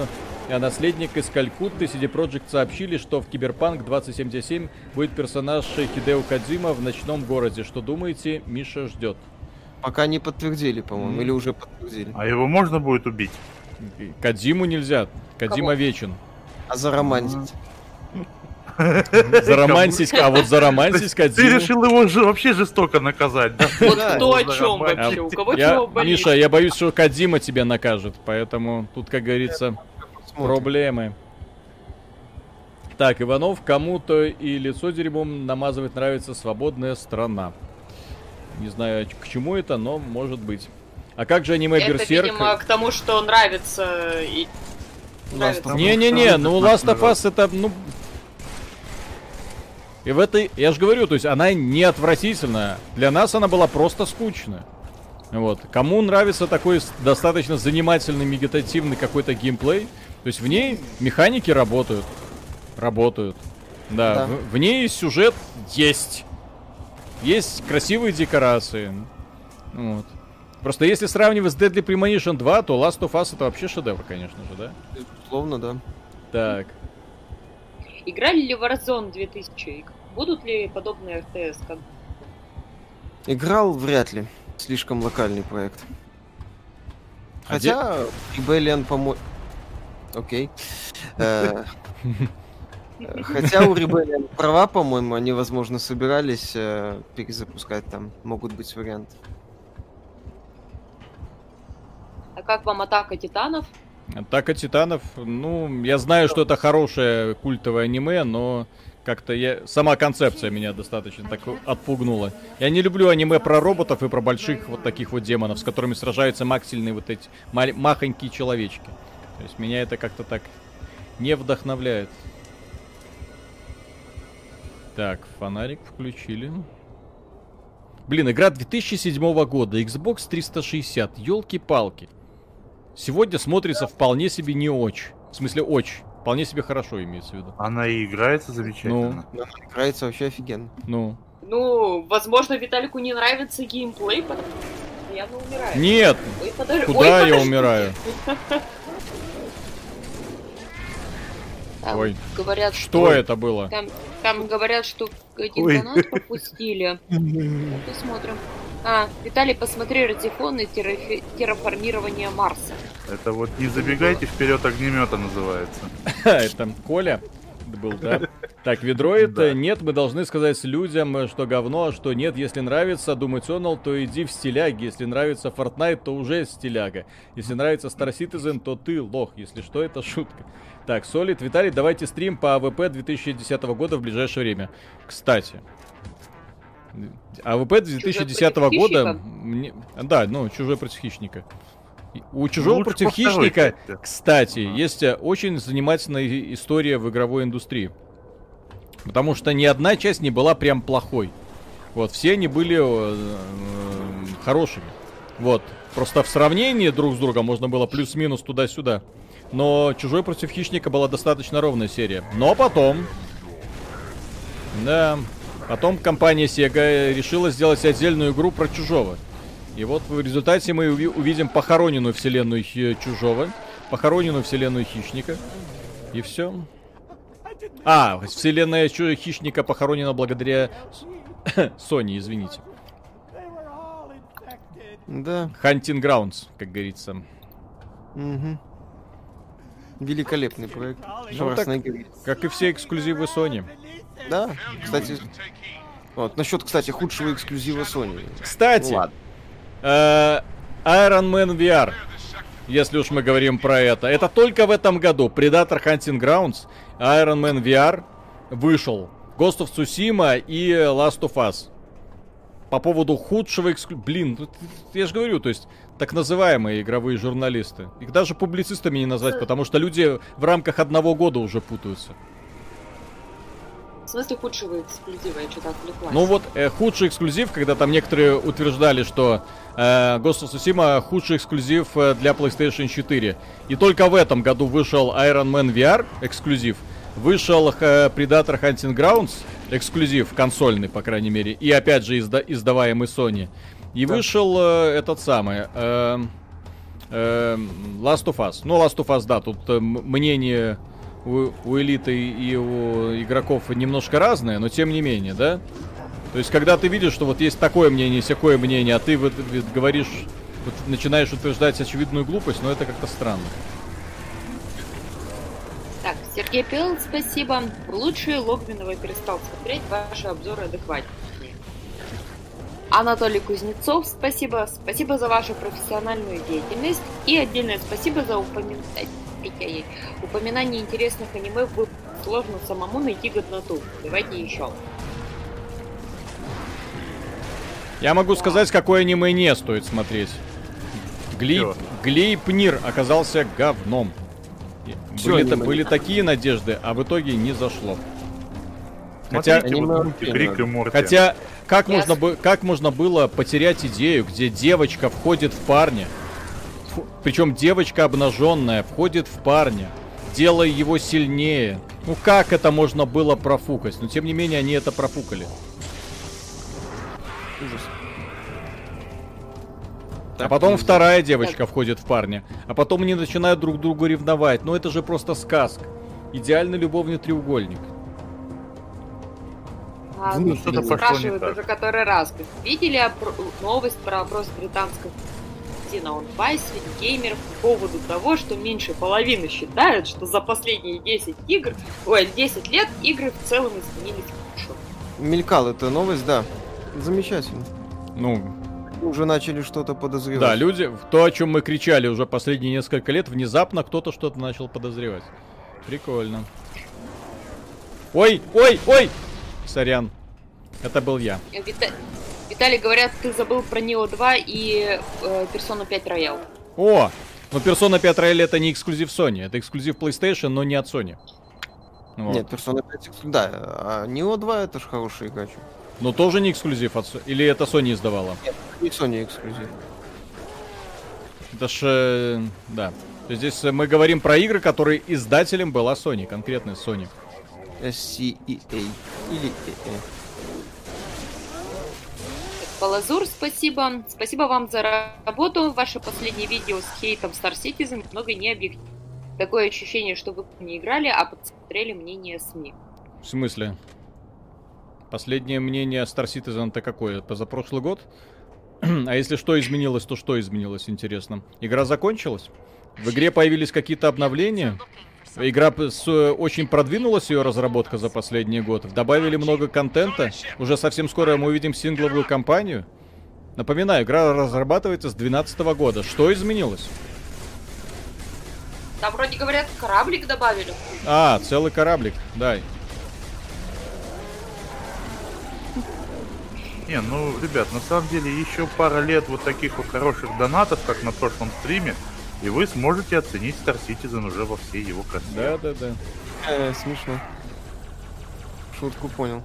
э, «Наследник из Калькутты». CD Projekt сообщили, что в Киберпанк 2077 будет персонаж Хидео Кадзима в ночном городе. Что думаете, Миша ждет? Пока не подтвердили, по-моему, М. или уже подтвердили. А его можно будет убить? Кадзиму нельзя. Кадзима вечен. А заромантить? Заромансить, а вот заромансить Ты Кадзиму... решил его же вообще жестоко наказать, да? Вот кто о его чем зарамать. вообще? У кого чего болит? Миша, я боюсь, что Кадзима тебя накажет, поэтому тут, как говорится... Посмотрим. Проблемы. Так, Иванов, кому-то и лицо дерьмом намазывать нравится свободная страна. Не знаю, к чему это, но может быть. А как же аниме Это, Берсерк? видимо, к тому, что нравится и... Last of Us. Не-не-не, ну Last of. Us это, ну... И в этой, я же говорю, то есть она не отвратительная. Для нас она была просто скучная. Вот. Кому нравится такой достаточно занимательный, медитативный какой-то геймплей, то есть в ней механики работают. Работают. Да, Да. В, в ней сюжет есть. Есть красивые декорации. Вот. Просто если сравнивать с Deadly Premonition 2, то Last of Us это вообще шедевр, конечно же, да? Безусловно, да. Так. Играли ли в Warzone 2000? Будут ли подобные РТС? Как... Играл вряд ли. Слишком локальный проект. А Хотя Rebellion, по-моему... Окей. Э, Хотя у Rebellion права, по-моему, они, возможно, собирались э, перезапускать там. Могут быть варианты. А как вам атака титанов? Атака титанов, ну, я знаю, что это хорошее культовое аниме, но как-то я... Сама концепция меня достаточно так отпугнула. Я не люблю аниме про роботов и про больших вот таких вот демонов, с которыми сражаются максильные вот эти мал- махонькие человечки. То есть меня это как-то так не вдохновляет. Так, фонарик включили. Блин, игра 2007 года, Xbox 360, елки-палки. Сегодня смотрится вполне себе не очень. В смысле, очень. Вполне себе хорошо имеется в виду. Она и играется замечательно. Но она играется вообще офигенно. Ну. Ну, возможно, Виталику не нравится геймплей, потому что явно умирает. Нет, Ой, подож- куда Ой, я подожди. умираю? Там Ой. говорят, Что это было? Там, там говорят, что один Ой. донат пропустили. Посмотрим. А, Виталий, посмотри радиофон и террафи- терраформирование Марса. Это вот не забегайте вперед огнемета называется. Это Коля был, да? Так, ведроид, Да. э, нет, мы должны сказать людям, что говно, а что нет. Если нравится Doom Eternal, то иди в стиляги. Если нравится Fortnite, то уже стиляга. Если нравится Star Citizen, то ты лох. Если что, это шутка. Так, Солид, Виталий, давайте стрим по АВП 2010 года в ближайшее время. Кстати. АВП 2010 против года... мне- Да, ну, чужой против хищника. У чужого Лучше против хищника, части. кстати, Ага. есть э, очень занимательная история в игровой индустрии. Потому что ни одна часть не была прям плохой. Вот, все они были э, э, хорошими. Вот. Просто в сравнении друг с другом можно было плюс-минус туда-сюда. Но Чужой против Хищника была достаточно ровная серия. Но потом... Да, потом компания Sega решила сделать отдельную игру про Чужого. И вот в результате мы уви- увидим похороненную вселенную Хи- Чужого, похороненную вселенную Хищника. И все. А, вселенная Хищника похоронена благодаря с- Sony, извините. Да. Hunting Grounds, как говорится. Мгм. Великолепный проект. Ну, игра. Как и все эксклюзивы Sony. Да, кстати. Вот, насчет, кстати, худшего эксклюзива Sony. Кстати, Ну ладно. Э, Iron Man VR, если уж мы говорим про это, это только в этом году. Predator Hunting Grounds, Iron Man VR вышел. Ghost of Tsushima и Last of Us. По поводу худшего эксклю... Блин, тут- я же говорю, то есть так называемые игровые журналисты. Их даже публицистами не назвать, потому что люди в рамках одного года уже путаются. В смысле худшего эксклюзива, я что-то отвлеклась. Ну вот, э, худший эксклюзив, когда там некоторые утверждали, что э, Ghost of Tsushima худший эксклюзив э, для PlayStation 4. И только в этом году вышел Iron Man VR эксклюзив, вышел э, Predator Hunting Grounds эксклюзив, консольный, по крайней мере, и опять же изда- издаваемый Sony. И Да. вышел э, этот самый... э, э, Last of Us. Ну, Last of Us, да, тут э, мнение у, у элиты и у игроков немножко разное, но тем не менее, да? То есть, когда ты видишь, что вот есть такое мнение, всякое мнение, а ты вот, вот говоришь, вот начинаешь утверждать очевидную глупость, но это как-то странно. Так, Сергей Пел, спасибо. Лучшие Логвинова перестал смотреть, ваши обзоры адекватнее. Анатолий Кузнецов, спасибо. Спасибо за вашу профессиональную деятельность. И отдельное спасибо за упоминание, упоминание интересных аниме. Вы сложно самому найти годноту. Давайте еще. Я могу сказать, какое аниме не стоит смотреть. Глип, Чё? Глейпнир оказался говном. И Всё Были, аниме. были такие надежды, а в итоге не зашло. Хотя, Смотрите, вот аниме мультик вообще Рик и надо. Морти. хотя как, Я можно, как можно было потерять идею, где девочка входит в парня, причем девочка обнаженная входит в парня, делая его сильнее. Ну как это можно было профукать? Но тем не менее они это профукали. Ужас. А потом вторая девочка входит в парня. А потом они начинают друг другу ревновать. Ну это же просто сказка. Идеальный любовный треугольник. А, Ну, что-то пошло не спрашивают так. уже который раз. Видели опро- новость про опрос британского магазина On Vice геймеров по поводу того, что меньше половины считают, что за последние 10 игр, ой, 10 лет игры в целом изменились к лучшему. Мелькал эта новость, да. Замечательно. Ну, Уже начали что-то подозревать. да, люди, то, о чем мы кричали уже последние несколько лет, внезапно кто-то что-то начал подозревать. Прикольно. Ой, ой, ой! Сорян. Это был я. Вита- Виталий, говорят, ты забыл про Neo 2 и э, Persona 5 Royal. О! Ну, Persona 5 Royal это не эксклюзив Sony, это эксклюзив PlayStation, но не от Sony. Вот. Нет, Persona 5 эксклюзив. Да, а Neo 2 это ж хорошая игра. Но тоже не эксклюзив от Sony. Или это Sony издавала? Не Sony эксклюзив. Это ж, э, да. То есть Здесь мы говорим про игры, которые издателем была Sony, конкретно Sony. SCEA. Или EA. Балазур, спасибо. Спасибо вам за работу. Ваше последнее видео с хейтом Star Citizen много не объективно. Такое ощущение, что вы не играли, а подсмотрели мнение СМИ. В смысле? Последнее мнение Star Citizen это какое? Позапрошлый год? а если что изменилось, то что изменилось, интересно? Игра закончилась? В игре появились какие-то обновления? Игра с- очень продвинулась, ее разработка за последний год. Добавили много контента. Уже совсем скоро мы увидим сингловую кампанию. Напоминаю, игра разрабатывается с 2012 года. Что изменилось? Там вроде говорят, кораблик добавили. А, целый кораблик, дай. Не, ну, ребят, на самом деле еще пара лет вот таких вот хороших донатов, как на прошлом стриме, и вы сможете оценить Star Citizen уже во всей его красе. Да, да, да. Э, смешно. Шутку понял.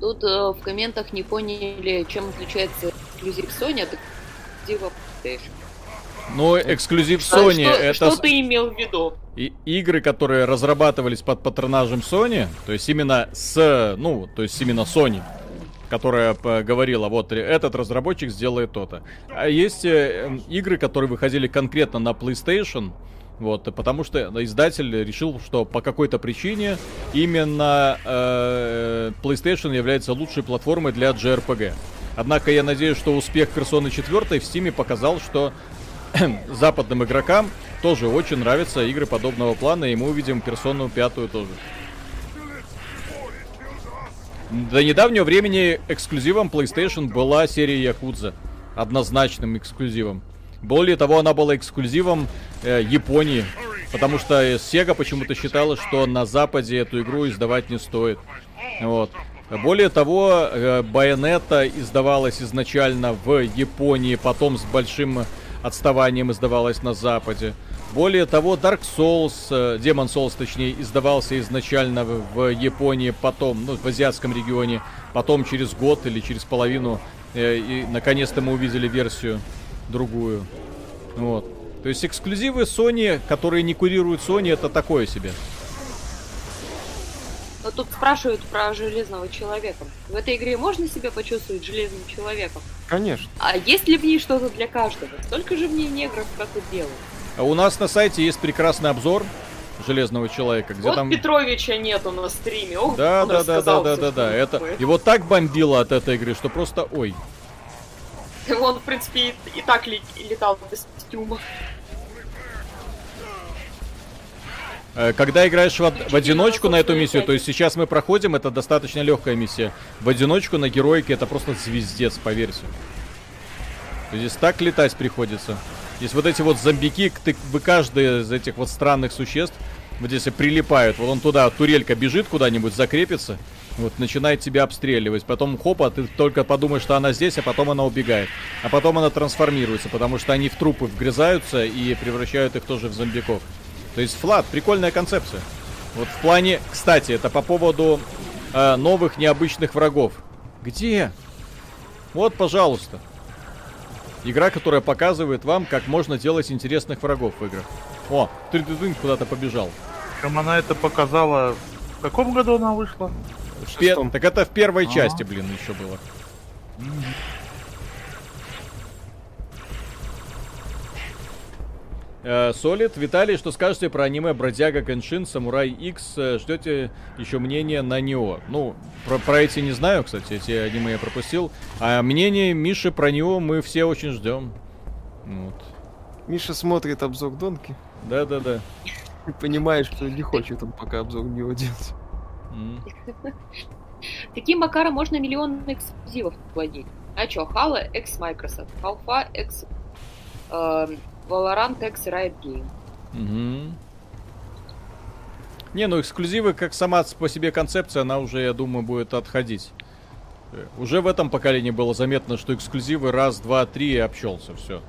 Тут э, в комментах не поняли, чем отличается эксклюзив Sony от эксклюзива PlayStation. Ну, эксклюзив Что- Sony что, это что ты имел в виду? и- игры, которые разрабатывались под патронажем Sony, то есть именно с, ну, то есть именно Sony, которая говорила, вот э, этот разработчик сделает то-то. А есть э, эм, игры, которые выходили конкретно на PlayStation, вот, потому что издатель решил, что по какой-то причине именно э, PlayStation является лучшей платформой для JRPG. Однако я надеюсь, что успех Persona 4 в Steam показал, что западным игрокам тоже очень нравятся игры подобного плана, и мы увидим персону пятую тоже. До недавнего времени эксклюзивом PlayStation была серия Якудза. Однозначным эксклюзивом. Более того, она была эксклюзивом э, Японии. Потому что э, Sega почему-то считала, что на Западе эту игру издавать не стоит. Вот. Более того, э, Байонета издавалась изначально в Японии, потом с большим отставанием издавалась на Западе. Более того, Dark Souls, э, Demon Souls, точнее, издавался изначально в, в Японии, потом, ну, в азиатском регионе, потом через год или через половину, э, и наконец-то мы увидели версию другую. Вот. То есть эксклюзивы Sony, которые не курируют Sony, это такое себе. Но тут спрашивают про Железного Человека. В этой игре можно себя почувствовать Железным Человеком? Конечно. А есть ли в ней что-то для каждого? Столько же в ней негров, как и белых. У нас на сайте есть прекрасный обзор Железного Человека, где вот там... Петровича нету на стриме. Ох, Да, да, да, да, да, да, да. Это его так бомбило от этой игры, что просто ой. Он, в принципе, и, и так ли- летал без костюма. Э, Когда играешь в, в одиночку на эту миссию, то есть сейчас мы проходим, это достаточно легкая миссия. В одиночку на героике это просто звездец, поверьте. Здесь так летать приходится. Здесь вот эти вот зомбики, ты, вы каждый из этих вот странных существ, вот если прилипают, вот он туда, турелька бежит куда-нибудь, закрепится, вот, начинает тебя обстреливать. Потом хопа, ты только подумаешь, что она здесь, а потом она убегает. А потом она трансформируется, потому что они в трупы вгрызаются и превращают их тоже в зомбиков. То есть флат, прикольная концепция. Вот в плане, кстати, это по поводу э, новых необычных врагов. Где? Вот, пожалуйста. Игра, которая показывает вам, как можно делать интересных врагов в играх. О, ты куда-то побежал. Причем она это показала... В каком году она вышла? В пе-. Так это в первой А. части, блин, еще было. Э, Солид, Виталий, что скажете про аниме Бродяга Кеншин, Самурай X? Э, Ждете еще мнение на него? Ну, про, про эти не знаю, кстати, эти аниме я пропустил. А мнение Миши про него мы все очень ждем. Вот. Миша смотрит обзор Донки Да-да-да. и понимает, что не хочет он пока обзор него делать. М. Таким макаром можно миллион эксклюзивов плодить. А чё, Halo X Microsoft, Alpha X э, Valorant X Riot Game. Мгм. Не, ну эксклюзивы, как сама по себе концепция, она уже, я думаю, будет отходить. Э, Уже в этом поколении было заметно, что эксклюзивы раз, два, три и общался, все.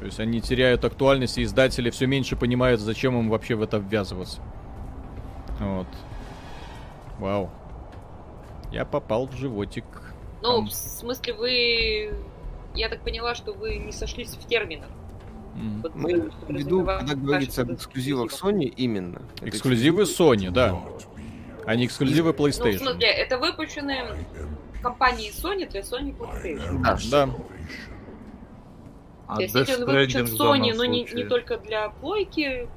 То есть они теряют актуальность, и издатели все меньше понимают, зачем им вообще в это ввязываться. Вот. Вау. Я попал в животик. Ну, Там. в смысле, вы... Я так поняла, что вы не сошлись в терминах. Вот Мы вы в виду, когда говорится об эксклюзивах. Sony, именно. Эксклюзивы Sony, да. А не эксклюзивы Ну, в PlayStation. смысле, это выпущены компанией Sony для Sony PlayStation. Да. Да. А То есть, если он выпущен Sony, но не, не только для плойки,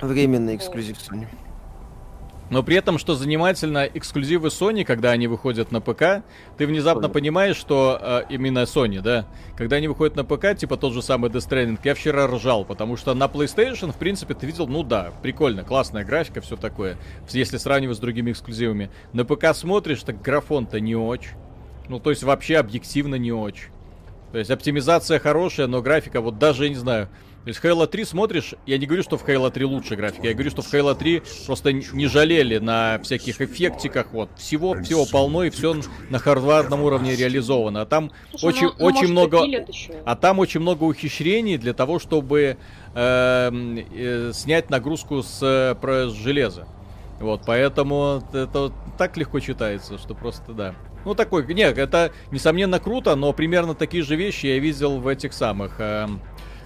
Временный эксклюзив Sony. Но при этом, что занимательно, эксклюзивы Sony, когда они выходят на ПК, ты внезапно Sony. понимаешь, что э, именно Sony, да, когда они выходят на ПК, типа тот же самый Death Stranding, я вчера ржал, потому что на PlayStation, в принципе, ты видел, ну да, прикольно, классная графика, все такое, если сравнивать с другими эксклюзивами. На ПК смотришь, так графон-то не очень. Ну, то есть вообще объективно не очень. То есть оптимизация хорошая, но графика, вот даже, я не знаю, то есть Halo 3 смотришь, я не говорю, что в Halo 3 лучше графика, я говорю, что в Halo 3 просто не жалели на всяких эффектиках, вот, всего, всего полно и все на хардварном уровне реализовано, а там Слушай, очень, ну, ну, очень может, много, а там очень много ухищрений для того, чтобы эм, э, снять нагрузку с, э, про- с железа. Вот, поэтому это так легко читается, что просто да. Ну, такой, нет, это, несомненно, круто, но примерно такие же вещи я видел в этих самых, эм,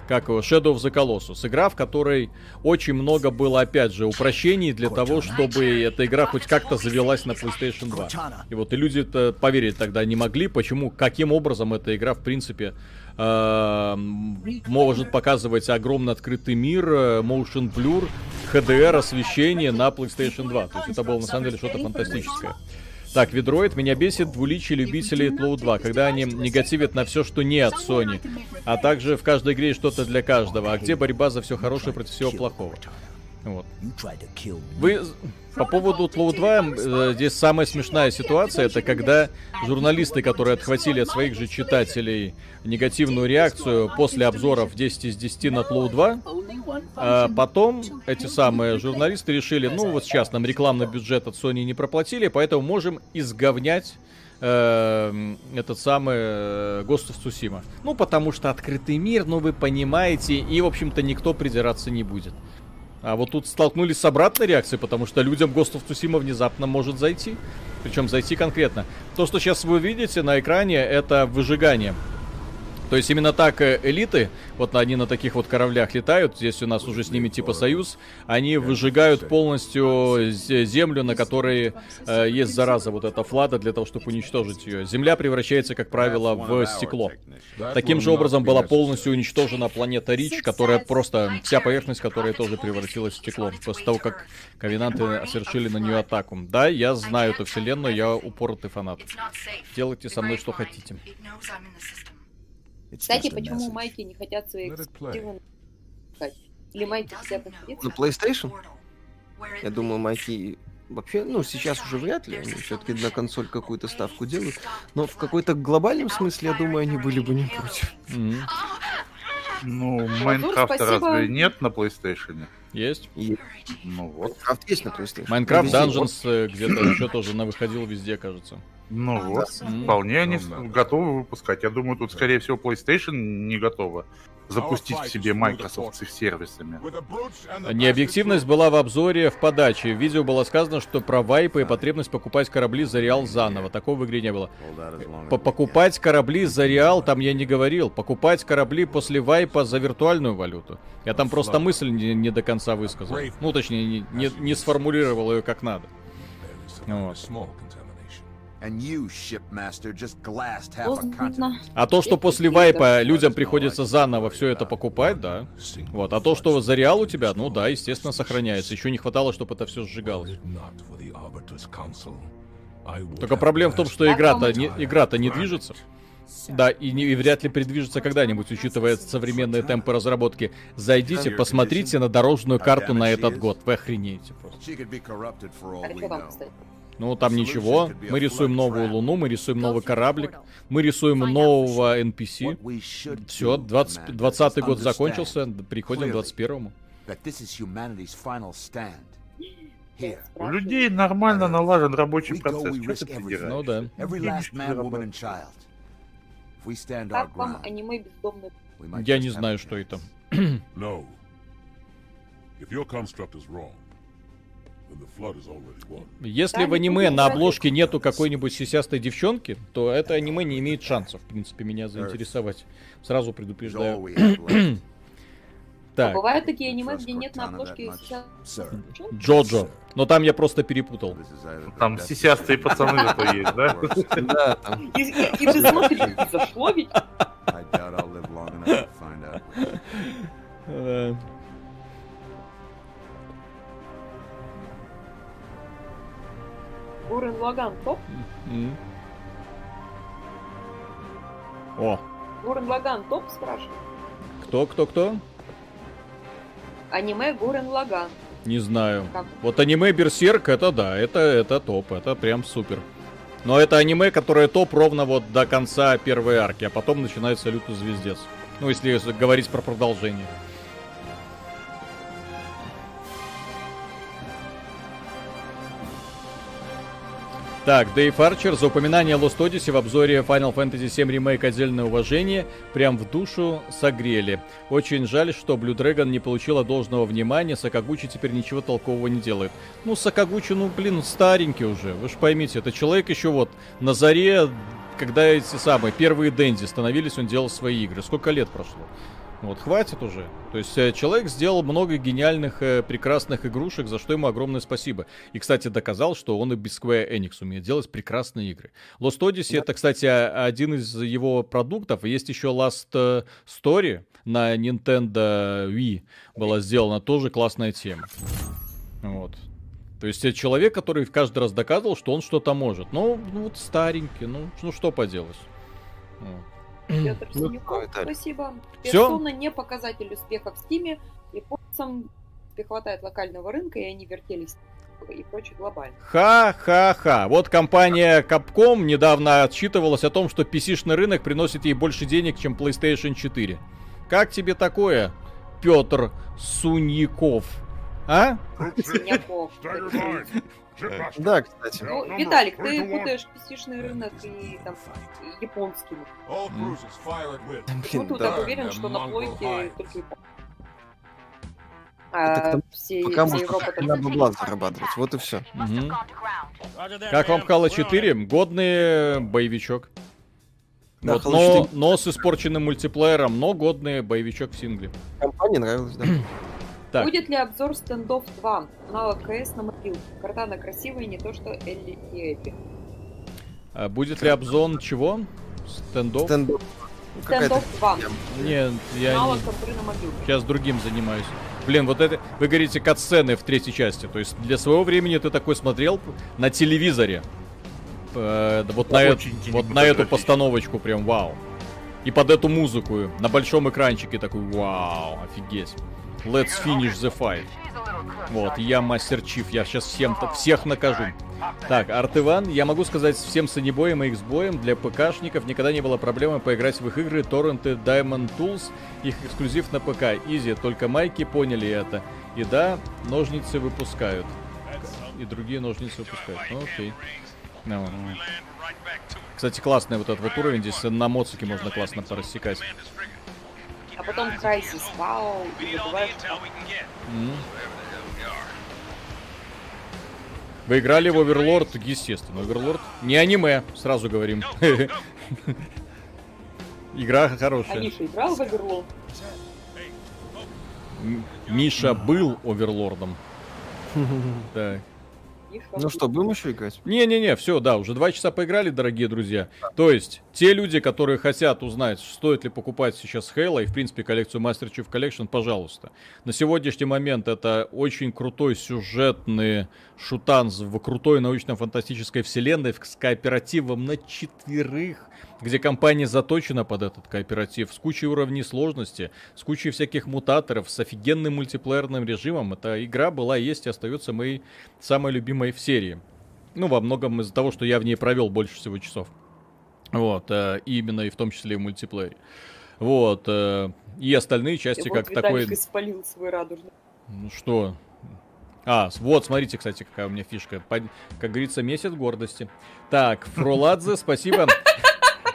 как его, Shadow of the Colossus. Игра, в которой очень много было, опять же, упрощений для того, чтобы эта игра хоть как-то завелась на PlayStation 2. И вот и люди-то поверить тогда не могли, почему, каким образом эта игра, в принципе, э, может показывать огромный открытый мир, э, motion blur, HDR освещение на PlayStation 2. То есть это было на самом деле что-то фантастическое. Так, Ведроид, меня бесит двуличие любителей Тлоу 2, когда они негативят на все, что не от Sony. А также в каждой игре что-то для каждого. А где борьба за все хорошее против всего плохого? Вот. Вы по поводу Тлоу 2, э, здесь самая смешная ситуация, это когда журналисты, которые отхватили от своих же читателей негативную реакцию после обзоров 10 из 10 на Тлоу 2, а потом эти самые журналисты решили, ну вот сейчас нам рекламный бюджет от Sony не проплатили, поэтому можем изговнять э, этот самый э, Ghost of Tsushima. Ну, потому что открытый мир, ну вы понимаете, и, в общем-то, никто придираться не будет. А вот тут столкнулись с обратной реакцией, потому что людям Ghost of Tsushima внезапно может зайти. Причем зайти конкретно. То, что сейчас вы видите на экране, это выжигание. То есть именно так э, элиты, вот они на таких вот кораблях летают, здесь у нас уже с ними типа союз, они выжигают полностью землю, на которой э, есть зараза вот эта флада для того, чтобы уничтожить ее. Земля превращается, как правило, в стекло. Таким же образом была полностью уничтожена планета Рич, которая просто, вся поверхность которой тоже превратилась в стекло, после того, как ковенанты совершили на нее атаку. Да, я знаю эту вселенную, я упоротый фанат. Делайте со мной что хотите. Кстати, почему майки не хотят свои эксклюзивы? Или майки находиться? На PlayStation? Я думаю, майки вообще, ну, сейчас уже вряд ли, они все-таки на консоль какую-то ставку делают. Но в какой-то глобальном смысле, я думаю, они были бы не против. Мгм. Ну, Майнкрафта разве нет на PlayStation? Есть. И Ну вот. Minecraft есть на PlayStation. Майнкрафт. Dungeons э, где-то еще тоже на выходил везде, кажется. Ну вот. М. Вполне они с- готовы выпускать. Я думаю, тут, скорее всего, PlayStation не готова запустить к себе Microsoft с их сервисами. Необъективность была в обзоре в подаче. В видео было сказано, что про вайпы и потребность покупать корабли за реал заново. Такого в игре не было. По- Покупать корабли за реал там я не говорил. Покупать корабли после вайпа за виртуальную валюту. Я там просто мысль не, не до конца высказал. Ну, точнее, не, не- не сформулировал ее как надо. Вот. А то, что после вайпа людям приходится заново все это покупать, да. Вот. А то, что за реал у тебя, ну да, естественно, сохраняется. Еще не хватало, чтобы это все сжигалось. Только проблема в том, что игра-то не, игра-то не движется. Да, и, не, и вряд ли придвижется когда-нибудь, учитывая современные темпы разработки. Зайдите, посмотрите на дорожную карту на этот год. Вы охренеете просто. Ну, там ничего. Мы рисуем новую луну, мы рисуем новый кораблик, мы рисуем нового NPC. Все, do, 20, Commander, 20 is год закончился, приходим к 21-му. That this is humanity's final stand. Here. У людей нормально налажен рабочий процесс. ты? Ну да. Как вам аниме бездомный? Я не знаю, что это. Если в аниме на обложке нету какой-нибудь сисястой девчонки, то это аниме не имеет шансов, в принципе, меня заинтересовать. Сразу предупреждаю. left. А Так, бывают такие аниме, где нет на обложке. Джоджо. Но там я просто перепутал. Там сисястые пацаны зато есть, да? ты смотришь, и зашло ведь? Лаган топ? м. О, Гурен Лаган топ, спрашиваю? кто, кто, кто? Аниме Гурен Лаган. Не знаю. Как? Вот аниме Берсерк, это да, это, это топ, это прям супер. Но это аниме, которое топ ровно вот до конца первой арки, а потом начинается лютый звездец. Ну, если говорить про продолжение. Так, Дэйв Арчер за упоминание Lost Odyssey в обзоре Final Fantasy VII Remake отдельное уважение. Прям в душу согрели. Очень жаль, что Blue Dragon не получила должного внимания. Сакагучи теперь ничего толкового не делает. Ну, Сакагучи, ну, блин, старенький уже. Вы же поймите, это человек еще вот на заре, когда эти самые первые Дэнди становились, он делал свои игры. Сколько лет прошло? Вот, хватит уже. То есть э, человек сделал много гениальных, э, прекрасных игрушек, за что ему огромное спасибо. И, кстати, доказал, что он и без Square Enix умеет делать прекрасные игры. Lost Odyssey Да. это, кстати, один из его продуктов. Есть еще Last э, Story на Nintendo Wii была сделана, тоже классная тема. Вот. То есть человек, который каждый раз доказывал, что он что-то может. Ну, ну вот старенький, ну, ну что поделать. Вот. Петр Ну, Синюков, спасибо. Персона не показатель успеха в Стиме. Японцам не хватает локального рынка, и они вертелись и прочее глобально. Ха-ха-ха. Вот компания Capcom недавно отчитывалась о том, что PC-шный рынок приносит ей больше денег, чем PlayStation 4. Как тебе такое, Петр Суньяков? А? Синяков. Да, кстати. Ну, Виталик, ты путаешь PC-шный рынок и там и японский. Ну, Блин, тут да. так уверен, что на плойке только А все, Пока вся можно на бабла зарабатывать. Вот и все. Как вам Halo 4? Годный боевичок. Да, Вот, Halo но, 4. но с испорченным мультиплеером, но годный боевичок в сингле. Компании нравилось, да. Так. Будет ли обзор стендов 2? Аналог КС на мобилке. Картана красивая, не то что Элли и Эпи. А будет ли обзон чего? Стендов? Стендов. Ну, какая-то Стендов 2. Нет, я не... На мобилке. Сейчас другим занимаюсь. Блин, вот это... Вы говорите катсцены в третьей части. То есть для своего времени ты такой смотрел на телевизоре. Э, вот, на, э- вот на эту постановочку прям вау. И под эту музыку на большом экранчике такой вау, офигеть. Let's finish the fight. Вот, я мастер Чиф, я сейчас всем всех накажу. Так, Арт Иван, я могу сказать всем санебоем и Xboем, для ПКшников никогда не было проблемы поиграть в их игры, торренты, Diamond Tools, их эксклюзив на ПК, Изи, только майки поняли это. И да, ножницы выпускают. И другие ножницы выпускают. Ну, окей. Ну. Кстати, классный вот этот вот уровень, здесь на моцике можно классно порассекать. А потом Crysis. Вау. И забываешь, М. Вы играли в Оверлорд? Естественно, Оверлорд не аниме, сразу говорим. Игра А хорошая. Миша играл в Оверлорд? Миша был Оверлордом. Так. Ну что, будем еще играть? Не-не-не, все, да, уже два часа поиграли, дорогие друзья. То есть, те люди, которые хотят узнать, стоит ли покупать сейчас Halo и, в принципе, коллекцию Master Chief Collection, пожалуйста. На сегодняшний момент это очень крутой сюжетный шутан в крутой научно-фантастической вселенной с кооперативом на четверых, где компания заточена под этот кооператив, с кучей уровней сложности, с кучей всяких мутаторов, с офигенным мультиплеерным режимом. Эта игра была, есть и остается моей самой любимой в серии. Ну, во многом из-за того, что я в ней провел больше всего часов. Вот, э, именно и в том числе и в мультиплеере. Вот, э, и остальные части, И как вот такой... Испалил свой радужный. Ну что? А, вот, смотрите, кстати, какая у меня фишка. Как говорится, месяц гордости. Так, Фроладзе, спасибо.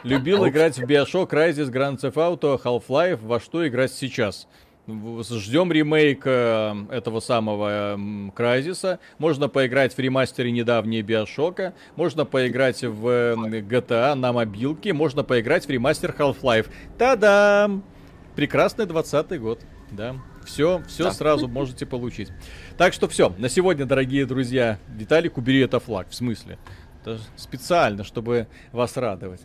Любил играть в Bioshock, Crysis, Grand Theft Auto, Half-Life. Во что играть сейчас? Ждем ремейк э, этого самого эм, Crysis. Можно поиграть в ремастере недавней Биошока. Можно поиграть в э, GTA на мобилке. Можно поиграть в ремастер Half-Life. Та-дам! Прекрасный 20 год. Да. Все, все Да. сразу можете получить. Так что все, на сегодня, дорогие друзья. Виталик, убери это флаг. В смысле? Это специально, чтобы вас радовать.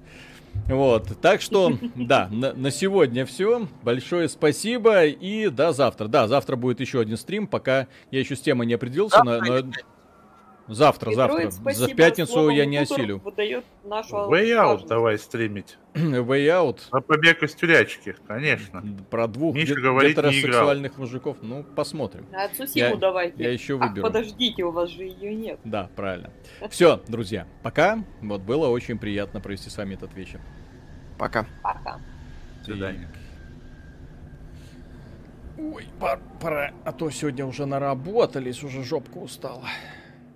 Вот, так что, да, на, на сегодня все. Большое спасибо и до завтра. Да, завтра будет еще один стрим, пока я еще с темой не определился. но- но- Завтра, завтра. Metroid, За спасибо, в пятницу я не осилю. Выдает нашу Way Out давай стримить. Way Out. На побег из тюрячки, конечно. Про двух Миша говорит, гетеросексуальных мужиков. Ну, посмотрим. А Цусиму Я- давайте. я еще Ах, выберу. подождите, у вас же ее нет. Да, правильно. Все, друзья, пока. Вот было очень приятно провести с вами этот вечер. Пока. Пока. До свидания. Ой, пора, а то сегодня уже наработались, уже жопка устала.